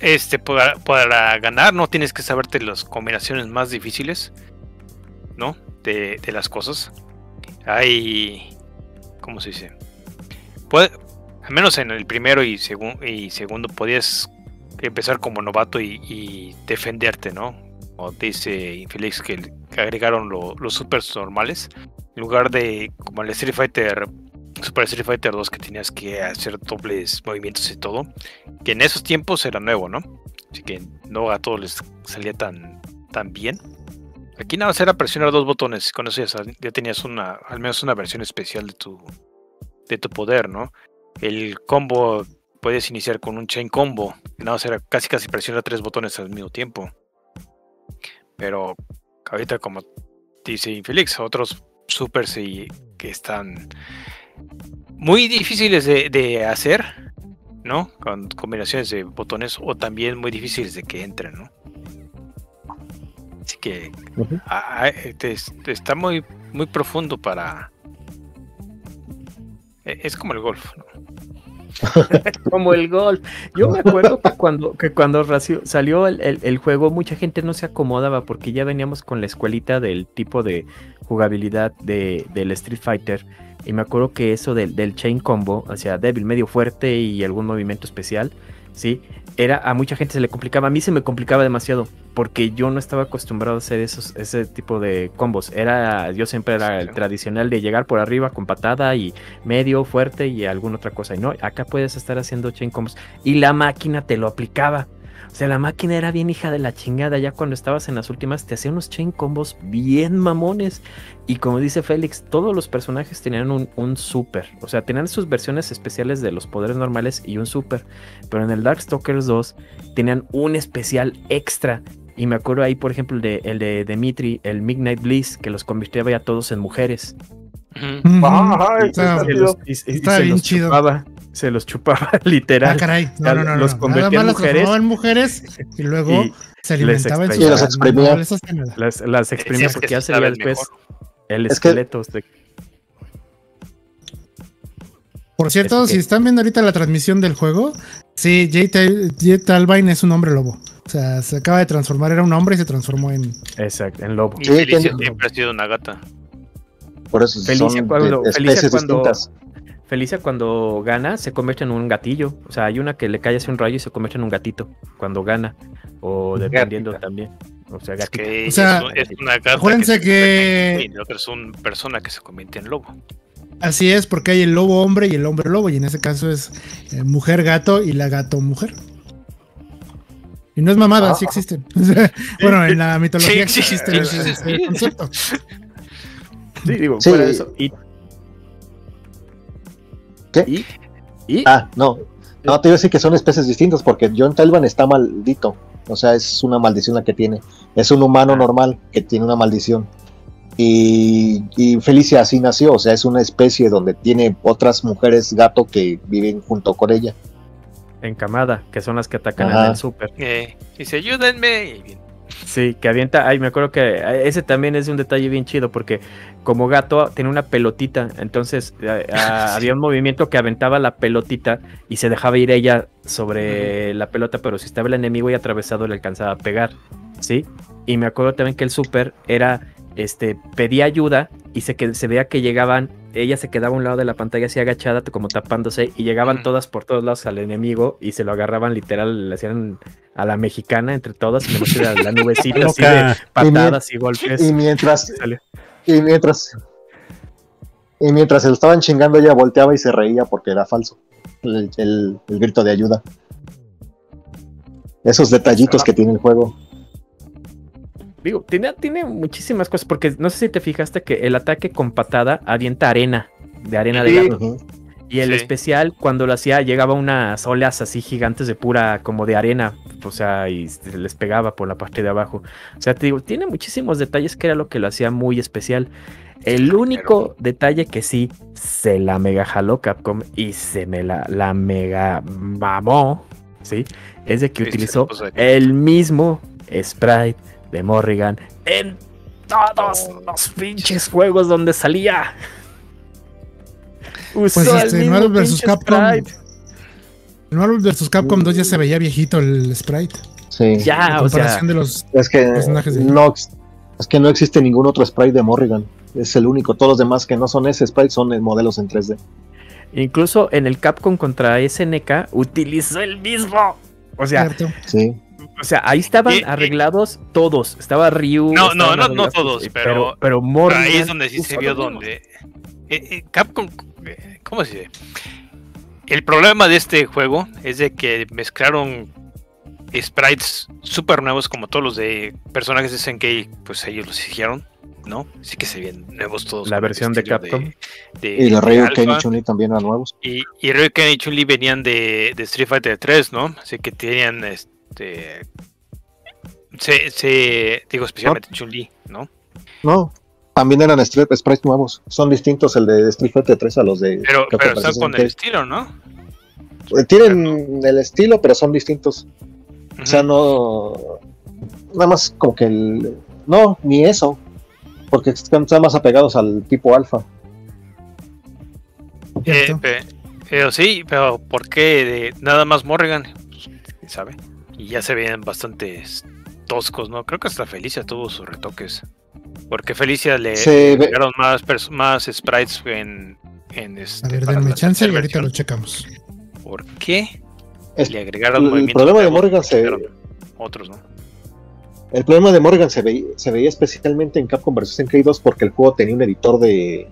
Este, para, para ganar no tienes que saberte las combinaciones más difíciles, ¿no? De, de las cosas. Hay. ¿Cómo se dice? Puede, al menos en el primero y, segun- y segundo podías empezar como novato y, defenderte, ¿no? O dice Infelix que, agregaron lo- los supers normales. En lugar de como el Street Fighter Super Street Fighter 2 que tenías que hacer dobles movimientos y todo, que en esos tiempos era nuevo, ¿no? Así que no a todos les salía tan, tan bien. Aquí nada más era presionar dos botones, con eso ya, ya tenías una, al menos una versión especial de tu, de tu poder, ¿no? El combo puedes iniciar con un chain combo, nada más era casi casi presionar tres botones al mismo tiempo. Pero ahorita como dice Infelix, otros supers y que están muy difíciles de, de hacer, ¿no? Con combinaciones de botones o también muy difíciles de que entren, ¿no? Así que ah, eh, te- te está muy, muy profundo para. Eh, Es como el golf, ¿no? [laughs] Como el golf. Yo me acuerdo que cuando, que cuando salió el, el- el juego, mucha gente no se acomodaba porque ya veníamos con la escuelita del tipo de jugabilidad de, del Street Fighter. Y me acuerdo que eso del, del chain combo, o sea, débil, medio fuerte y algún movimiento especial, ¿sí? Era, a mucha gente se le complicaba. A mí se me complicaba demasiado porque yo no estaba acostumbrado a hacer esos, ese tipo de combos. Era, yo siempre era el tradicional de llegar por arriba con patada y medio, fuerte y alguna otra cosa. Y no, acá puedes estar haciendo chain combos. Y la máquina te lo aplicaba. O sea, la máquina era bien hija de la chingada. Ya cuando estabas en las últimas, te hacía unos chain combos bien mamones. Y como dice Félix, todos los personajes tenían un, un super. O sea, tenían sus versiones especiales de los poderes normales y un super. Pero en el Darkstalkers 2 tenían un especial extra. Y me acuerdo ahí, por ejemplo, el de, el de Dimitri, el Midnight Bliss, que los convirtió ya todos en mujeres. Y está se los, y- Está bien chido. chupaba. Se los chupaba [laughs] Ah, literal. caray. No, no, no. Los no. convertía en las mujeres. mujeres [laughs] y luego Y se alimentaba en. Y los exprimía. Las, las exprimía es que porque ya se veía el Es que- esqueleto. de- Por cierto, Es que- si están viendo ahorita la transmisión del juego, sí, Jet, Albine es un hombre lobo. O sea, se acaba de transformar, era un hombre y se transformó en. Exacto, en lobo. Y Felicia siempre ha sido una gata. Por eso Felicia son cuando- Felicia cuando- distintas. Felicia cuando gana se convierte en un gatillo. O sea, hay una que le cae hacia un rayo y se convierte en un gatito cuando gana. O dependiendo Gatita. también. O sea, Es que O sea, es, un- es una gata acuérdense que- otra es una persona que se convierte en lobo. Así es, porque hay el lobo hombre y el hombre lobo, y en ese caso es eh, mujer gato y la gato mujer. Y no es mamada, Ah. sí existen. [laughs] Bueno, en la mitología Sí, sí, existe sí, ese, sí, concepto. Sí, digo, Sí. fuera de eso. Y, ¿Qué? y, y- Ah, no. No, te iba a decir que son especies distintas porque John Talban está maldito. O sea, es una maldición la que tiene. Es un humano Ah. normal que tiene una maldición. Y, y Felicia así nació. O sea, es una especie donde tiene otras mujeres gato que viven junto con ella. encamada, que son las que atacan Ajá. en el super. Eh, dice, ayúdenme. Y bien. Sí, que avienta. Ay, me acuerdo que ese también es un detalle bien chido porque como gato tiene una pelotita, entonces eh, [laughs] ah, había un movimiento que aventaba la pelotita y se dejaba ir ella sobre la pelota, pero si estaba el enemigo y atravesado le alcanzaba a pegar, ¿sí? Y me acuerdo también que el super era, este, pedía ayuda y se, que, se veía que llegaban, ella se quedaba a un lado de la pantalla así agachada, como tapándose, y llegaban todas por todos lados al enemigo y se lo agarraban literal, le hacían a la mexicana entre todas y le metían la nubecita así de patadas y golpes. Y mientras, Sale. y mientras, y mientras se lo estaban chingando, ella volteaba y se reía porque era falso. El, el- el grito de ayuda. Esos detallitos que tiene el juego. Digo, tiene, tiene muchísimas cosas, porque no sé si te fijaste que el ataque con patada avienta arena, de arena de Sí. gato. Y el Sí. especial, cuando lo hacía, llegaba unas olas así gigantes de pura, como de arena, o sea, y se les pegaba por la parte de abajo. O sea, te digo, tiene muchísimos detalles que era lo que lo hacía muy especial. El único detalle que sí se la mega jaló Capcom y se me la, la mega mamó, ¿sí? Es de que Sí, utilizó el mismo sprite de Morrigan en todos los pinches juegos donde salía. Usó Pues el este, mismo Marvel vs. Capcom. sprite. En Marvel vs. Capcom 2 ya se veía viejito el sprite. Sí. Ya, en o sea, comparación de los. Es que personajes de- no, es que no existe ningún otro sprite de Morrigan. Es el único. Todos los demás que no son ese sprite son modelos en 3D. incluso en el Capcom contra SNK utilizó el mismo. O sea, ¿cierto? Sí. O sea, ahí estaban Y- y- arreglados todos. Estaba Ryu. No, no, no, no todos, pero- pero, pero Morrigan ahí es donde sí se vio donde. eh, eh, Capcom. eh, ¿Cómo se dice? El problema de este juego es de que mezclaron sprites super nuevos como todos los de personajes de SNK, pues ellos los hicieron, ¿no? Sí que se ven nuevos todos. La versión de Capcom. de- Y los Ryu. Ken y Chun-Li también eran nuevos. Y, y Ryu, Ken y Chun-Li venían de, de Street Fighter 3, ¿no? Así que tenían este. Se, se digo especialmente Chun-Li, ¿no? No. También eran street, sprites nuevos. Son distintos el de Street Fighter 3 a los de. Pero, pero están con el estilo, ¿no? Eh, Tienen el estilo, pero son distintos. O sea, no. Nada más como que el, no, ni eso. Porque están están más apegados al tipo alfa. Eh, pero sí, pero ¿por qué de nada más Morrigan? Pues, ¿quién sabe? Y ya se ven bastante toscos, ¿no? Creo que hasta Felicia tuvo sus retoques. Porque Felicia le agregaron más, más sprites en, en A este. ver, para denme chance y ahorita lo checamos. ¿Por qué? Es- le agregaron el movimientos problema de Morrigan se- Otros, ¿no? El problema de Morgan se, veía, se veía especialmente en Capcom vs. K2 porque el juego tenía un editor de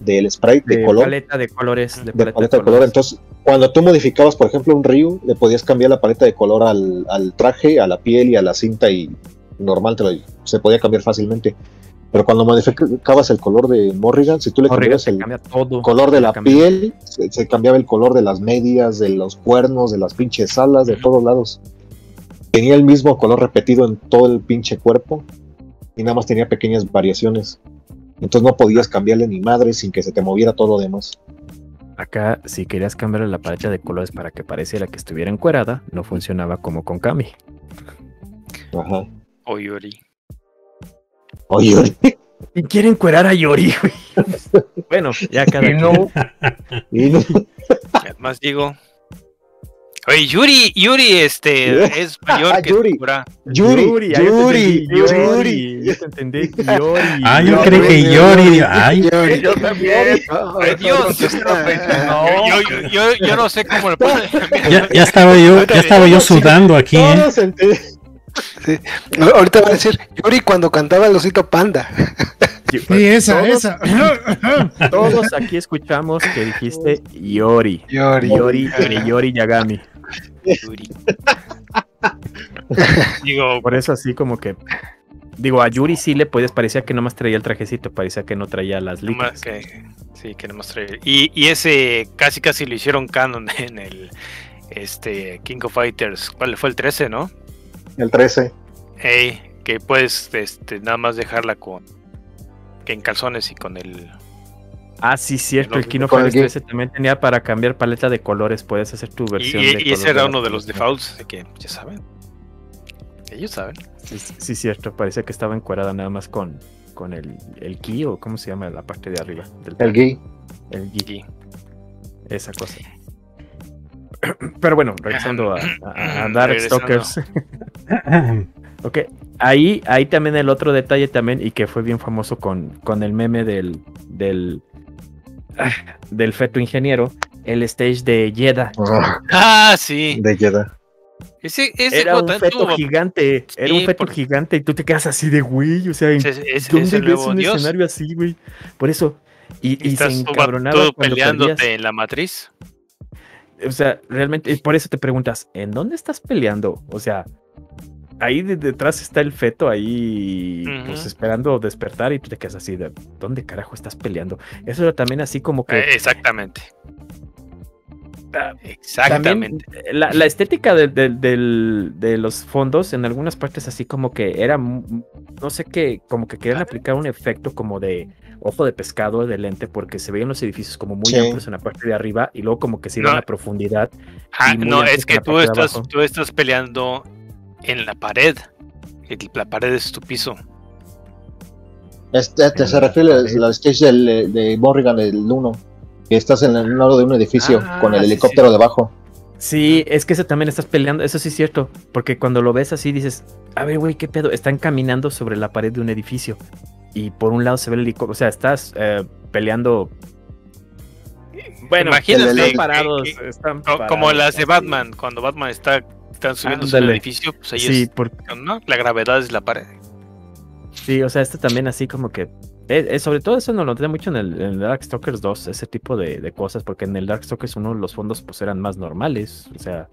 del sprite de, De color, paleta de colores. De de paleta, paleta de color. Entonces, cuando tú modificabas, por ejemplo, un Ryu, le podías cambiar la paleta de color al, al traje, a la piel y a la cinta y normal te lo- se podía cambiar fácilmente. Pero cuando modificabas el color de Morrigan, si tú le Morrigan cambiabas el cambia todo. color de la cambia. piel, se, se cambiaba el color de las medias, de los cuernos, de las pinches alas, de todos lados. Tenía el mismo color repetido en todo el pinche cuerpo y nada más tenía pequeñas variaciones. Entonces no podías cambiarle ni madre sin que se te moviera todo lo demás. Acá, si querías cambiarle la paleta de colores para que pareciera que estuviera encuerada, no funcionaba como con Kami. Ajá. O Yuri. Oye, oye, Y quiere encuerar a Yori, güey. [laughs] bueno, ya cada Y quien. no, y no- Además digo. Oye, Yuri, Yuri, este, [laughs] es mayor que Yuri. Yuri, Yuri, entendí, Yuri. Ya te entendí, Yori. Ah, yo creí que Yori. Ay, yo también. Ay, Dios, yo, yo, yo, yo- yo no sé cómo le ponen. [laughs] ya, ya estaba yo, ya estaba yo sudando aquí, ¿eh? Ente- Ahorita va a decir Yuri cuando cantaba el osito panda. Sí, esa, Todos- esa. Todos aquí escuchamos que dijiste Yori. Yori. Yori, Yori Yagami. Yuri. [laughs] Digo, Por eso así como que... Digo, a Yuri sí le puedes, parecía que nomás traía el trajecito, parecía que no traía las ligas. que. Sí, que no más traer. Y, y ese casi casi lo hicieron canon [laughs] en el este King of Fighters. ¿Cuál fue el 13, no? El 13. Ey, que puedes este, nada más dejarla con. Que en calzones y con el. Ah, sí, cierto, el Kino Fighters gay. 13 también tenía para cambiar paleta de colores, puedes hacer tu Y, versión y- de y ese era de uno de los defaults, así que ya saben. Ellos saben. Sí, sí, cierto, parecía que estaba encuadrada nada más con, con el, el ki o cómo se llama la parte de arriba del El gay. el gi, Y- esa cosa. [clears throat] Pero bueno, regresando a, a, a Dark Regresando. Stalkers. [laughs] [clears throat] Ok, ahí, ahí también el otro detalle también, y que fue bien famoso con, con el meme del, del, [sighs] del feto ingeniero, el stage de Yeda. Ah, sí. De Jeddah. Ese, ese Era un feto tuvo- gigante, era un feto por- gigante, y tú te quedas así de güey, o sea, ¿en ese- ese- es ¿dónde ves un dios. escenario así, güey? Por eso, y, Y y se estás tú, encabronaba tú cuando peleándote perdías. en la matriz. O sea, realmente, por eso te preguntas, ¿en dónde estás peleando? O sea, ahí de- detrás está el feto ahí, pues esperando despertar y tú te quedas así de, ¿dónde carajo estás peleando? Eso era también así como que... Eh, exactamente. Ah, Exactamente. También, la, la estética de, de- del- de los fondos en algunas partes así como que era, no sé qué, como que querían aplicar un efecto como de ojo de pescado de lente porque se veían los edificios como muy Sí. amplios en la parte de arriba y luego como que se iban No. a profundidad. Ah, no, es que tú estás, tú estás peleando en la pared. La pared es tu piso. Este, este En se la refiere pared. al stage del, de Morrigan, el 1. Que estás en el lado de un edificio Ah, con el helicóptero sí. debajo. Sí, es que eso también estás peleando, eso sí es cierto, porque cuando lo ves así dices, a ver, güey, ¿qué pedo? Están caminando sobre la pared de un edificio y por un lado se ve el helicóptero, o sea, estás eh, peleando... Bueno, Imagínate están parados, que- están Co- Como parados, las de. Batman, cuando Batman está están subiéndose al Ándale. edificio, pues ellos, Sí, por- ¿no? La gravedad es la pared. sí, o sea, esto también así como que... eh, eh, sobre todo eso no lo noté mucho en el, en el Darkstalkers 2, ese tipo de, de cosas, porque en el Darkstalkers 1 los fondos pues eran más normales, o sea...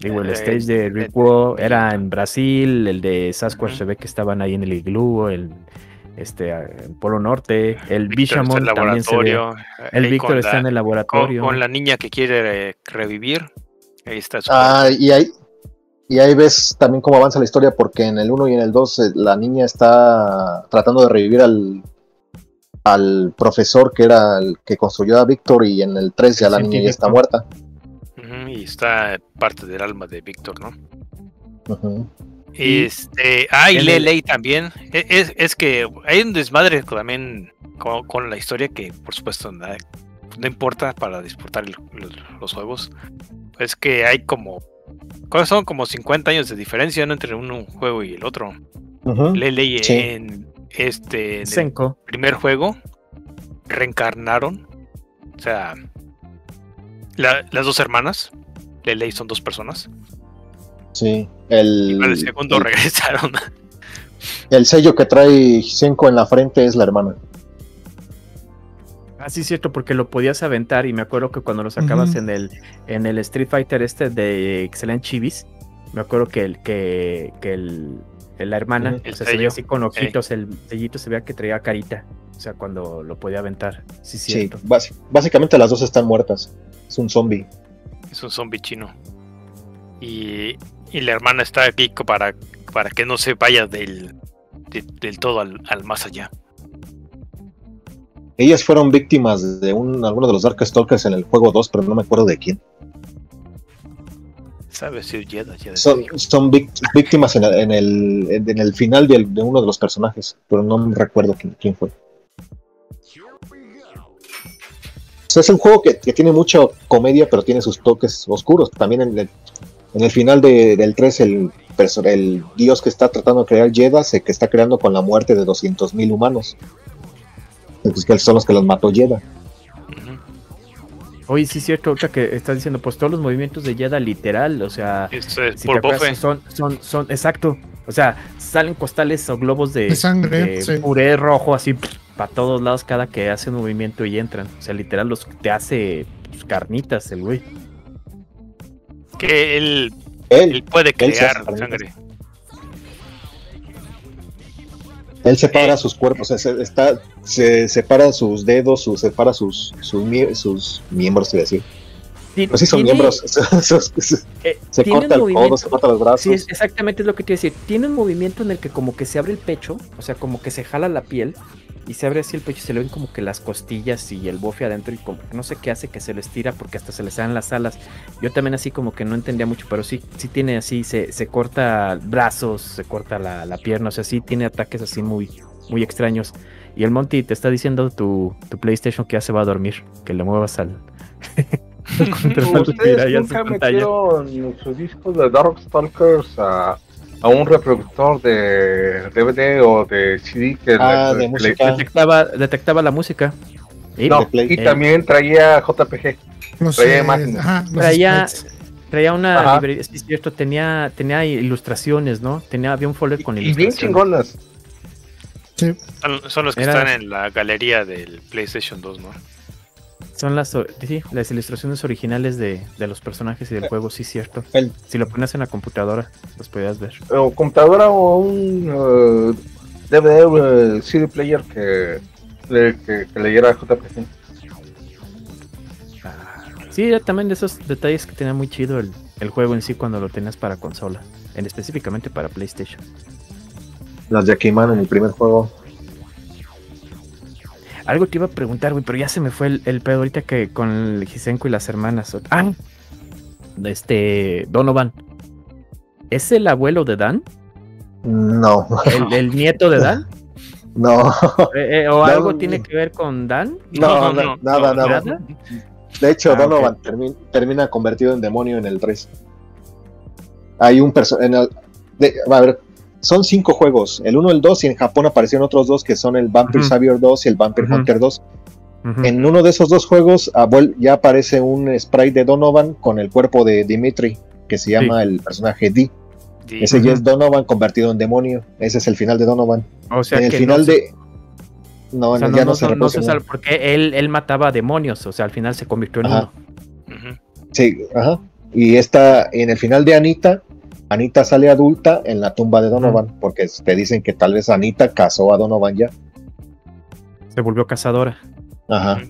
Digo, el Eh, stage de Rickwo eh, era en Brasil, el de Sasquatch se ve que estaban ahí en el iglú, el este en Polo Norte, el Bishamon el también se ve. El ahí Víctor con está la- en el con, laboratorio. con la niña que quiere eh, revivir. Ahí está su Ah, y ahí, y ahí ves también cómo avanza la historia, porque en el 1 y en el 2 eh, la niña está tratando de revivir al, al profesor que era el que construyó a Víctor, y en el 3 ya la niña ya está muerta. Y está parte del alma de Víctor, ¿no? Ujú. Este, ah, y también. E- Es, es que hay un desmadre también con, con la historia que, por supuesto, no, no importa para disfrutar el- los, los juegos. Es que hay como. ¿Cuáles Son como 50 años de diferencia ¿no? entre un juego y el otro. Lei Sí. en este en el Senko. primer juego reencarnaron. O sea, la- las dos hermanas. Lei son dos personas. Sí. El, Para el segundo el, [laughs] regresaron. el sello que trae Senko en la frente es la hermana. Ah, sí, es cierto, porque lo podías aventar y me acuerdo que cuando lo sacabas en el en el Street Fighter este de Excellent Chivis, me acuerdo que el que, que el, el- la hermana, El se veía así con ojitos, el sellito se veía que traía carita, o sea, cuando lo podía aventar. Sí, Sí, cierto. básicamente las dos están muertas. Es un zombie. Es un zombie chino. Y, y la hermana está aquí para, para que no se vaya del, de- del todo al, al más allá. Ellas fueron víctimas de un, alguno de los Darkstalkers en el juego 2, pero no me acuerdo de quién. ¿Sabes? Si Jedi, Jedi Son, son víct- víctimas en el, en el, en el final de uno de los personajes, pero no me recuerdo quién, quién fue. O sea, es un juego que, que tiene mucha comedia, pero tiene sus toques oscuros. También en el, en el final de- del 3, el, el dios que está tratando de crear Jedha se que está creando con la muerte de 200.000 humanos. Pues que son los que los mató. Ujú. Oye, sí es cierto, ahorita que estás diciendo, pues todos los movimientos de Yeda literal, o sea, Esto es si por te acuerdas, bofe. son, son, son, exacto, o sea, salen costales o globos de, De sangre, de sí. puré rojo así para todos lados cada que hace un movimiento y entran, o sea, literal los te hace pues, carnitas el güey. Que él, Él, él puede él crear hace sangre. Él separa sus cuerpos, o sea, se, está, se separa sus dedos, sus, separa sus, sus, sus miembros, a decir. Pues sí, son tiene- miembros. [laughs] eh, se corta el codo, se corta los brazos. Sí, es- exactamente es lo que te decir. Tiene un movimiento en el que como que se abre el pecho, o sea, como que se jala la piel y se abre así el pecho y se le ven como que las costillas y el bofe adentro y como que no sé qué hace que se lo estira porque hasta se le salen las alas. Yo también así como que no entendía mucho, pero sí, sí tiene así, se, se corta brazos, se corta la, la pierna, o sea, sí tiene ataques así muy, muy extraños. Y el Monty te está diciendo tu, tu PlayStation que ya se va a dormir, que le muevas al... [laughs] [laughs] mira, ¿Ustedes su nunca metieron sus discos de Darkstalkers a, a un reproductor de DVD o de CD que Ah, le- de que música. le- Detectaba, detectaba la música. Y No, y Eh. también traía JPG. Los, Traía eh, imágenes. ajá, traía, traía una Ajá. librería, sí, es cierto, tenía, tenía ilustraciones, ¿no? Tenía, había un folder con Y bien ilustraciones. chingonas. Sí. Son, son los que Era- están en la galería del PlayStation 2, ¿no? Son las, sí, las ilustraciones originales de, de los personajes y del juego, sí, cierto. El- Si lo pones en la computadora, los podías ver. O computadora o un eh, DVD eh, CD player que, le- que, que leyera JPG. Sí, era también de esos detalles que tenía muy chido el, el juego en sí cuando lo tenías para consola, en específicamente para PlayStation. Las Jackie Man en el primer juego. Algo te iba a preguntar, güey, pero ya se me fue el, el pedo ahorita que con el Hisenko y las hermanas. Ah, este Donovan. ¿Es el abuelo de Dan? No, ¿El, el nieto de Dan? [laughs] no, Eh, eh, ¿O No, algo no. tiene que ver con Dan? no, na- nada, nada. ¿Nada? De hecho, Ah, Donovan termi- termina convertido en demonio en el 3. Hay un personaje. A ver, son cinco juegos: el 1, el 2, y en Japón aparecieron otros dos que son el Vampire Ujú. Savior 2 y el Vampire. Hunter 2. Ujú. En uno de esos dos juegos ah, ya aparece un sprite de Donovan con el cuerpo de Dimitri, que se llama el personaje D. Ese ya es Donovan convertido en demonio. Ese es el final de Donovan. O sea, en el que final no se- de. No, o sea, en el- no, ya no, no- se no- se porque él, él mataba demonios, o sea, al final se convirtió en Ajá. uno. Sí, ajá. Y esta, en el final de Anita, Anita sale adulta en la tumba de Donovan, porque te dicen que tal vez Anita casó a Donovan ya. Se volvió cazadora. Ajá.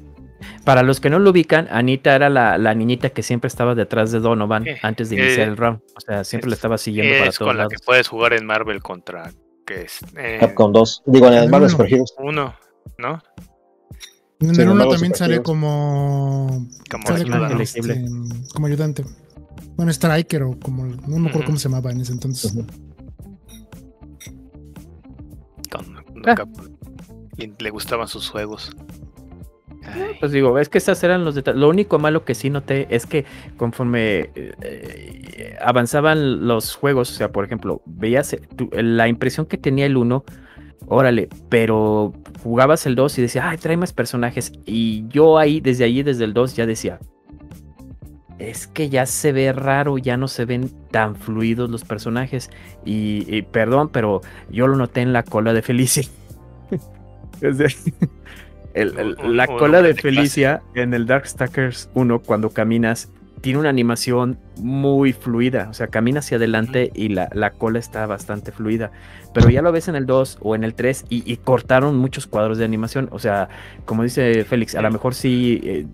Para los que no lo ubican, Anita era la, la niñita que siempre estaba detrás de Donovan Eh, antes de iniciar eh, el round. O sea, siempre le es- estaba siguiendo para Es todos con la lados. que puedes jugar en Marvel contra que es eh, Capcom 2. Digo, en el El Marvel. Super Heroes. uno, ¿no? En el los 1 magos también sale como. Como sale como, este, como ayudante. Bueno, Striker o como. No me acuerdo cómo se llamaba en ese entonces. Ah. Le gustaban sus juegos. Pues digo, es que esas eran los detalles. Lo único malo que sí noté es que conforme eh, avanzaban los juegos, o sea, por ejemplo, veías eh, eh, la impresión que tenía el 1, órale, pero jugabas el 2 y decía, ay, trae más personajes. Y yo ahí, desde allí, desde el 2, ya decía, es que ya se ve raro, ya no se ven tan fluidos los personajes. Y, y perdón, pero yo lo noté en la cola de Felicia. [laughs] El- el- la cola de de Felicia en el Darkstalkers 1, cuando caminas, tiene una animación muy fluida. O sea, camina hacia adelante y la, la cola está bastante fluida. Pero ya lo ves en el 2 o en el 3 y, y cortaron muchos cuadros de animación. O sea, como dice Félix, a lo mejor sí. eh,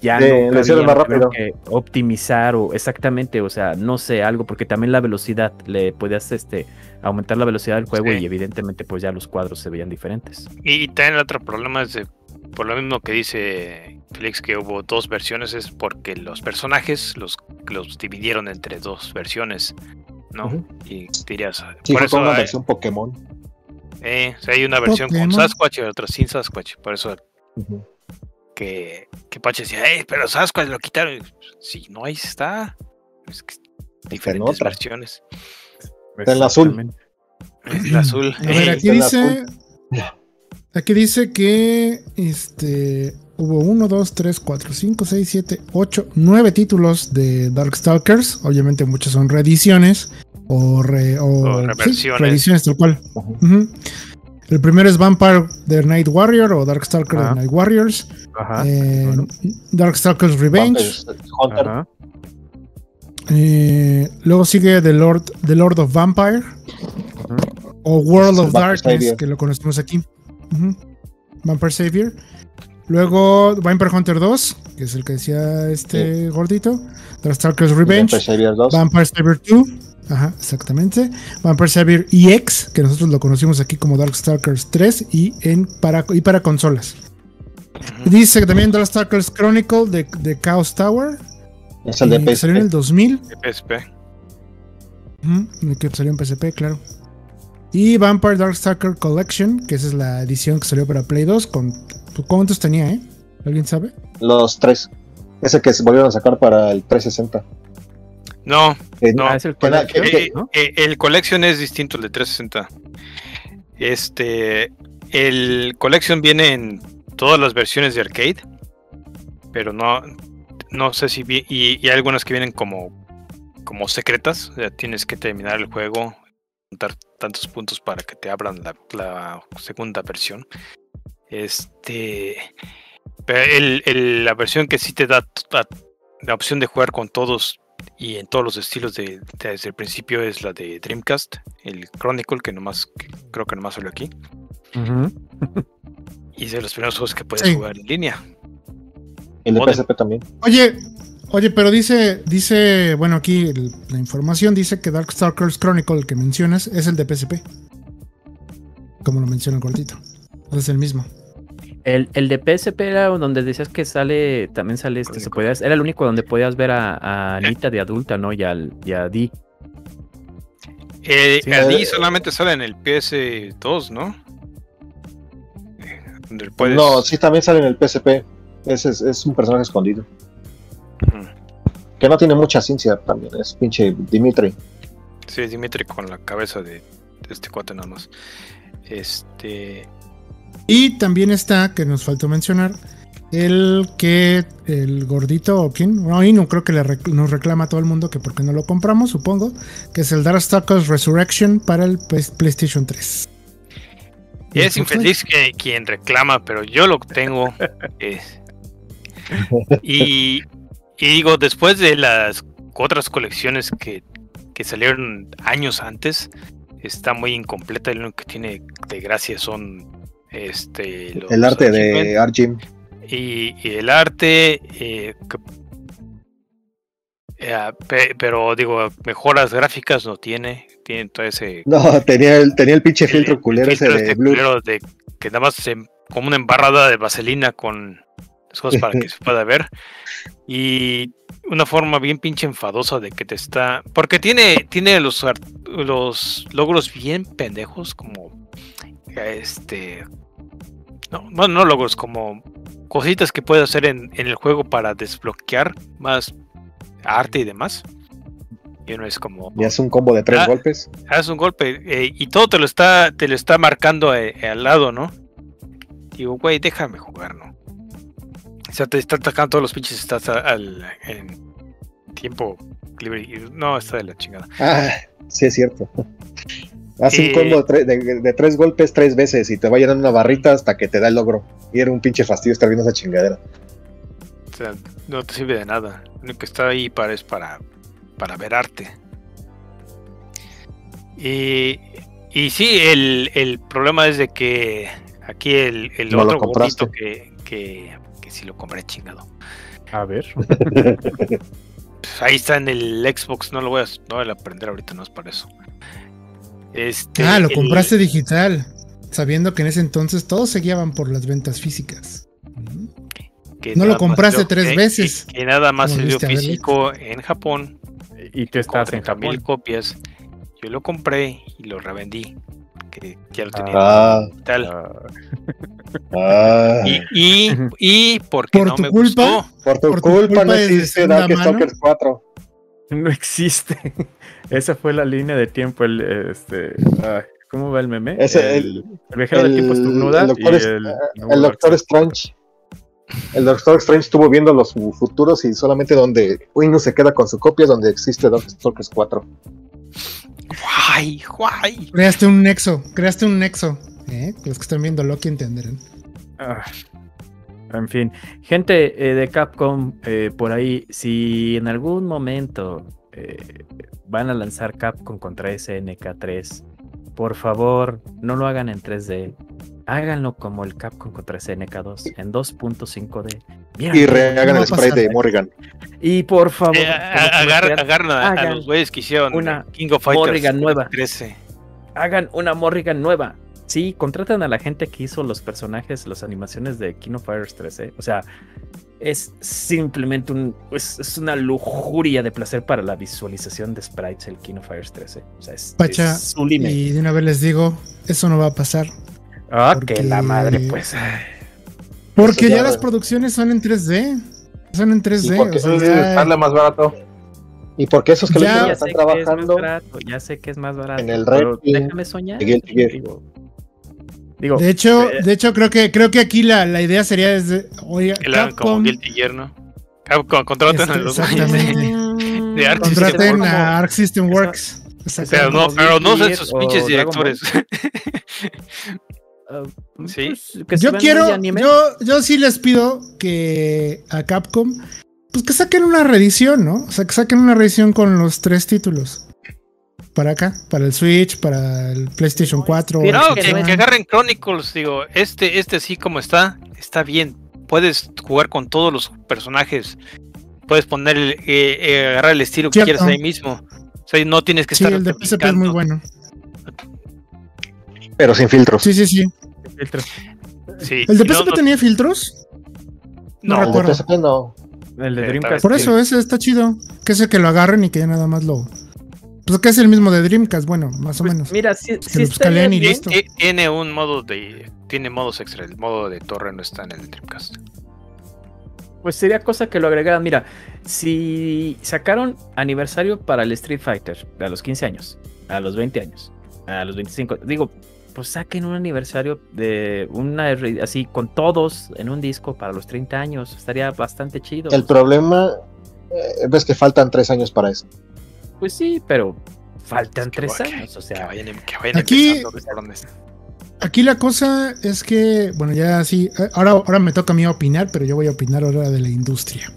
ya Sí, no cabía, más rápido. que optimizar o exactamente, o sea, no sé, algo, porque también la velocidad, le podías este, aumentar la velocidad del juego Sí. y evidentemente pues ya los cuadros se veían diferentes. Y también el otro problema es de, por lo mismo que dice Felix que hubo dos versiones es porque los personajes los, los dividieron entre dos versiones, ¿no? Y dirías, Sí, por eso una hay, versión Pokémon. eh, o sea, hay una versión Pokémon. con Sasquatch y otra sin Sasquatch, por eso. Que, que Pache decía, "Ey, pero Sasquatch lo quitaron. Sí, no, ahí está. Es que diferentes otra. versiones. Está en la azul. La azul. A ver, aquí está dice. Aquí dice que este hubo 1, 2, 3, 4, 5, 6, 7, 8, 9 títulos de Darkstalkers. Obviamente muchos son reediciones o, re- o, O sí, reversiones. reediciones tal cual. Ujú. Ujú. El primero es Vampire The Night Warrior o Darkstalker Ajá. The Night Warriors. Ajá. Eh, bueno, Darkstalkers Revenge. Hunter. Eh, luego sigue The Lord, The Lord of Vampire o World of Vampire Darkness, Savior. que lo conocemos aquí. Vampire Savior. Luego Vampire Hunter 2, que es el que decía este gordito. Darkstalkers Revenge. Vampire Savior 2. Vampire Savior 2. Ajá, exactamente. Vampire Savior EX, que nosotros lo conocimos aquí como Darkstalkers 3 y, en para, y para consolas. Dice que también Darkstalkers Chronicle de, de Chaos Tower. es el de que salió en el PSP. 2000. de PSP. Que salió en PSP, claro. Y Vampire Darkstalker Collection, que esa es la edición que salió para Play 2. Con, ¿Cuántos tenía, eh? ¿Alguien sabe? Los tres. Ese que se volvieron a sacar para el 360. No, Eh, No, Ah, es el Collection, Eh, ¿no? eh, el Collection es distinto al de 360. Este, el Collection viene en todas las versiones de arcade, pero no, no sé si vi- y, y hay algunas que vienen como, como secretas. O sea, tienes que terminar el juego, juntar tantos puntos para que te abran la, la segunda versión. Este, pero el- el- la versión que sí te da la opción de jugar con todos y en todos los estilos de, de- desde el principio es la de Dreamcast, el Chronicle, que nomás que creo que nomás salió aquí. Y es de los primeros juegos que puedes Sí. jugar en línea. el de. PSP también. Oye, oye, pero dice, dice, bueno, aquí el- la información dice que Darkstalkers Chronicle, el que mencionas, es el de PSP. Como lo menciona el cortito. Es el mismo. El, el de PSP era donde decías que sale, también sale este, se podía, era el único donde podías ver a, a [laughs] Anita de adulta, ¿no? Y, al, y a Dee. Eh, Sí. allí solamente sale en el PS2, ¿no? Eh, puedes- No, sí, también sale en el PSP. Ese es, es un personaje escondido. Que no tiene mucha ciencia también. Es pinche Dimitri. Sí, Dimitri con la cabeza de, de este cuate nada más. Este. Y también está, que nos faltó mencionar, el que el gordito o quién, no, y no creo que le rec- nos reclama a todo el mundo que porque no lo compramos, supongo, que es el Darkstalkers Resurrection para el Play- PlayStation 3. Es infeliz que, quien reclama, pero yo lo tengo. [laughs] eh, y, y digo, después de las otras colecciones que, que salieron años antes, está muy incompleta. Lo único que tiene de gracia son este los El arte de Arjim. y, y el arte. eh, que- eh, pe- pero digo, mejoras gráficas no tiene. Tiene todo ese [laughs] No, tenía el, tenía el pinche el- filtro el culero ese filtro de este Blur. culero de que nada más se, como una embarrada de vaselina con las cosas para que [laughs] se pueda ver y una forma bien pinche enfadosa de que te está porque tiene tiene los los logros bien pendejos como este. No, no, no logros, como cositas que puedes hacer en, en el juego para desbloquear más arte y demás. Y uno es como. Y hace un combo de tres Ah. golpes. Haz un golpe eh, y todo te lo está, te lo está marcando eh, al lado, ¿no? Digo, güey, déjame jugar, ¿no? O sea, te está atacando todos los pinches a- al, en tiempo libre. No, está de la chingada. Ah, sí es cierto. Hace Eh, un combo de, tre- de- de tres golpes tres veces y te va llenando una barrita hasta que te da el logro. Y era un pinche fastidio estar viendo esa chingadera. O sea, no te sirve de nada. Lo único que está ahí para es para, para ver arte. Y, y sí, el, el problema es de que aquí el, el No otro gordito que, que, que sí lo compré chingado. A ver. [laughs] Pues ahí está en el Xbox, no lo voy a, no voy a aprender ahorita, no es para eso. Este, Ah, lo el- compraste digital, sabiendo que en ese entonces todos se guiaban por las ventas físicas. Que no lo más compraste yo- tres que- veces. Que, que nada más a ver, físico en Japón, Y tú estás en 30 mil Japón. copias. Yo lo compré y lo revendí. Que ya lo tenía Ah, tal. Ah. Y, y, y porque Por no tu me culpa. gustó. por tu por tu culpa, no culpa es de existe segunda Darkstalkers 4. [laughs] no existe. Esa fue la línea de tiempo. El, este, ay, ¿Cómo va el meme? Ese, el, el viajero del tiempo estornuda el doctor, y es- el, el Doctor Strange. El Doctor Strange estuvo viendo los fu- futuros y solamente donde Windows se queda con su copia es donde existe Darkstalkers 4. Guay, guay. Creaste un nexo, creaste un nexo. ¿eh? Los que están viendo Loki entenderán. Ah, en fin, gente eh, de Capcom, eh, por ahí, si en algún momento eh, van a lanzar Capcom contra SNK3, por favor, no lo hagan en 3D. Háganlo como el Capcom contra SNK2 en 2.5D. Mira, Y rehagan el pasar. de Morrigan. Y por favor, Eh, a- agarran a, a los güeyes que hicieron una King of Fighters Morrigan nueva. 13. hagan una Morrigan nueva. Sí, contraten a la gente que hizo los personajes, las animaciones de King of Fighters 13. O sea, es simplemente un. Es, es una lujuria de placer para la visualización de sprites el King of Fighters 13. O sea, es, Pacha, es sublime. Y de una vez les digo, eso no va a pasar. Ah, porque- que la madre, pues. Porque ya- ya las producciones son en 3D. Son en 3D. ¿Y por qué o sea, sale más barato. Y porque esos que lo Ya- Ya están sé que es más trabajando barato, ya sé que es más barato. en el pero Red déjame soñar. Digo, digo, de hecho, eh, de hecho creo que creo que aquí la, la idea sería desde, oiga, como Capcom, Guilty Gear, ¿no? Capcom, contraten a Este, los exactamente. güeyes [laughs] de Arc contraten a Arc System Works. Pero no, como pero no Guilty son sus pinches directores. [laughs] ah, Sí. pues, que se yo quiero, yo, yo sí les pido que a Capcom, pues que saquen una reedición, ¿no? O sea, que saquen una reedición con los tres títulos. Para acá, para el Switch, para el PlayStation 4. Pero No, Xbox que, agarren Chronicles, digo, este, este así como está, está bien. Puedes jugar con todos los personajes. Puedes poner, el- eh, eh, agarrar el estilo que quieras ahí mismo. O sea, no tienes que Sí, estar el de PSP es muy bueno. pero sin filtros. Sí, sí, sí. Filtros. Sí, ¿El de PSP no- tenía filtros? no, no El de. PSP no. El de Dreamcast. Por sí. eso ese está chido. Que ese que lo agarren y que ya nada más lo. Pues que es el mismo de Dreamcast, bueno, más o Pues, menos. Mira, y bien. listo. Ti- Tiene un modo de. Tiene modos extra. El modo de torre no está en el Dreamcast. Pues sería cosa que lo agregaran. Mira, si sacaron aniversario para el Street Fighter a los 15 años, a los 20 años, a los 25, digo, pues saquen un aniversario de una así con todos en un disco para los 30 años. Estaría bastante chido. El problema eh, es que faltan tres años para eso. Pues sí, pero faltan Es que tres que- años, o Que sea. vayan, em- que vayan Aquí-. Aquí la cosa es que, bueno, ya sí, eh, ahora, ahora me toca a mí opinar, pero yo voy a opinar ahora de la industria.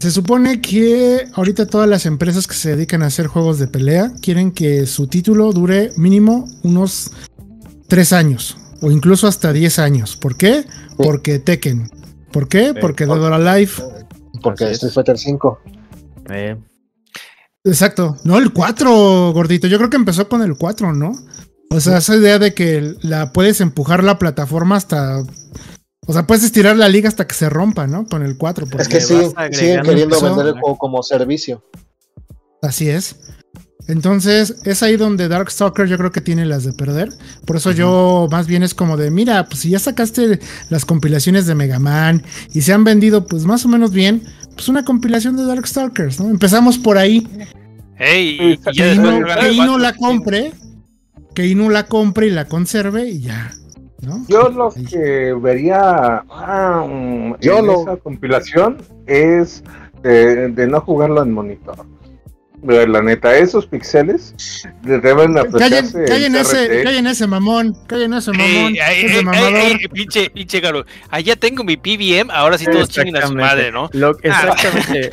Se supone que ahorita todas las empresas que se dedican a hacer juegos de pelea quieren que su título dure mínimo unos 3 años o incluso hasta 10 años. ¿Por qué? Porque Tekken. ¿Por qué? Porque Dead or Alive. Porque. Street Fighter 5. eh, Exacto. No, el 4, gordito. Yo creo que empezó con el 4, ¿no? O sea, esa idea de que la puedes empujar la plataforma hasta. O sea, puedes estirar la liga hasta que se rompa, ¿no? Con el 4. porque Es que siguen agregando queriendo vender el juego como servicio. Así es. Entonces, es ahí donde Darkstalker yo creo que tiene las de perder. Por eso yo más bien es como de, mira, pues si ya sacaste las compilaciones de Mega Man y se han vendido pues más o menos bien, pues una compilación de Darkstalkers, ¿no? Empezamos por ahí. Ey, y- Que Inu, que Inu la compre, que Inu la compre y la conserve y ya, ¿no? Yo lo Ahí. que vería ah, mm, Yo en lo- esa compilación es de, de no jugarlo en monitor. Pero La neta, esos píxeles deben Callen, apreciarse en callen ese, callen ese mamón, callen ese mamón, Ey, ay, ese ey, pinche, pinche Garo. Allá tengo mi PBM, ahora sí todos chinguen a su madre, ¿no? Lo- exactamente.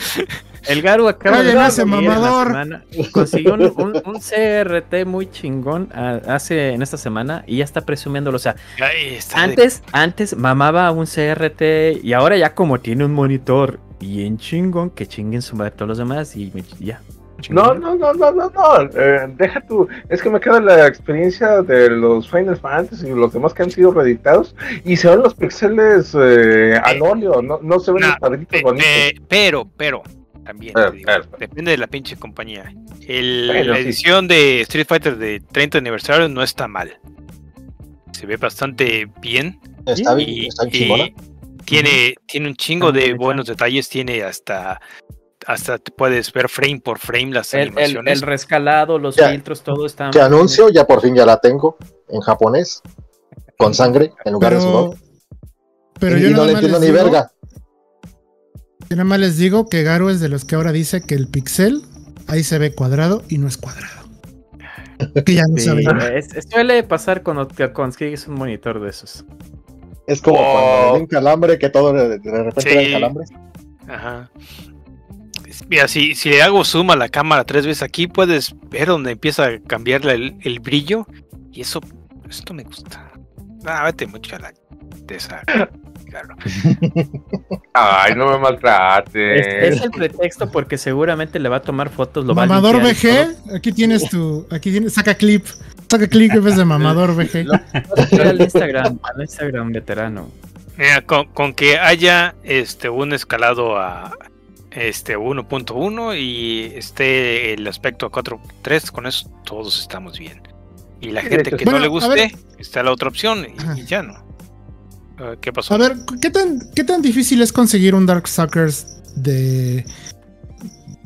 El Garu acaba Callen de ese la mamador. semana- consiguió un, un- un CRT muy chingón ah, hace en esta semana y ya está presumiéndolo. O sea, Ay, está de- antes, antes mamaba un CRT y ahora ya como tiene un monitor bien chingón, que chinguen su madre todos los demás y me- ya. No, no, no, no, no, no. eh, deja tú. Es que me queda la experiencia de los Final Fantasy y los demás que han sido reeditados y se ven los píxeles eh, al óleo, no, no se ven Nah, los cuadritos pe- bonitos. pe- pero, pero, también Eh, te digo, depende de la pinche compañía. El- Bueno, la sí. edición de Street Fighter de 30 aniversario no está mal. Se ve bastante bien. Está bien, y, está y chingona. tiene, tiene un chingo de buenos detalles, tiene hasta hasta te puedes ver frame por frame las El, el- animaciones. el rescalado, los Ya. filtros, todo está. Que anuncio, ya por fin ya la tengo en japonés, con sangre en lugar de Pero, sudor. pero y yo y no le entiendo ni digo- verga. Yo nada más les digo que Garo es de los que ahora dice que el pixel ahí se ve cuadrado y no es cuadrado. Que ya no Sí, sabe. es- es- suele pasar cuando te consigues un monitor de esos. Es como Oh. cuando le den calambre, que todo de, de repente Sí. da calambre. Ajá. Mira, si, si le hago zoom a la cámara tres veces aquí, puedes ver donde empieza a cambiarle el, el brillo. Y eso, esto me gusta. Ah, vete mucho a la de esa. Claro. [laughs] Ay, no me maltrates. Es, es el pretexto porque seguramente le va a tomar fotos. Lo va a Mamador todo. VG, aquí tienes tu, aquí tienes, saca clip, saca clip en vez de mamador VG. [laughs] Mira al Instagram, al Instagram veterano. Mira, con, con que haya este un escalado a este 1.1 y esté el aspecto a 4.3, con eso todos estamos bien. Y la gente que no le guste, está la otra opción y, ya no. ¿Qué pasó? A ver, ¿qué tan, ¿qué tan difícil es conseguir un Darkstalkers de,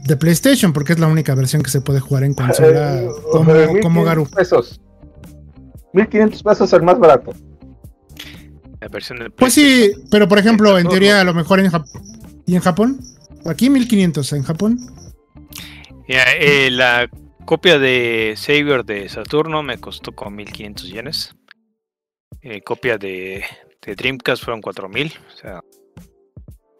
de PlayStation? Porque es la única versión que se puede jugar en consola Eh, como, eh, como 1500 Garu. pesos. 1500 pesos el más barato. La versión de Pues sí, pero por ejemplo, en teoría a lo mejor en Japón. ¿Y en Japón? Aquí 1500, en Japón. Ya, eh, la copia de Savior de Saturno me costó como 1500 yenes. Eh, copia de, de Dreamcast fueron 4000. O sea,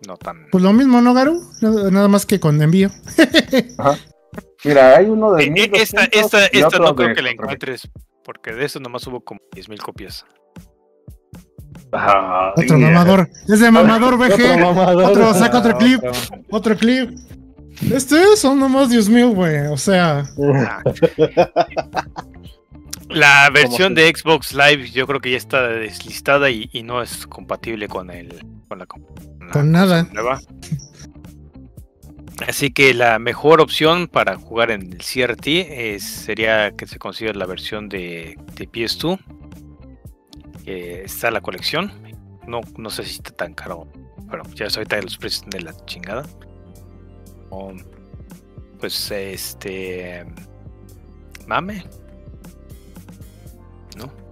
no tan. Pues lo mismo, ¿no, Garu? Nada más que con envío. [laughs] Mira, hay uno de Eh, eh, 1200 esta esta, esta otro no creo de que la 4000. encuentres. Porque de eso nomás hubo como 10.000 copias. Otro mamador. Es de mamador Otro mamador. Otro, saca otro clip. Otro. Otro clip. Este son nomás 10 mil, güey. O sea. [laughs] La versión de Xbox Live yo creo que ya está deslistada y, y no es compatible con el con la, con la Con nada. nueva. Así que la mejor opción para jugar en el CRT es- sería que se consiga la versión de, de PS2. Que está la colección. No, no sé si está tan caro. Pero ya es ahorita los precios de la chingada. O, pues este. Mame.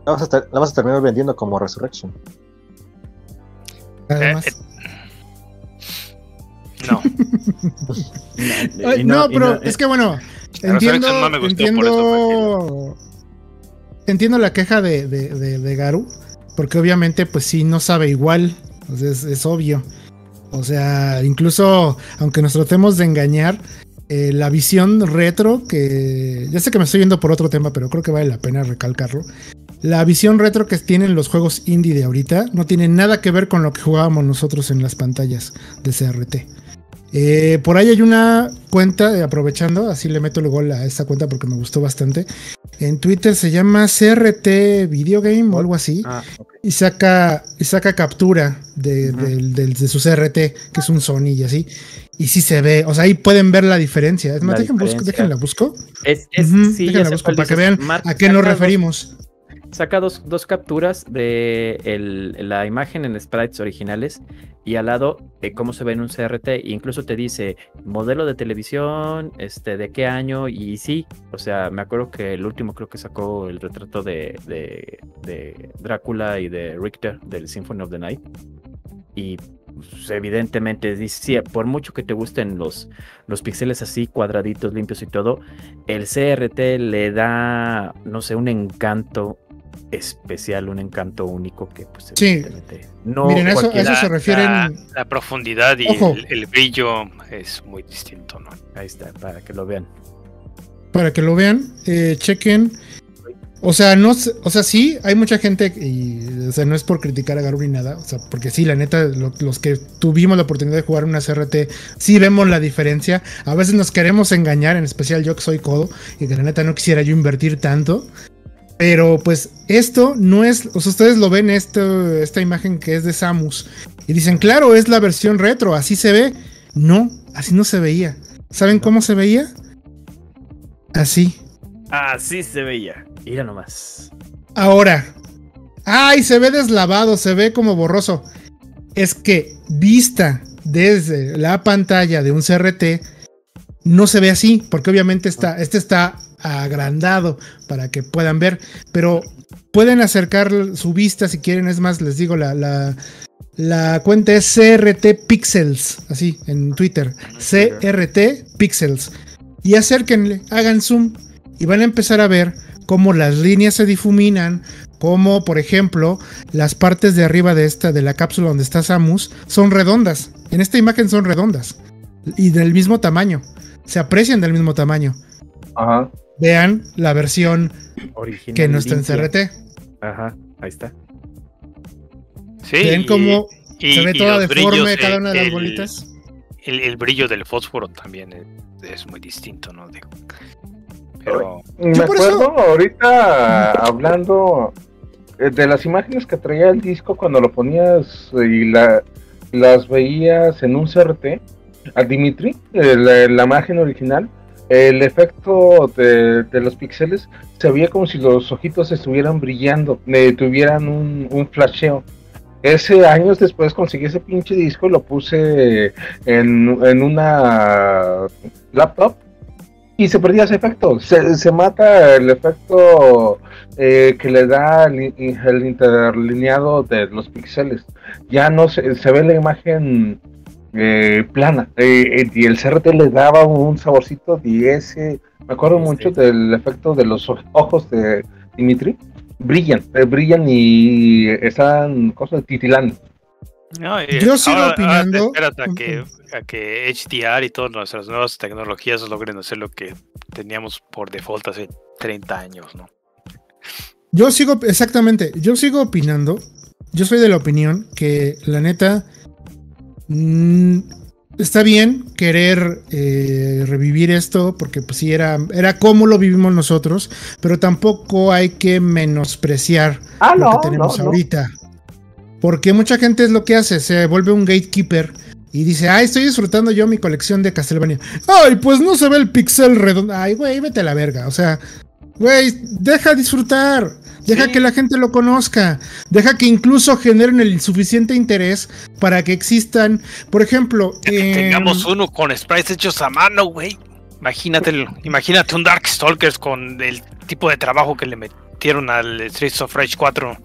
La vas, a ter- la vas a terminar vendiendo como Resurrection. además. Eh, No. [laughs] Y no, y pero es que bueno, entiendo, Resurrection no me gustó, por entiendo, entiendo la queja de, de, de- de Garu, porque obviamente pues sí no sabe igual, sea, es, es obvio. O sea, incluso aunque nos tratemos de engañar, eh, la visión retro, que ya sé que me estoy yendo por otro tema, pero creo que vale la pena recalcarlo. La visión retro que tienen los juegos indie de ahorita no tiene nada que ver con lo que jugábamos nosotros en las pantallas de CRT. Eh, por ahí hay una cuenta, eh, aprovechando, así le meto el gol a esta cuenta porque me gustó bastante. En Twitter se llama CRT Video Game o algo así. Ah. Y saca, y saca captura de, del- del- de su CRT, que es un Sony y así. Y sí se ve, o sea, ahí pueden ver la diferencia. Es más, déjenla busco. Es, es, sí, déjenla busco para que vean a qué nos referimos. Saca dos, dos capturas de el- la imagen en sprites originales y al lado eh, cómo se ve en un CRT. E incluso te dice modelo de televisión, este, de qué año. Y sí, o sea, me acuerdo que el último creo que sacó el retrato de, de, de Drácula y de Richter del Symphony of the Night. Y pues, evidentemente, por mucho que te gusten los, los píxeles así, cuadraditos, limpios y todo, el CRT le da, no sé, un encanto especial, un encanto único que pues Sí. evidentemente no Miren, a eso, a cualquiera- eso se refieren. La, la profundidad y el, el brillo es muy distinto, ¿no? Ahí está, para que lo vean. para que lo vean, eh, chequen. O sea, no, o sea, sí, hay mucha gente, y, o sea, no es por criticar a Garou ni nada, o sea, porque sí, la neta, lo- los que tuvimos la oportunidad de jugar una CRT, sí vemos la diferencia. A veces nos queremos engañar, en especial yo que soy codo, y que la neta no quisiera yo invertir tanto. Pero pues esto no es, o sea, ustedes lo ven, esto, esta imagen que es de Samus, y dicen, claro, es la versión retro, así se ve. No, así no se veía. ¿Saben cómo se veía? Así. Así se veía. Mira nomás. Ahora. Ay, se ve deslavado, se ve como borroso. Es que vista desde la pantalla de un CRT no se ve así, porque obviamente está, este está agrandado para que puedan ver, pero pueden acercar su vista si quieren. Es más, les digo, la, la, cuenta es CRT Pixels, así en Twitter. CRT Pixels. Y acérquenle, hagan zoom y van a empezar a ver cómo las líneas se difuminan, como por ejemplo las partes de arriba de esta de la cápsula donde está Samus son redondas. En esta imagen son redondas y del mismo tamaño. Se aprecian del mismo tamaño. Ajá. Vean la versión Original. que no está en. CRT. Ajá, ahí está. Sí, Ven cómo y- se ve y toda deforme brillos, cada eh, una de las el- bolitas. El, el brillo del fósforo también es, es muy distinto, ¿no? Digo, pero Me Yo por acuerdo eso- ahorita hablando eh, de las imágenes que traía el disco cuando lo ponías eh, y la, las veías en un CRT a Dimitri, eh, la, la imagen original, el efecto de, los píxeles se veía como si los ojitos estuvieran brillando, eh, tuvieran un, un flasheo. Ese años después conseguí ese pinche disco y lo puse en, en una laptop y se perdía ese efecto. Se, se mata el efecto eh, que le da el, interlineado de los píxeles. Ya no se, se ve la imagen eh, plana. eh, eh, y el CRT le daba un saborcito de ese. Me acuerdo mucho sí. del efecto de los oj- ojos de Dimitri. Brillan, eh, brillan y están cosas titilando. no, eh, Yo sigo ahora- ahora te opinando- esperas a que, a que HDR y todas nuestras nuevas tecnologías logren hacer lo que teníamos por default hace 30 años, ¿no? Yo sigo, exactamente, yo sigo opinando. Yo soy de la opinión que la neta mm, está bien querer eh, revivir esto porque pues sí era, era como lo vivimos nosotros, pero tampoco hay que menospreciar Ah, lo no, que tenemos no, no. ahorita. Porque mucha gente es lo que hace, se vuelve un gatekeeper y dice, ay, estoy disfrutando yo mi colección de Castlevania. Ay, pues no se ve el pixel redondo. Ay, güey, vete a la verga. O sea, güey, deja disfrutar. Deja Sí. que la gente lo conozca. Deja que incluso generen el suficiente interés para que existan. Por ejemplo, Que em, tengamos uno con sprites hechos a mano, güey. Imagínate, imagínate un Darkstalkers con el tipo de trabajo que le metieron al Streets of Rage 4.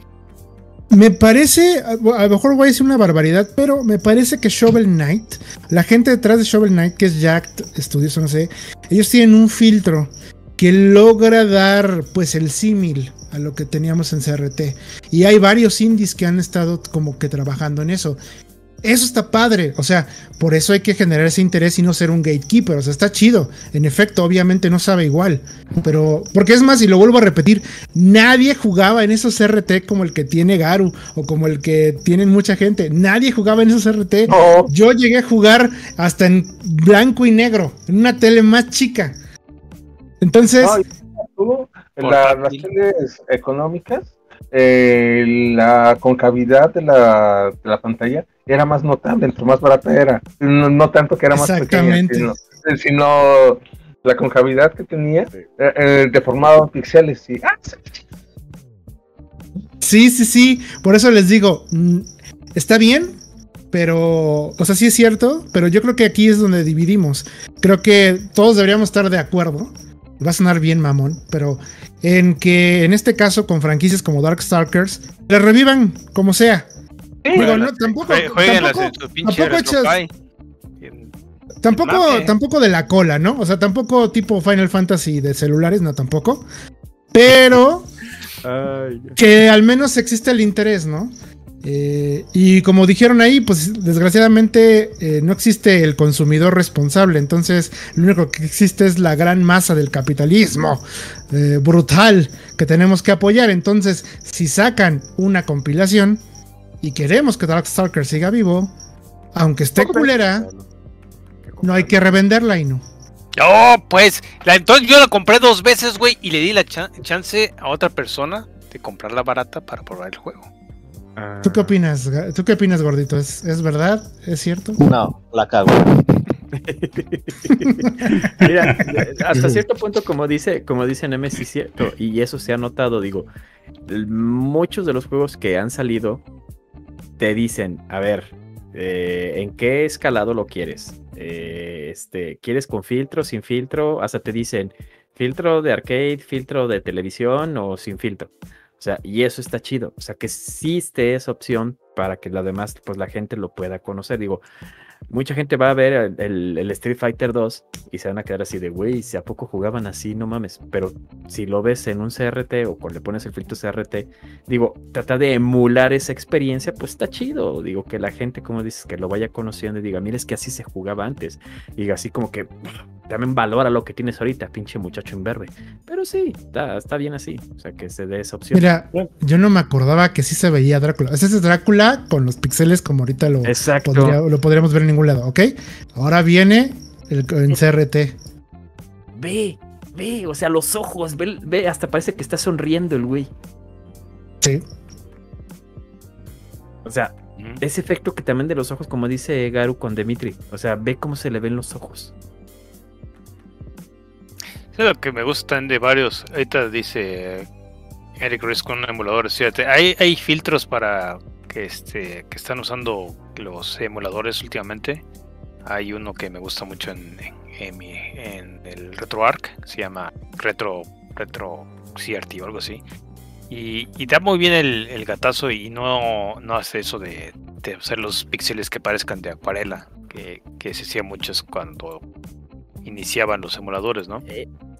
Me parece, a lo mejor voy a decir una barbaridad, pero me parece que Shovel Knight, la gente detrás de Shovel Knight, que es Jacked Studios, no sé, ellos tienen un filtro que logra dar pues el símil a lo que teníamos en CRT. Y hay varios indies que han estado como que trabajando en eso. Eso está padre, o sea, por eso hay que generar ese interés y no ser un gatekeeper, o sea, está chido. En efecto, obviamente no sabe igual, pero porque es más, y lo vuelvo a repetir, nadie jugaba en esos RT como el que tiene Garu o como el que tienen mucha gente. Nadie jugaba en esos RT. No, Yo llegué a jugar hasta en blanco y negro, en una tele más chica. Entonces, No, La- las teles económicas, eh, la concavidad de la, de la pantalla era más notable, entre más barata era. No, no tanto que era más pequeña, Exactamente. sino, sino la concavidad que tenía eh, eh, deformado en píxeles. Y, ah, Sí, sí, sí. Por eso les digo, mm, está bien, pero, o sea, sí es cierto, pero yo creo que aquí es donde dividimos. Creo que todos deberíamos estar de acuerdo. Va a sonar bien mamón, pero en que en este caso con franquicias como Darkstalkers, le revivan como sea. Digo, no, tampoco, tampoco de la cola, ¿no? O sea, tampoco tipo Final Fantasy de celulares, no tampoco. Pero que al menos existe el interés, ¿no? Eh, y como dijeron ahí, pues desgraciadamente eh, no existe el consumidor responsable, entonces lo único que existe es la gran masa del capitalismo eh, brutal que tenemos que apoyar. Entonces, si sacan una compilación y queremos que Darkstalker siga vivo, aunque esté culera, no hay que revenderla y no. Oh, pues, la- entonces yo la compré dos veces, güey, y le di la cha- chance a otra persona de comprarla barata para probar el juego. ¿Tú qué opinas? Ga- ¿Tú qué opinas, gordito? ¿Es, es verdad? ¿Es cierto? No, la cago. [laughs] Mira, hasta cierto punto, como dice, como dice Nemes, sí es cierto, y eso se ha notado, digo, muchos de los juegos que han salido te dicen, a ver, eh, ¿en qué escalado lo quieres? Eh, este, ¿quieres con filtro, sin filtro? Hasta te dicen, filtro de arcade, filtro de televisión o sin filtro. O sea, y eso está chido. O sea, que existe esa opción para que la demás, pues la gente lo pueda conocer. Digo, mucha gente va a ver el, el- el Street Fighter 2 y se van a quedar así de, güey, si a poco jugaban así, no mames. Pero si lo ves en un CRT o cuando le pones el filtro CRT, digo, trata de emular esa experiencia, pues está chido. Digo, que la gente, como dices, que lo vaya conociendo y diga, mira, es que así se jugaba antes. Y así como que también valora lo que tienes ahorita, pinche muchacho imberbe. Pero sí, está, está bien así. O sea, que se dé esa opción. Mira, yo no me acordaba que sí se veía Drácula. Ese es Drácula con los píxeles como ahorita lo, Exacto. podría- lo podríamos ver en ningún lado, ¿ok? Ahora viene el, en CRT. Ve, ve, o sea, los ojos, ve, ve, hasta parece que está sonriendo el güey. Sí. O sea, ese efecto que también de los ojos, como dice Garu con Dimitri. O sea, ve cómo se le ven los ojos. Es lo que me gustan de varios. Ahorita dice Eric Riz con emuladores. Fíjate, hay, hay filtros para que este que están usando los emuladores últimamente. Hay uno que me gusta mucho en, en, en el RetroArch, se llama Retro Retro CRT o algo así. Y, da muy bien el, el gatazo y no, no hace eso de, de hacer los píxeles que parezcan de acuarela, que, que se hacía muchos cuando iniciaban los emuladores, ¿no?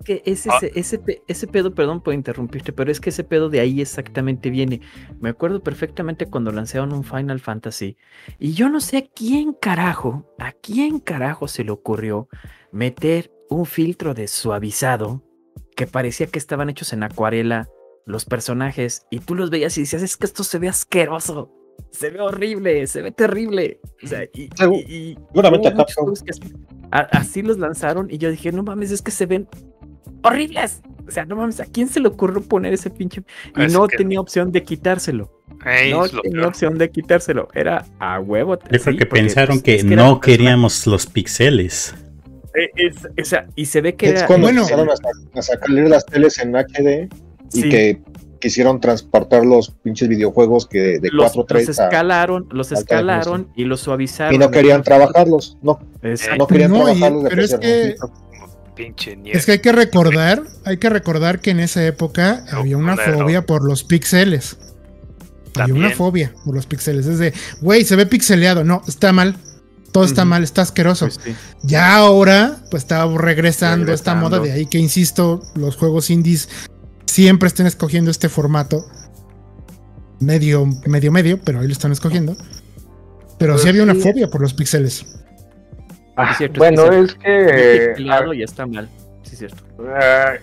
Es que ese, Ah. ese, ese, ese pedo, perdón por interrumpirte, pero es que ese pedo de ahí exactamente viene. Me acuerdo perfectamente cuando lanzaron un Final Fantasy y yo no sé a quién carajo, a quién carajo se le ocurrió meter un filtro de suavizado que parecía que estaban hechos en acuarela los personajes y tú los veías y decías, es que esto se ve asqueroso. Se ve horrible, se ve terrible. O sea, y, Segu- y- y seguramente así los lanzaron y yo dije, no mames, es que se ven horribles. O sea, no mames, ¿a quién se le ocurrió poner ese pinche? Y Es no que- tenía opción de quitárselo. Ey, no tenía peor. opción de quitárselo. Era a huevo. Yo creo sí, que porque, pensaron pues, que es no queríamos los pixeles. Eh, es- o sea, y se ve que Es era. cuando bueno. empezaron a, a sacar las teles en HD y Sí. que quisieron transportar los pinches videojuegos que de los, 4 los 3 a, escalaron, los escalaron y los suavizaron. y no querían trabajarlos, no, Exacto. no querían No, y- trabajarlos de pero es que- Pinche nieve. Es que hay que recordar, hay que recordar que en esa época No, había una fobia por los píxeles. Había una fobia por los píxeles. Es de, güey, se ve pixeleado. No, está mal. Todo está mal, está asqueroso. Pues sí. Ya ahora, pues está regresando, esta Regresando. moda de ahí que, insisto, los juegos indies siempre estén escogiendo este formato. Medio, medio, medio, pero ahí lo están escogiendo. Pero sí Pues había una sí. fobia por los píxeles. Ah, Es cierto, bueno, es es que Pixelado ya está mal. Sí, es cierto. Ah,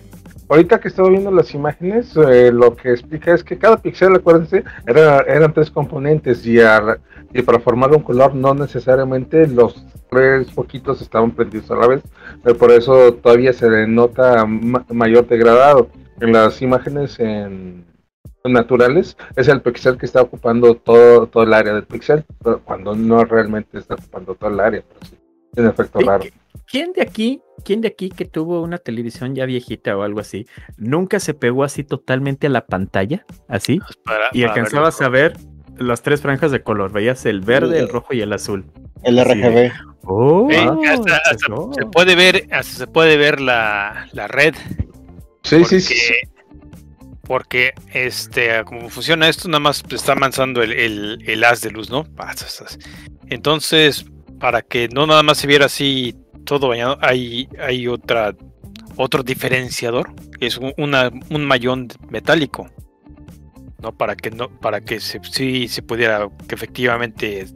ahorita que estaba viendo las imágenes, eh, lo que explica es que cada píxel, acuérdense, era, eran tres componentes y, a- y para formar un color no necesariamente los tres poquitos estaban prendidos a la vez, eh, por eso todavía se le nota ma- mayor degradado. en las imágenes en naturales es el pixel que está ocupando todo, todo el área del pixel, pero cuando no realmente está ocupando todo el área, pero sí, tiene efecto raro. ¿qui- ¿Quién de aquí, quién de aquí que tuvo una televisión ya viejita o algo así, nunca se pegó así totalmente a la pantalla, así, Pues para- y para alcanzabas a ver las tres franjas de color? Veías el verde, el rojo y el azul. El Así de- RGB. Oh, Eh, hasta- hasta empezó. se puede ver, hasta se puede ver la, la red. Sí, sí, sí. porque, porque este, como funciona esto, nada más está avanzando el, el, el haz de luz, ¿no? Entonces, para que no nada más se viera así todo bañado, hay, hay otra otro diferenciador, que es un, una- un mallón metálico. ¿no? Para que no, para que sí se pudiera efectivamente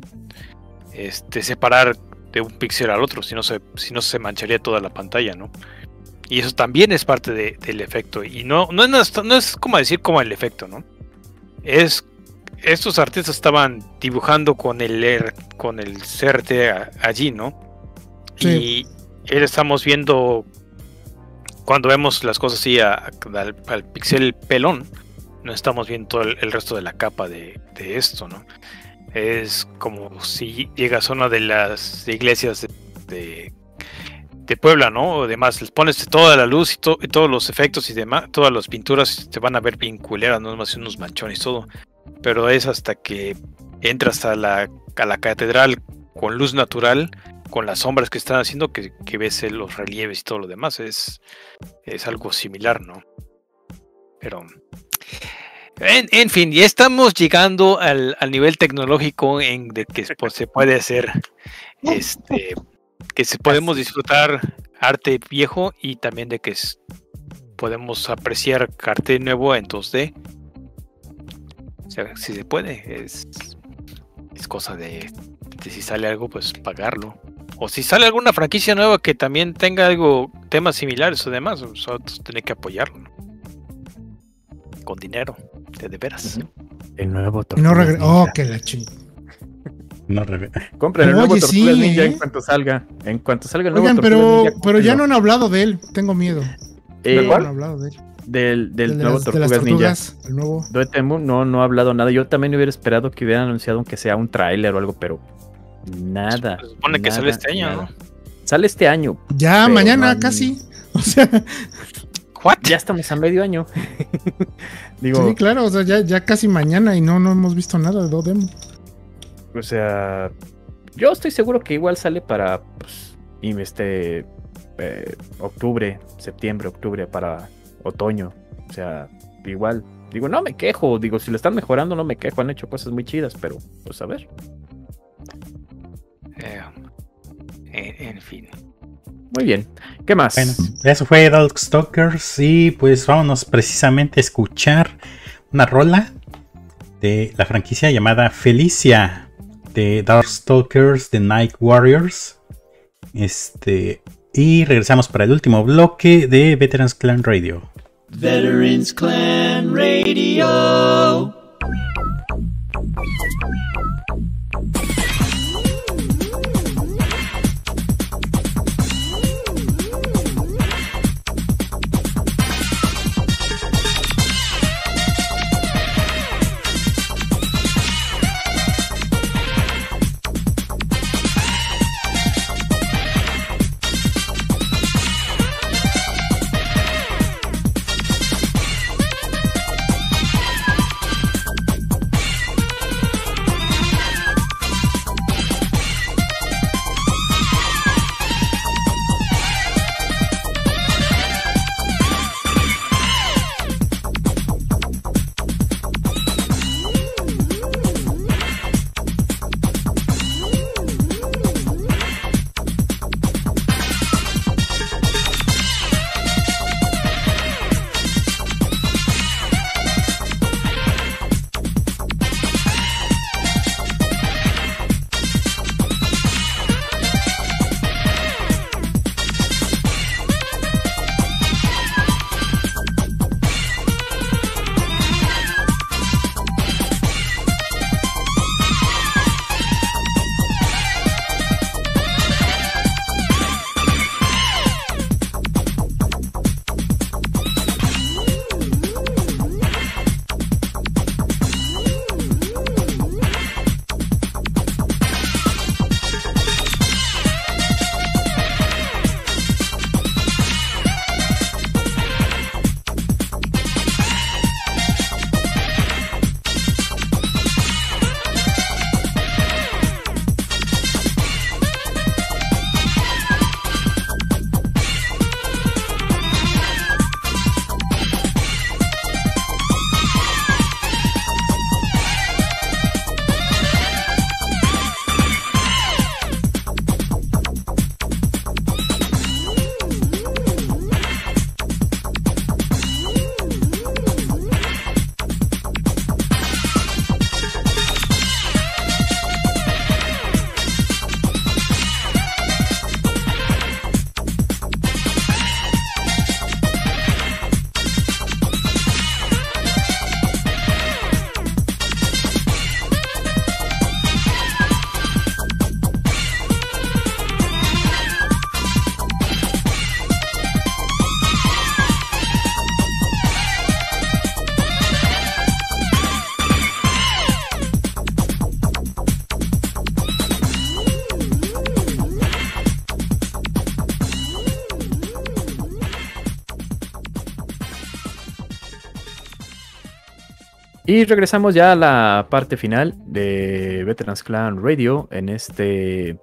este, separar de un píxel al otro, si no se, si no se mancharía toda la pantalla, ¿no? Y eso también es parte de- del efecto. Y no, no, es, no es como decir como el efecto, ¿no? Es. Estos artistas estaban dibujando con el R- con el CRT a- allí, ¿no? Sí. Y él estamos viendo. Cuando vemos las cosas así a- al, al pixel pelón, no estamos viendo todo el, el resto de la capa de, de esto, ¿no? Es como si llegas a una de las iglesias de, de, de Puebla, ¿no? O demás, les pones toda la luz y, to- y todos los efectos y demás, todas las pinturas te van a ver bien culeras, no más unos manchones y todo. Pero es hasta que entras a la, a la catedral con luz natural, con las sombras que están haciendo, que, que ves los relieves y todo lo demás. Es, es algo similar, ¿no? Pero. En, en fin, ya estamos llegando al, al nivel tecnológico en de que se, puede hacer este que se podemos disfrutar arte viejo y también de que podemos apreciar arte nuevo en 2D. O sea, si se puede, es, es cosa de, de si sale algo, pues pagarlo. O si sale alguna franquicia nueva que también tenga algo, temas similares o demás, nosotros tenemos que apoyarlo. ¿no? Con dinero, de, de veras. El nuevo no Oh, que la ching. No reve- [laughs] Compren el nuevo Oye, sí, Ninja en ¿eh? cuanto salga. En cuanto salga el nuevo Oigan, pero, Ninja, pero ya no han hablado de él. Tengo miedo. Eh, No han hablado de él. Del, del El de nuevo las, de las Tortugas Ninja. tortugas. El nuevo. Dotemu no, no ha hablado nada. Yo también hubiera esperado que hubieran anunciado aunque sea un tráiler o algo, pero nada. Se supone que sale este año, nada. ¿no? Sale este año. Ya, mañana no casi. [laughs] O sea, ¿What? Ya estamos a medio año. [laughs] Digo, sí, claro, o sea, ya, ya casi mañana y no, no hemos visto nada de Dodemo. o sea, yo estoy seguro que igual sale para pues, y este eh, octubre, septiembre, octubre para otoño. O sea, igual. Digo, no me quejo. Digo, si lo están mejorando, no me quejo. Han hecho cosas muy chidas, pero pues a ver. Eh, en, en fin. Muy bien. ¿Qué más? Bueno, eso fue Darkstalkers y pues vámonos precisamente a escuchar una rola de la franquicia llamada Felicia de Darkstalkers The Night Warriors. Este y regresamos para el último bloque de Veterans Clan Radio. Veterans Clan Radio. Y regresamos ya a la parte final de Veterans Clan Radio en este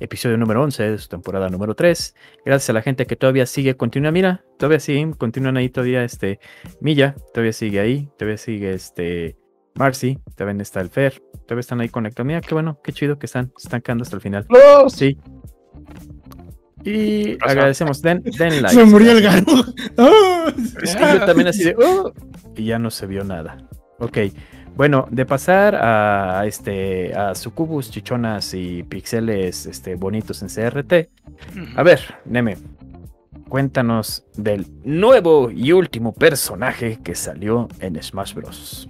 episodio número 11 de su temporada número 3. Gracias a la gente que todavía sigue, continúa, mira, todavía siguen, continúan ahí todavía este Milla, todavía sigue ahí, todavía sigue este Marcy, también está el Fer, todavía están ahí conectados. Mira, qué bueno, qué chido que están, se están quedando hasta el final. ¡Los! Sí. Y agradecemos, den, den [laughs] like. Se murió el. ¡Ah! Es que yo también así de. [laughs] "Oh", y ya no se vio nada. Ok. Bueno, de pasar a este a sucubus, chichonas y pixeles este, bonitos en CRT. A ver, Neme, cuéntanos del nuevo y último personaje que salió en Smash Bros.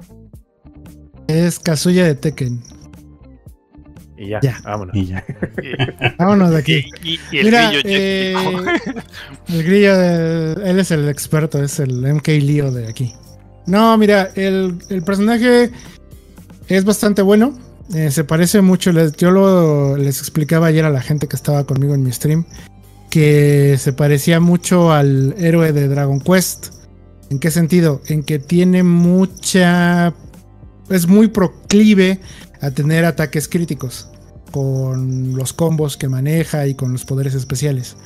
Es Kazuya de Tekken. Y ya, Ya. vámonos. Y ya. Vámonos de aquí. Y, y- y el Mira, grillo eh, el grillo, de- él es el experto, es el MK Leo de aquí. No, mira, el, el personaje es bastante bueno. eh, se parece mucho, les- yo lo, les explicaba ayer a la gente que estaba conmigo en mi stream, que se parecía mucho al héroe de Dragon Quest. ¿En qué sentido? En que tiene mucha... Es muy proclive a tener ataques críticos con los combos que maneja y con los poderes especiales.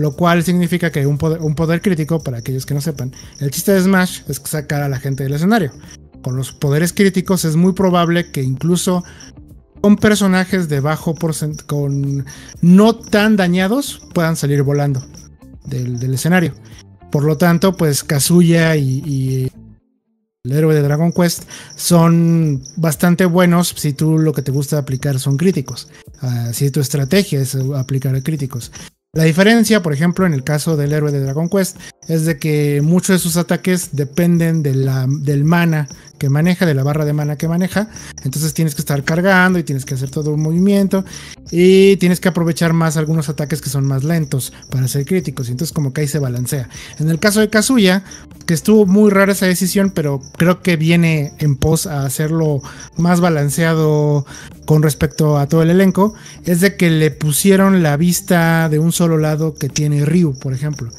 Lo cual significa que un poder, un poder crítico, para aquellos que no sepan, el chiste de Smash es sacar a la gente del escenario. Con los poderes críticos es muy probable que incluso con personajes de bajo porcentaje, con no tan dañados, puedan salir volando del, escenario. Por lo tanto, pues Kazuya y, el héroe de Dragon Quest son bastante buenos si tú lo que te gusta aplicar son críticos. Ah, si tu estrategia es aplicar críticos. La diferencia, por ejemplo, en el caso del héroe de Dragon Quest, es de que muchos de sus ataques dependen del mana que maneja, de la barra de mana que maneja. Entonces tienes que estar cargando y tienes que hacer todo un movimiento. Y tienes que aprovechar más algunos ataques que son más lentos para ser críticos. Y entonces como que ahí se balancea. En el caso de Kazuya, que estuvo muy rara esa decisión, pero creo que viene en pos a hacerlo más balanceado con respecto a todo el elenco, es de que le pusieron la vista de un solo lado que tiene Ryu, por ejemplo.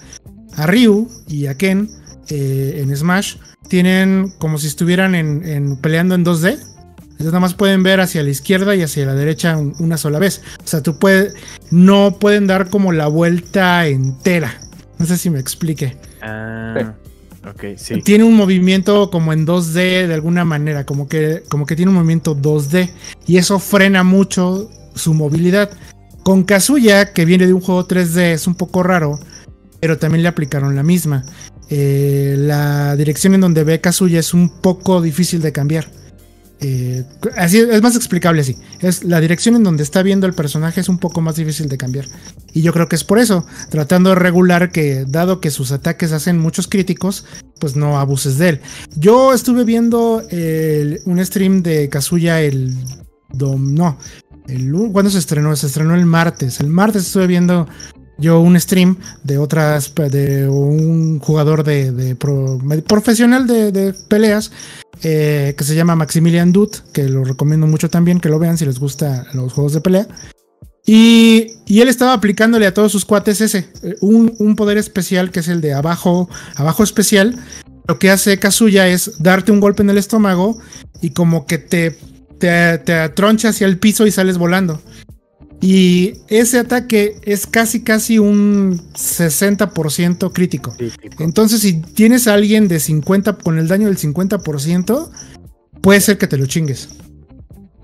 A Ryu y a Ken eh, en Smash tienen como si estuvieran en, en- peleando en 2D. Entonces nada más pueden ver hacia la izquierda y hacia la derecha un- una sola vez. O sea, tú puedes, no pueden dar como la vuelta entera. No sé si me explique. Ah, ok, sí. Tiene un movimiento como en 2D de alguna manera, como que, como que tiene un movimiento 2D y eso frena mucho su movilidad. Con Kazuya, que viene de un juego 3D, es un poco raro, pero también le aplicaron la misma. Eh, la dirección en donde ve Kazuya es un poco difícil de cambiar. Eh, así es más explicable así. Es la dirección en donde está viendo el personaje es un poco más difícil de cambiar. Y yo creo que es por eso, tratando de regular que, dado que sus ataques hacen muchos críticos, pues no abuses de él. Yo estuve viendo un stream de Kazuya el. dom- no. El, ¿Cuándo se estrenó? Se estrenó el martes. El martes estuve viendo yo un stream de otras. de un jugador de, de pro- profesional de, de peleas. eh, que se llama Maximilian Dut, que lo recomiendo mucho también, que lo vean si les gustan los juegos de pelea. Y, y él estaba aplicándole a todos sus cuates ese, eh, un, un poder especial que es el de abajo, abajo especial. Lo que hace Kazuya es darte un golpe en el estómago y como que te, te, te atroncha hacia el piso y sales volando. Y ese ataque es casi casi un 60% crítico. Crítico. Entonces, si tienes a alguien de 50 con el daño del 50%, puede ser que te lo chingues.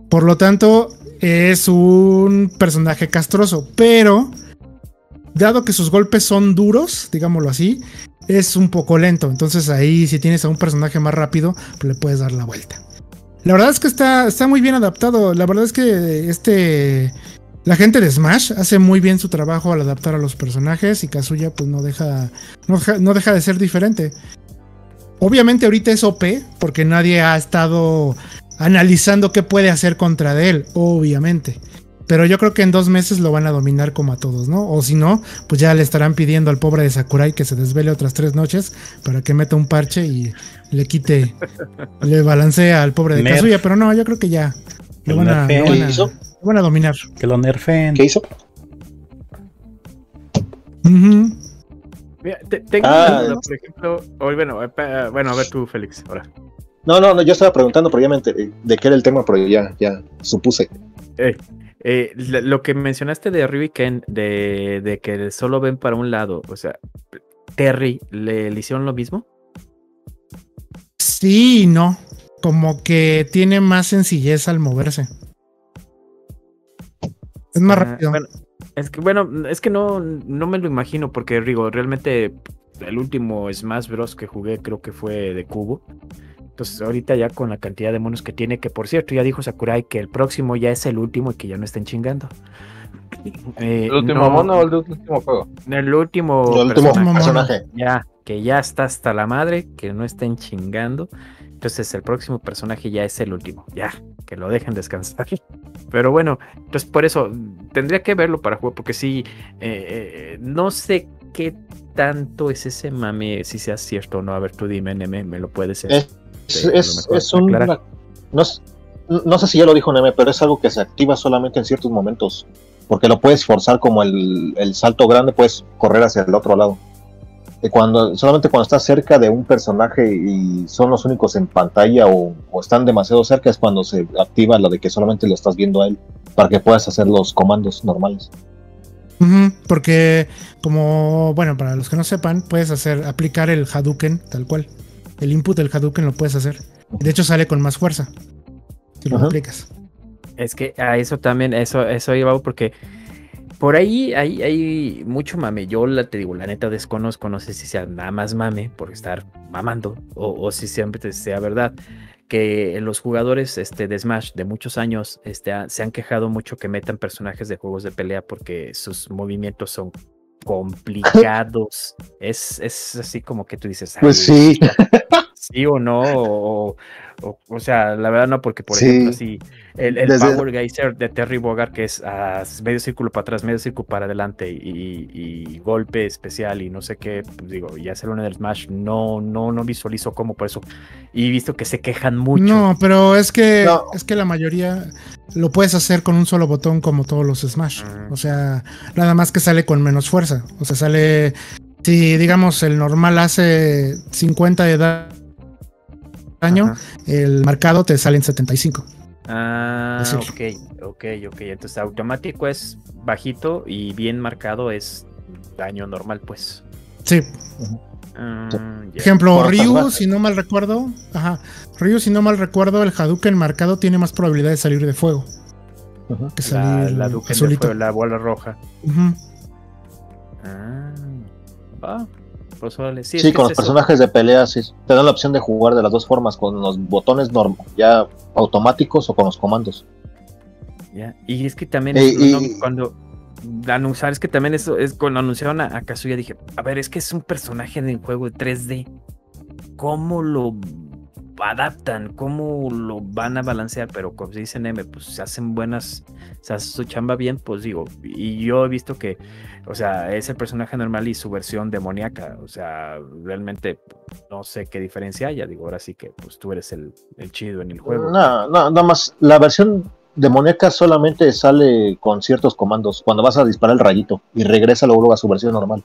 Por lo tanto, es un personaje castroso, pero dado que sus golpes son duros, digámoslo así, es un poco lento. Entonces ahí si tienes a un personaje más rápido, pues le puedes dar la vuelta. La verdad es que está, está muy bien adaptado. La verdad es que este la gente de Smash hace muy bien su trabajo al adaptar a los personajes y Kazuya pues no deja no deja, no deja de ser diferente. Obviamente ahorita es OP porque nadie ha estado analizando qué puede hacer contra de él, obviamente. Pero yo creo que en dos meses lo van a dominar como a todos, ¿no? O si no, pues ya le estarán pidiendo al pobre de Sakurai que se desvele otras tres noches para que meta un parche y le quite, le balancea al pobre de. Kazuya. Pero no, yo creo que ya lo van a, lo van a- van a dominar. Que lo nerfen. ¿Qué hizo? Mira, te- tengo Ah, una duda, por ejemplo, o bueno, eh, bueno, a ver tú, Félix, ahora. No, no, no, yo estaba preguntando, pero ya me enteré de qué era el tema, pero ya, ya supuse. Eh, lo lo que mencionaste de Ryu y Ken, de, de que solo ven para un lado, o sea, Terry, ¿le, le hicieron lo mismo? Sí no. Como que tiene más sencillez al moverse. Es más rápido. bueno, es que bueno, es que no, no me lo imagino porque digo, realmente el último Smash Bros que jugué creo que fue de cubo. Entonces ahorita ya con la cantidad de monos que tiene, que por cierto ya dijo Sakurai que el próximo ya es el último y que ya no estén chingando. [laughs] Eh, ¿El último no, mono o el último juego? El último, El último personaje, personaje. ya, que ya está hasta la madre, que no estén chingando. Entonces el próximo personaje ya es el último, ya, que lo dejen descansar. [laughs] Pero bueno, entonces por eso tendría que verlo para jugar, porque sí, eh, eh, no sé qué tanto es ese mame, si sea cierto o no. A ver, tú dime, Neme, me lo puedes Es, a lo es, es un. aclarar. No, es- no sé si ya lo dijo Neme, pero es algo que se activa solamente en ciertos momentos. Porque lo puedes forzar como el, el salto grande, puedes correr hacia el otro lado. Cuando, solamente cuando estás cerca de un personaje y son los únicos en pantalla o, o están demasiado cerca es cuando se activa la de que solamente lo estás viendo a él para que puedas hacer los comandos normales. Porque como, bueno, para los que no sepan, puedes hacer, aplicar el Hadouken tal cual. El input del Hadouken lo puedes hacer. De hecho sale con más fuerza. Si lo Ajá. aplicas. Es que a eso también, eso, eso iba porque por ahí hay, hay mucho mame. Yo la, te digo, la neta desconozco, no sé si sea nada más mame por estar mamando o, o si siempre sea verdad. Que los jugadores este, de Smash de muchos años este, ha- se han quejado mucho que metan personajes de juegos de pelea porque sus movimientos son complicados. es, es así como que tú dices, Pues "Ay, sí. sí o no, o, o, o sea, la verdad no, porque por Sí. ejemplo, así, el, el Desde- Power Geyser de Terry Bogard, que es ah, medio círculo para atrás, medio círculo para adelante y, y golpe especial y no sé qué, pues digo, ya hacer una del Smash, no, no, no visualizo cómo por eso. Y visto que se quejan mucho. No, pero es que No. es que la mayoría lo puedes hacer con un solo botón como todos los Smash. Mm. O sea, nada más que sale con menos fuerza. O sea, sale si digamos el normal hace 50 de da- Ajá. el marcado te sale en 75. Ah, ok, ok, ok. Entonces automático es bajito y bien marcado es daño normal, pues. Sí, Ah, ejemplo, Por Ryu, si no mal recuerdo, ajá, Ryu, si no mal recuerdo, el Hadouken marcado tiene más probabilidad de salir de fuego que La, salir la Duken de fuego, la bola roja. Ujú. Ah, va, Sí, Sí, es que con es los eso. personajes de pelea sí, te dan la opción de jugar de las dos formas, con los botones ya automáticos o con los comandos. Ya, Y es que también Eh, y- cuando anunciar es que también eso es cuando anunciaron a, a Kazuya dije, a ver, es que es un personaje de un juego de 3D. ¿Cómo lo adaptan? ¿Cómo lo van a balancear? Pero como dicen M, pues se hacen buenas, se hace su chamba bien, pues digo, y yo he visto que, o sea, es el personaje normal y su versión demoníaca, o sea, realmente no sé qué diferencia haya, digo, ahora sí que pues tú eres el, el chido en el juego. No, no, nada más. La versión demoníaca solamente sale con ciertos comandos. Cuando vas a disparar el rayito y regresa luego a su versión normal.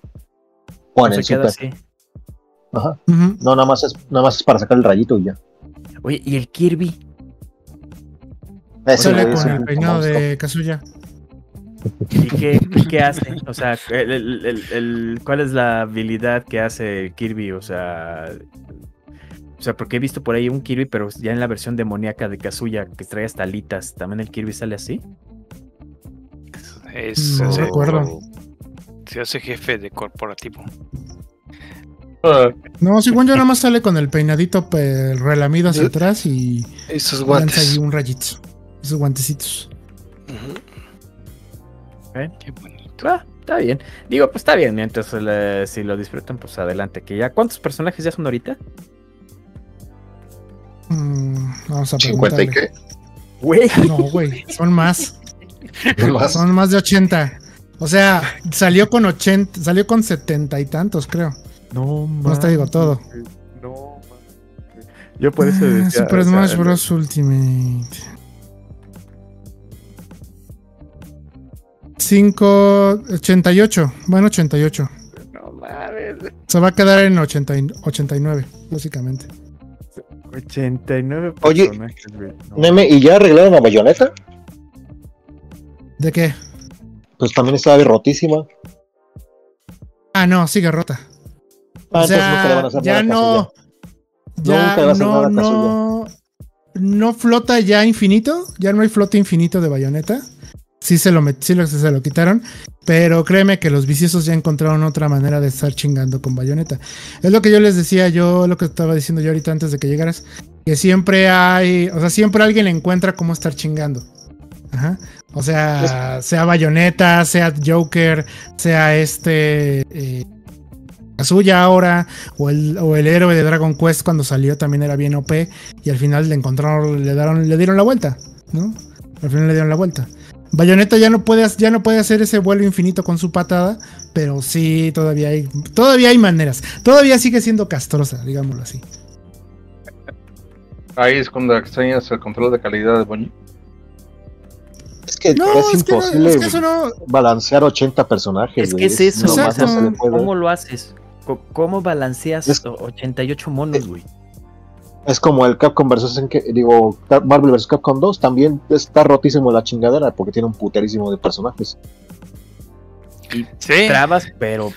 O en No el se queda super. así. Ajá. No, nada más es, nada más es para sacar el rayito y ya. Oye, ¿y el Kirby? Ese Sale con el peinado de Kazuya. ¿Y qué, qué hace? O sea, el- el- el- el- ¿cuál es la habilidad que hace Kirby? O sea, o sea, porque he visto por ahí un Kirby, pero ya en la versión demoníaca de Kazuya, que trae hasta alitas, ¿también el Kirby sale así? Es, No recuerdo. se hace jefe de corporativo. No, según yo nada más sale con el peinadito pe- relamido hacia atrás y Y sus lanza guantes. ahí un rayito. Esos guantecitos. Ujú. Qué bonito. Ah, está bien. Digo, pues está bien, mientras le- si lo disfrutan, pues adelante. Que ya, ¿cuántos personajes ya son ahorita? Mm, vamos a 50 y preguntarle. qué. Güey. No, güey, son más. Más. Son más de 80. O sea, salió con 80, salió con 70 y tantos, creo. No, No te digo todo. No, Yo por eso Ah, decía, Super o sea, Smash Bros. Ultimate. 5, 88. Bueno, 88. No mames. Se va a quedar en 80 y- 89, básicamente. 89 Oye. No. Neme, ¿y ya arreglaron a Bayonetta? ¿De qué? Pues también estaba rotísima. Ah, no, sigue rota. O sea, ya no. Ya no, no. No flota ya infinito. Ya no hay flote infinito de bayoneta. Sí se lo, sí lo- se lo quitaron. Pero créeme que los viciosos ya encontraron otra manera de estar chingando con bayoneta. Es lo que yo les decía, yo lo que estaba diciendo yo ahorita antes de que llegaras. Que siempre hay. O sea, siempre alguien encuentra cómo estar chingando. Ajá. O sea, sea bayoneta, sea Joker, sea este. Eh, suya ahora, o el, o el héroe de Dragon Quest cuando salió también era bien OP y al final le encontraron, le dieron, le dieron la vuelta, ¿no? Al final le dieron la vuelta. Bayonetta ya no puede, ya no puede hacer ese vuelo infinito con su patada, pero sí todavía hay, todavía hay maneras. Todavía sigue siendo castrosa, digámoslo así. Ahí es cuando extrañas el control de calidad de Bonnie. Es que No, es, es que, no- imposible es que eso no. balancear 80 personajes. Es que es eso. ¿cómo lo haces? ¿Cómo balanceas Es- 88 monos, güey? Es como el Capcom versus en que, digo, Marvel vs Capcom 2 también está rotísimo la chingadera porque tiene un puterísimo de personajes. Sí. Trabas, pero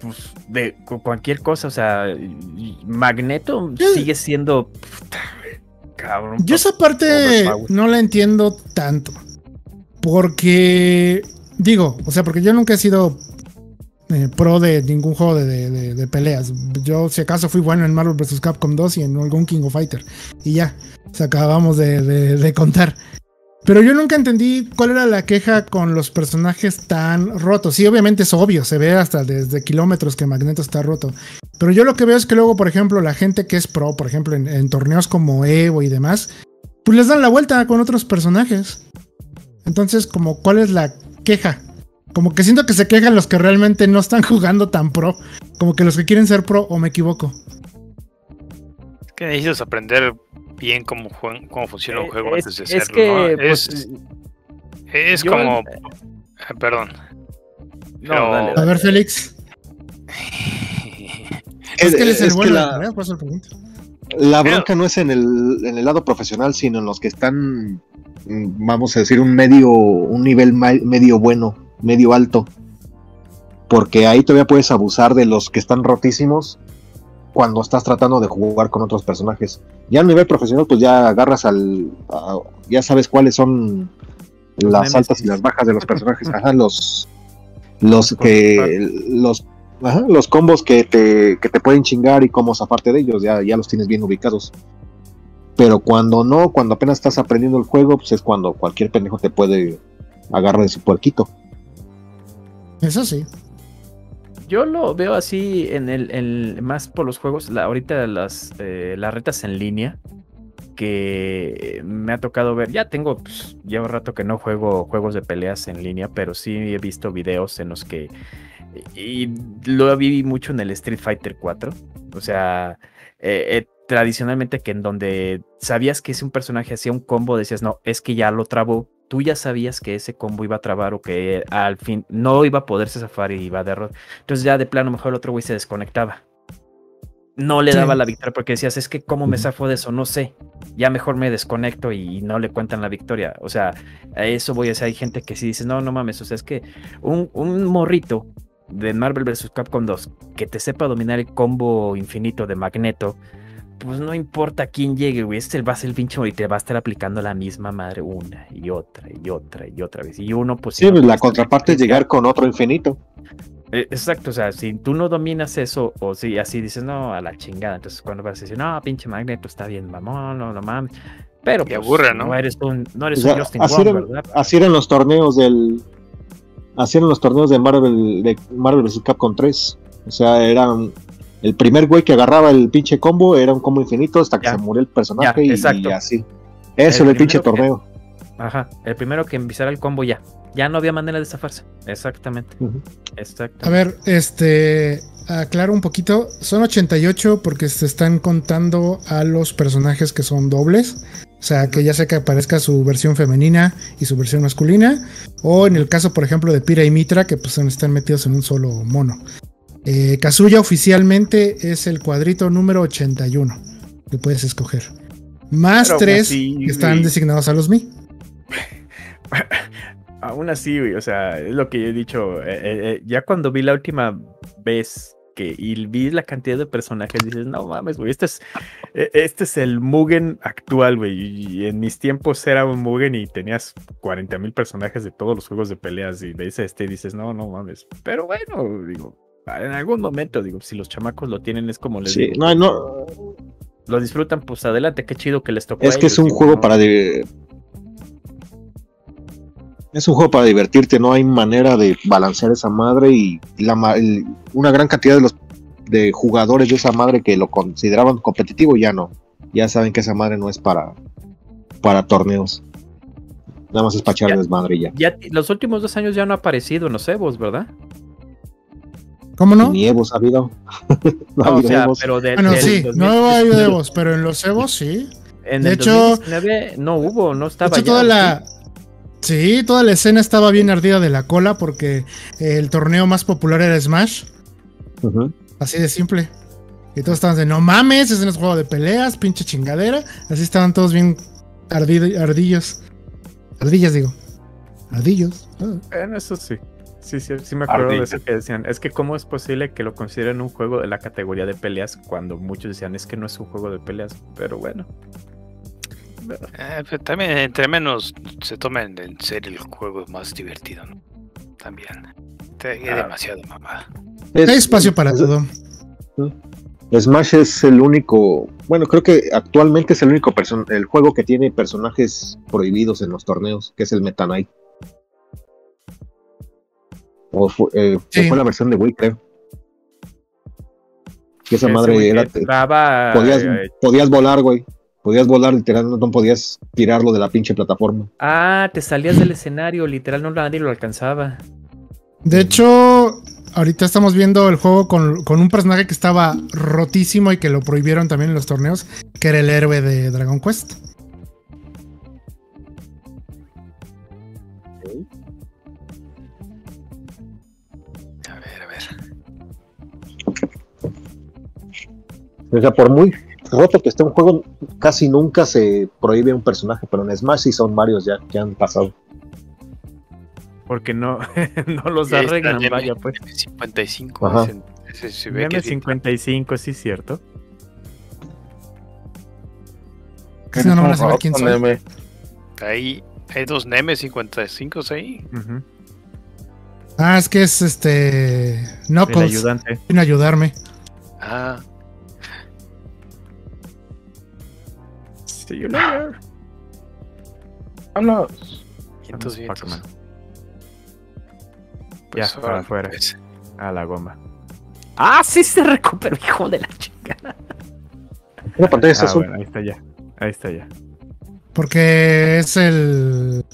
pues, de cu- cualquier cosa, o sea, y- Magneto sigue siendo cabrón. Yo esa parte no la entiendo tanto. Porque, digo, o sea, porque yo nunca he sido eh, pro de ningún juego de, de- peleas. Yo, si acaso, fui bueno en Marvel vs. Capcom 2 y en algún King of Fighter. Y ya, se acabamos de contar. Pero yo nunca entendí cuál era la queja con los personajes tan rotos. Sí, obviamente es obvio, se ve hasta desde kilómetros que Magneto está roto. Pero yo lo que veo es que luego, por ejemplo, la gente que es pro, por ejemplo, en, en torneos como Evo y demás, pues les dan la vuelta con otros personajes. Entonces, como, ¿cuál es la queja? Como que siento que se quejan los que realmente no están [laughs] jugando tan pro. Como que los que quieren ser pro, o me equivoco. Es que necesitas aprender bien cómo, cómo funciona un Eh, juego es, antes de es hacerlo. que, ¿no? pues, es, es yo- como. eh, Perdón. no, pero- dale, A ver, Félix. Es, que él es el es que la- la Pero- bronca no es en el, en el lado profesional, sino en los que están, mm, vamos a decir, un medio, un nivel ma- medio bueno, medio alto. Porque ahí todavía puedes abusar de los que están rotísimos cuando estás tratando de jugar con otros personajes. Ya a nivel profesional, pues ya agarras al. a- ya sabes cuáles son las altas y las bajas de los personajes. [laughs] Ajá, los. Los que. Los. Ajá, los combos que te, que te pueden chingar y cómo zafarte de ellos, ya, ya los tienes bien ubicados. Pero cuando no, cuando apenas estás aprendiendo el juego, pues es cuando cualquier pendejo te puede agarrar de su puerquito. Eso sí. Yo lo veo así en el, el- más por los juegos, la- ahorita las, eh, las retas en línea que me ha tocado ver. Ya tengo, pues, llevo rato que no juego juegos de peleas en línea, pero sí he visto videos en los que y lo vi mucho en el Street Fighter 4. O sea, eh, eh, tradicionalmente que en donde sabías que ese un personaje hacía un combo, decías, no, es que ya lo trabó. Tú ya sabías que ese combo iba a trabar o que al fin no iba a poderse zafar y iba a derrotar. Entonces ya de plano mejor el otro güey se desconectaba. No le Sí. daba la victoria porque decías, es que cómo me zafo de eso, no sé. Ya mejor me desconecto y no le cuentan la victoria. O sea, a eso voy a decir, hay gente que sí dice, no, no mames, o sea, es que un, un morrito de Marvel vs. Capcom 2 que te sepa dominar el combo infinito de Magneto, pues no importa quién llegue, güey, este va a ser el pinche y te va a estar aplicando la misma madre una y otra y otra y otra vez. Y uno, pues... Sí, no pues la contraparte es llegar con otro infinito. eh, Exacto, o sea, si tú no dominas eso, o si así dices, no, a la chingada, entonces cuando vas a decir, no, pinche Magneto está bien, mamón, no, no mames. Pero Te pues, aburre, ¿no? eres un, no eres O sea, un Justin así, Wong, eran, ¿verdad? así eran los torneos del. Así eran los torneos de Marvel, de Marvel vs. Capcom 3. O sea, eran. El primer güey que agarraba el pinche combo era un combo infinito hasta que Ya. se murió el personaje Ya, y- exacto. y, así. Eso El pinche que- torneo. Ajá, el primero que empezara el combo ya. Ya no había manera de zafarse. Exactamente. Exactamente. A ver, este, aclaro un poquito. Son 88 porque se están contando a los personajes que son dobles. O sea, que ya sea que aparezca su versión femenina y su versión masculina. O en el caso, por ejemplo, de Pira y Mitra, que pues están metidos en un solo mono. Eh, Kazuya oficialmente es el cuadrito número 81. que puedes escoger. Más Pero tres así, que están designados a los Mi. [laughs] Aún así, güey, o sea, es lo que yo he dicho. eh, eh, eh, ya cuando vi la última vez que y vi la cantidad de personajes, dices, no mames, güey, este es, eh, este es el Mugen actual, güey. Y en mis tiempos era un Mugen y tenías 40 mil personajes de todos los juegos de peleas. Y ves este y dices, no, no mames. Pero bueno, digo, en algún momento, digo, si los chamacos lo tienen, es como les Sí, digo, no, no, lo disfrutan, pues adelante, qué chido que les tocó. es que es un digo, juego no. para es un juego para divertirte, no hay manera de balancear esa madre y la ma- el- una gran cantidad de los de jugadores de esa madre que lo consideraban competitivo ya no, ya saben que esa madre no es para para torneos, nada más es para echar Ya. desmadre y ya. Los últimos dos años ya no ha aparecido en los Evos, ¿verdad? ¿Cómo no? Ni Evos ha habido, [laughs] no ha o habido sea, Evos. pero de, Bueno, del sí, 2000 no hay Evos, pero en los Evos sí. En de el hecho- 2019 no hubo, no De estaba hecho, ya, toda ¿sí? la. Sí, toda la escena estaba bien ardida de la cola porque el torneo más popular era Smash. Así de simple. Y todos estaban de no mames, ese no es juego de peleas, pinche chingadera. Así estaban todos bien ardido- ardillos. Ardillas, digo. Ardillos. Ah. Bueno, eso sí. Sí, sí, sí me acuerdo de eso que decían. Es que cómo es posible que lo consideren un juego de la categoría de peleas cuando muchos decían es que no es un juego de peleas. Pero bueno. Eh, pero también entre menos se tomen en serio el juego es más divertido, ¿no? También. Ah. demasiado mamá. Es- Hay espacio para es- todo. Smash es el único, bueno, creo que actualmente es el único person- el juego que tiene personajes prohibidos en los torneos, que es el Meta Knight. O fue, eh, Sí. fue la versión de Wii, creo. Que esa Ese madre era, entraba, podías, eh, podías volar, güey. Podías volar, literal, no, no podías tirarlo de la pinche plataforma. Ah, te salías del escenario, literal, no nadie lo alcanzaba. De hecho, ahorita estamos viendo el juego con, con un personaje que estaba rotísimo y que lo prohibieron también en los torneos, que era el héroe de Dragon Quest. O sea, por muy roto que esté un juego, casi nunca se prohíbe un personaje, pero en Smash sí son varios ya que han pasado. Porque no, [laughs] no los está arreglan, el vaya pues. M55. Ajá. ese- ese se ve que sí. M55, sí, cierto. Casi no van a saber quién soy. Neme. Ahí hay dos Neme 55 ahí. Ujú. Ah, es que es este. El Knuckles. ayudante. Vino a ayudarme. Ah, See you later. Vámonos. 500, Vamos, Pac-Man. Pues Ya, para afuera. pues. A la goma. Ah, sí se recuperó, hijo de la chica. Una pantalla está Ah, azul. bueno, ahí está ya. Ahí está ya. Porque es el.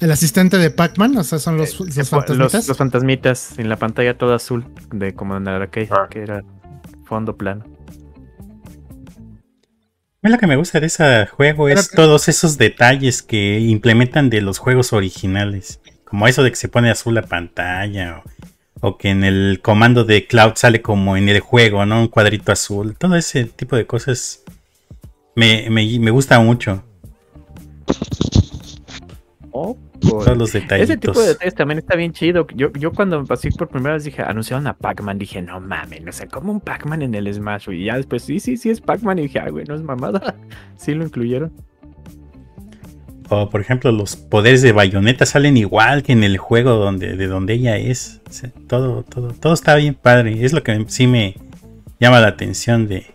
El asistente de Pac-Man, o sea, son los, los Eh, Los, fantasmitas. los fantasmitas en la pantalla toda azul, de como en el arcade, Ah. que era fondo plano. A mí Lo que me gusta de ese juego es Pero todos esos detalles que implementan de los juegos originales. Como eso de que se pone azul la pantalla. O, o que en el comando de Cloud sale como en el juego, ¿no? Un cuadrito azul. Todo ese tipo de cosas me, me, me gusta mucho. Todos los detallitos. Ese tipo de detalles también está bien chido. Yo, yo cuando así por primera vez dije, anunciaron a Pac-Man, dije, no mames, no sé, como un Pac-Man en el Smash, güey. Y ya después, sí, sí, sí es Pac-Man. Y dije, ah, güey, no es mamada. [laughs] sí lo incluyeron. O por ejemplo, los poderes de Bayonetta salen igual que en el juego donde, de donde ella es. O sea, todo, todo, todo está bien padre. Es lo que sí me llama la atención de,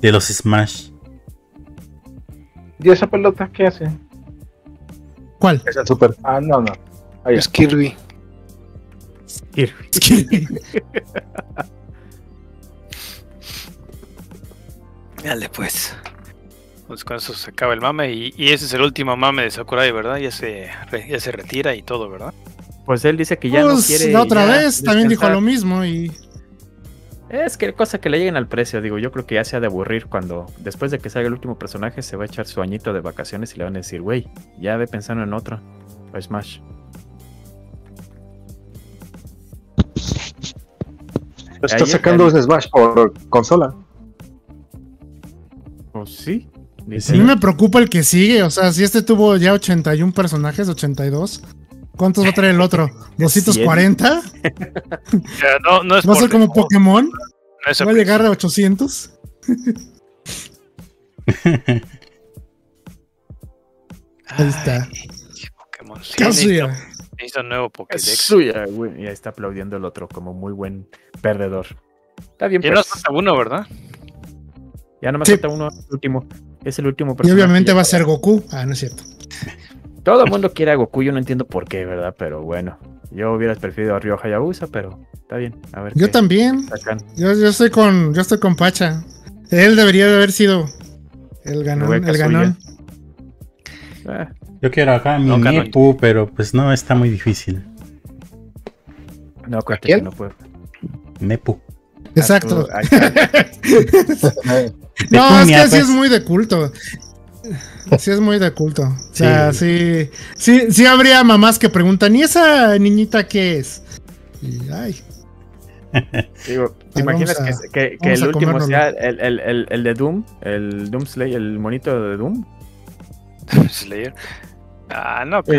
de los Smash. ¿Y esa pelota qué hace? ¿Cuál? Es el super. Ah, no, no. Ahí Es Kirby. [laughs] Dale, pues. Pues con eso se acaba el mame. Y, y ese es el último mame de Sakurai, ¿verdad? Ya se, ya se retira y todo, ¿verdad? Pues él dice que ya no Pues, quiere. la otra ya vez también dijo lo mismo y. Es que cosa que le lleguen al precio, digo, yo creo que ya se ha de aburrir cuando después de que salga el último personaje se va a echar su añito de vacaciones y le van a decir, güey, ya ve pensando en otro. O Smash. Está Ahí sacando está. Smash por consola. Pues sí. A mí me preocupa el que sigue. O sea, si este tuvo ya 81 personajes, 82. ¿Cuántos va a traer el otro? ¿240? Ya, no, no es ¿Va a ser como Pokémon? no ¿Va a llegar a 800? [laughs] Ahí está. Ay, Pokémon. Sí, Kazuya. necesito, necesito un nuevo Pokédex. suya, güey. Y ahí está aplaudiendo el otro como muy buen perdedor. Está bien, Ya pues. nos falta uno, ¿verdad? Ya nomás Sí. falta uno, el último. Es el último Y obviamente va a ser Goku. Ah, no es cierto. Todo el mundo quiere a Goku, yo no entiendo por qué, ¿verdad? Pero bueno, yo hubiera preferido a Ryo Hayabusa, pero está bien. A ver. Yo qué también. Yo, yo estoy con, yo estoy con Pacha. Él debería de haber sido el ganón. El ganón. Ah, Yo quiero acá mi No. Nepu, pero pues no, está muy difícil. no, acuérdate quién? que no puedo. Nepu. Exacto. [laughs] No, es que sí pues. es muy de culto. Sí es muy de culto. O sea, sí. Sí, sí, habría mamás que preguntan, ¿y esa niñita qué es? Y, ay, [laughs] Digo, ¿te imaginas que, el último sea el, el, el, el de Doom? El Doom Slayer, el monito de Doom. Slayer. Ah, no, Y,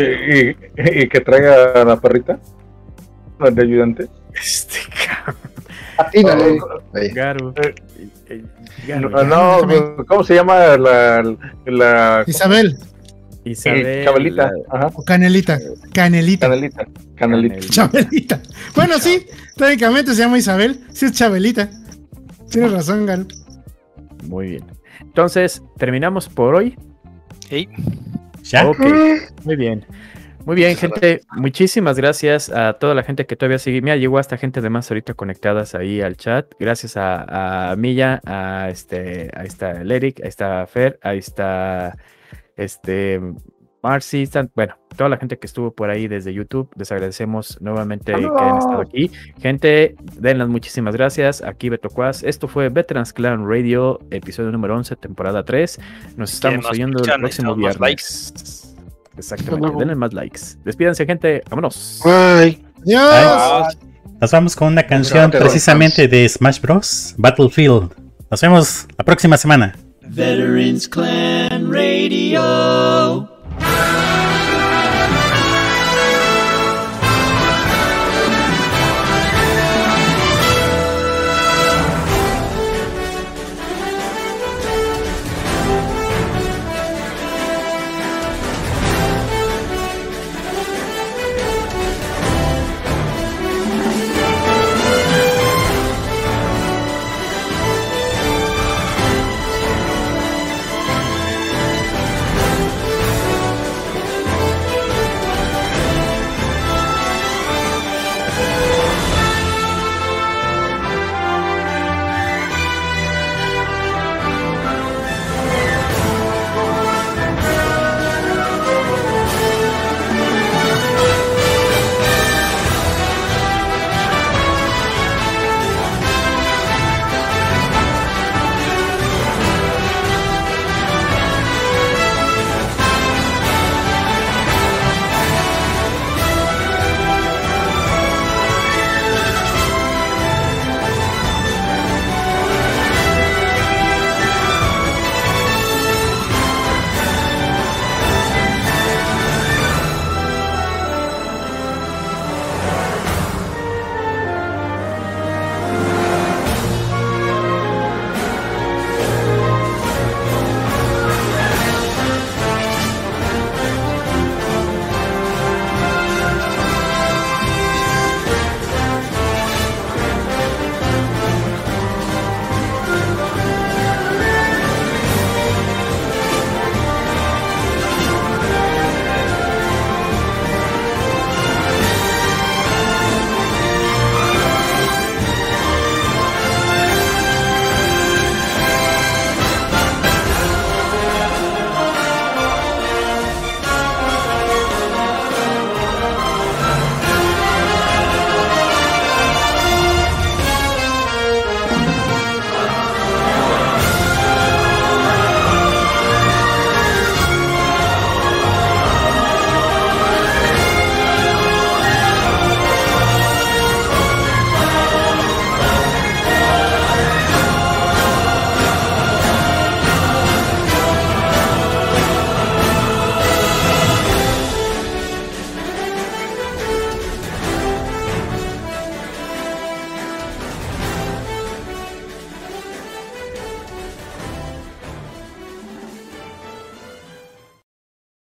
y- y que traiga a la perrita de ayudante. Este cabrón. Atínale. Ahí. Garu. Eh, Eh, No, Garu. ¿cómo se llama la, la Isabel Isabel. eh, Cabelita? Ajá, o Canelita. Canelita. Canelita. Canelita. Canel- Chabelita. Bueno, sí, técnicamente se llama Isabel. Sí es Chabelita. Tienes razón, Gal. Muy bien. Entonces, terminamos por hoy. Ey, ¿Ya? Ok, muy bien. Muy bien, gente. Muchísimas gracias a toda la gente que todavía sigue. Mira, llegó hasta gente de más ahorita conectadas ahí al chat. Gracias a, a Milla, a este, ahí está el Eric, ahí está Fer, ahí está este Marcy, están- bueno, toda la gente que estuvo por ahí desde YouTube. Les agradecemos nuevamente que hayan estado aquí. Gente, denlas muchísimas gracias. Aquí Beto Cuas. Esto fue Veterans Clan Radio, episodio número 11, temporada 3. Nos estamos oyendo el próximo viernes. Exactamente, denle más likes. Despídense, gente. Vámonos. Bye. Adiós. Nos vamos con una canción Gracias. precisamente de Smash Bros. Battlefield. Nos vemos la próxima semana. Veterans Clan Radio.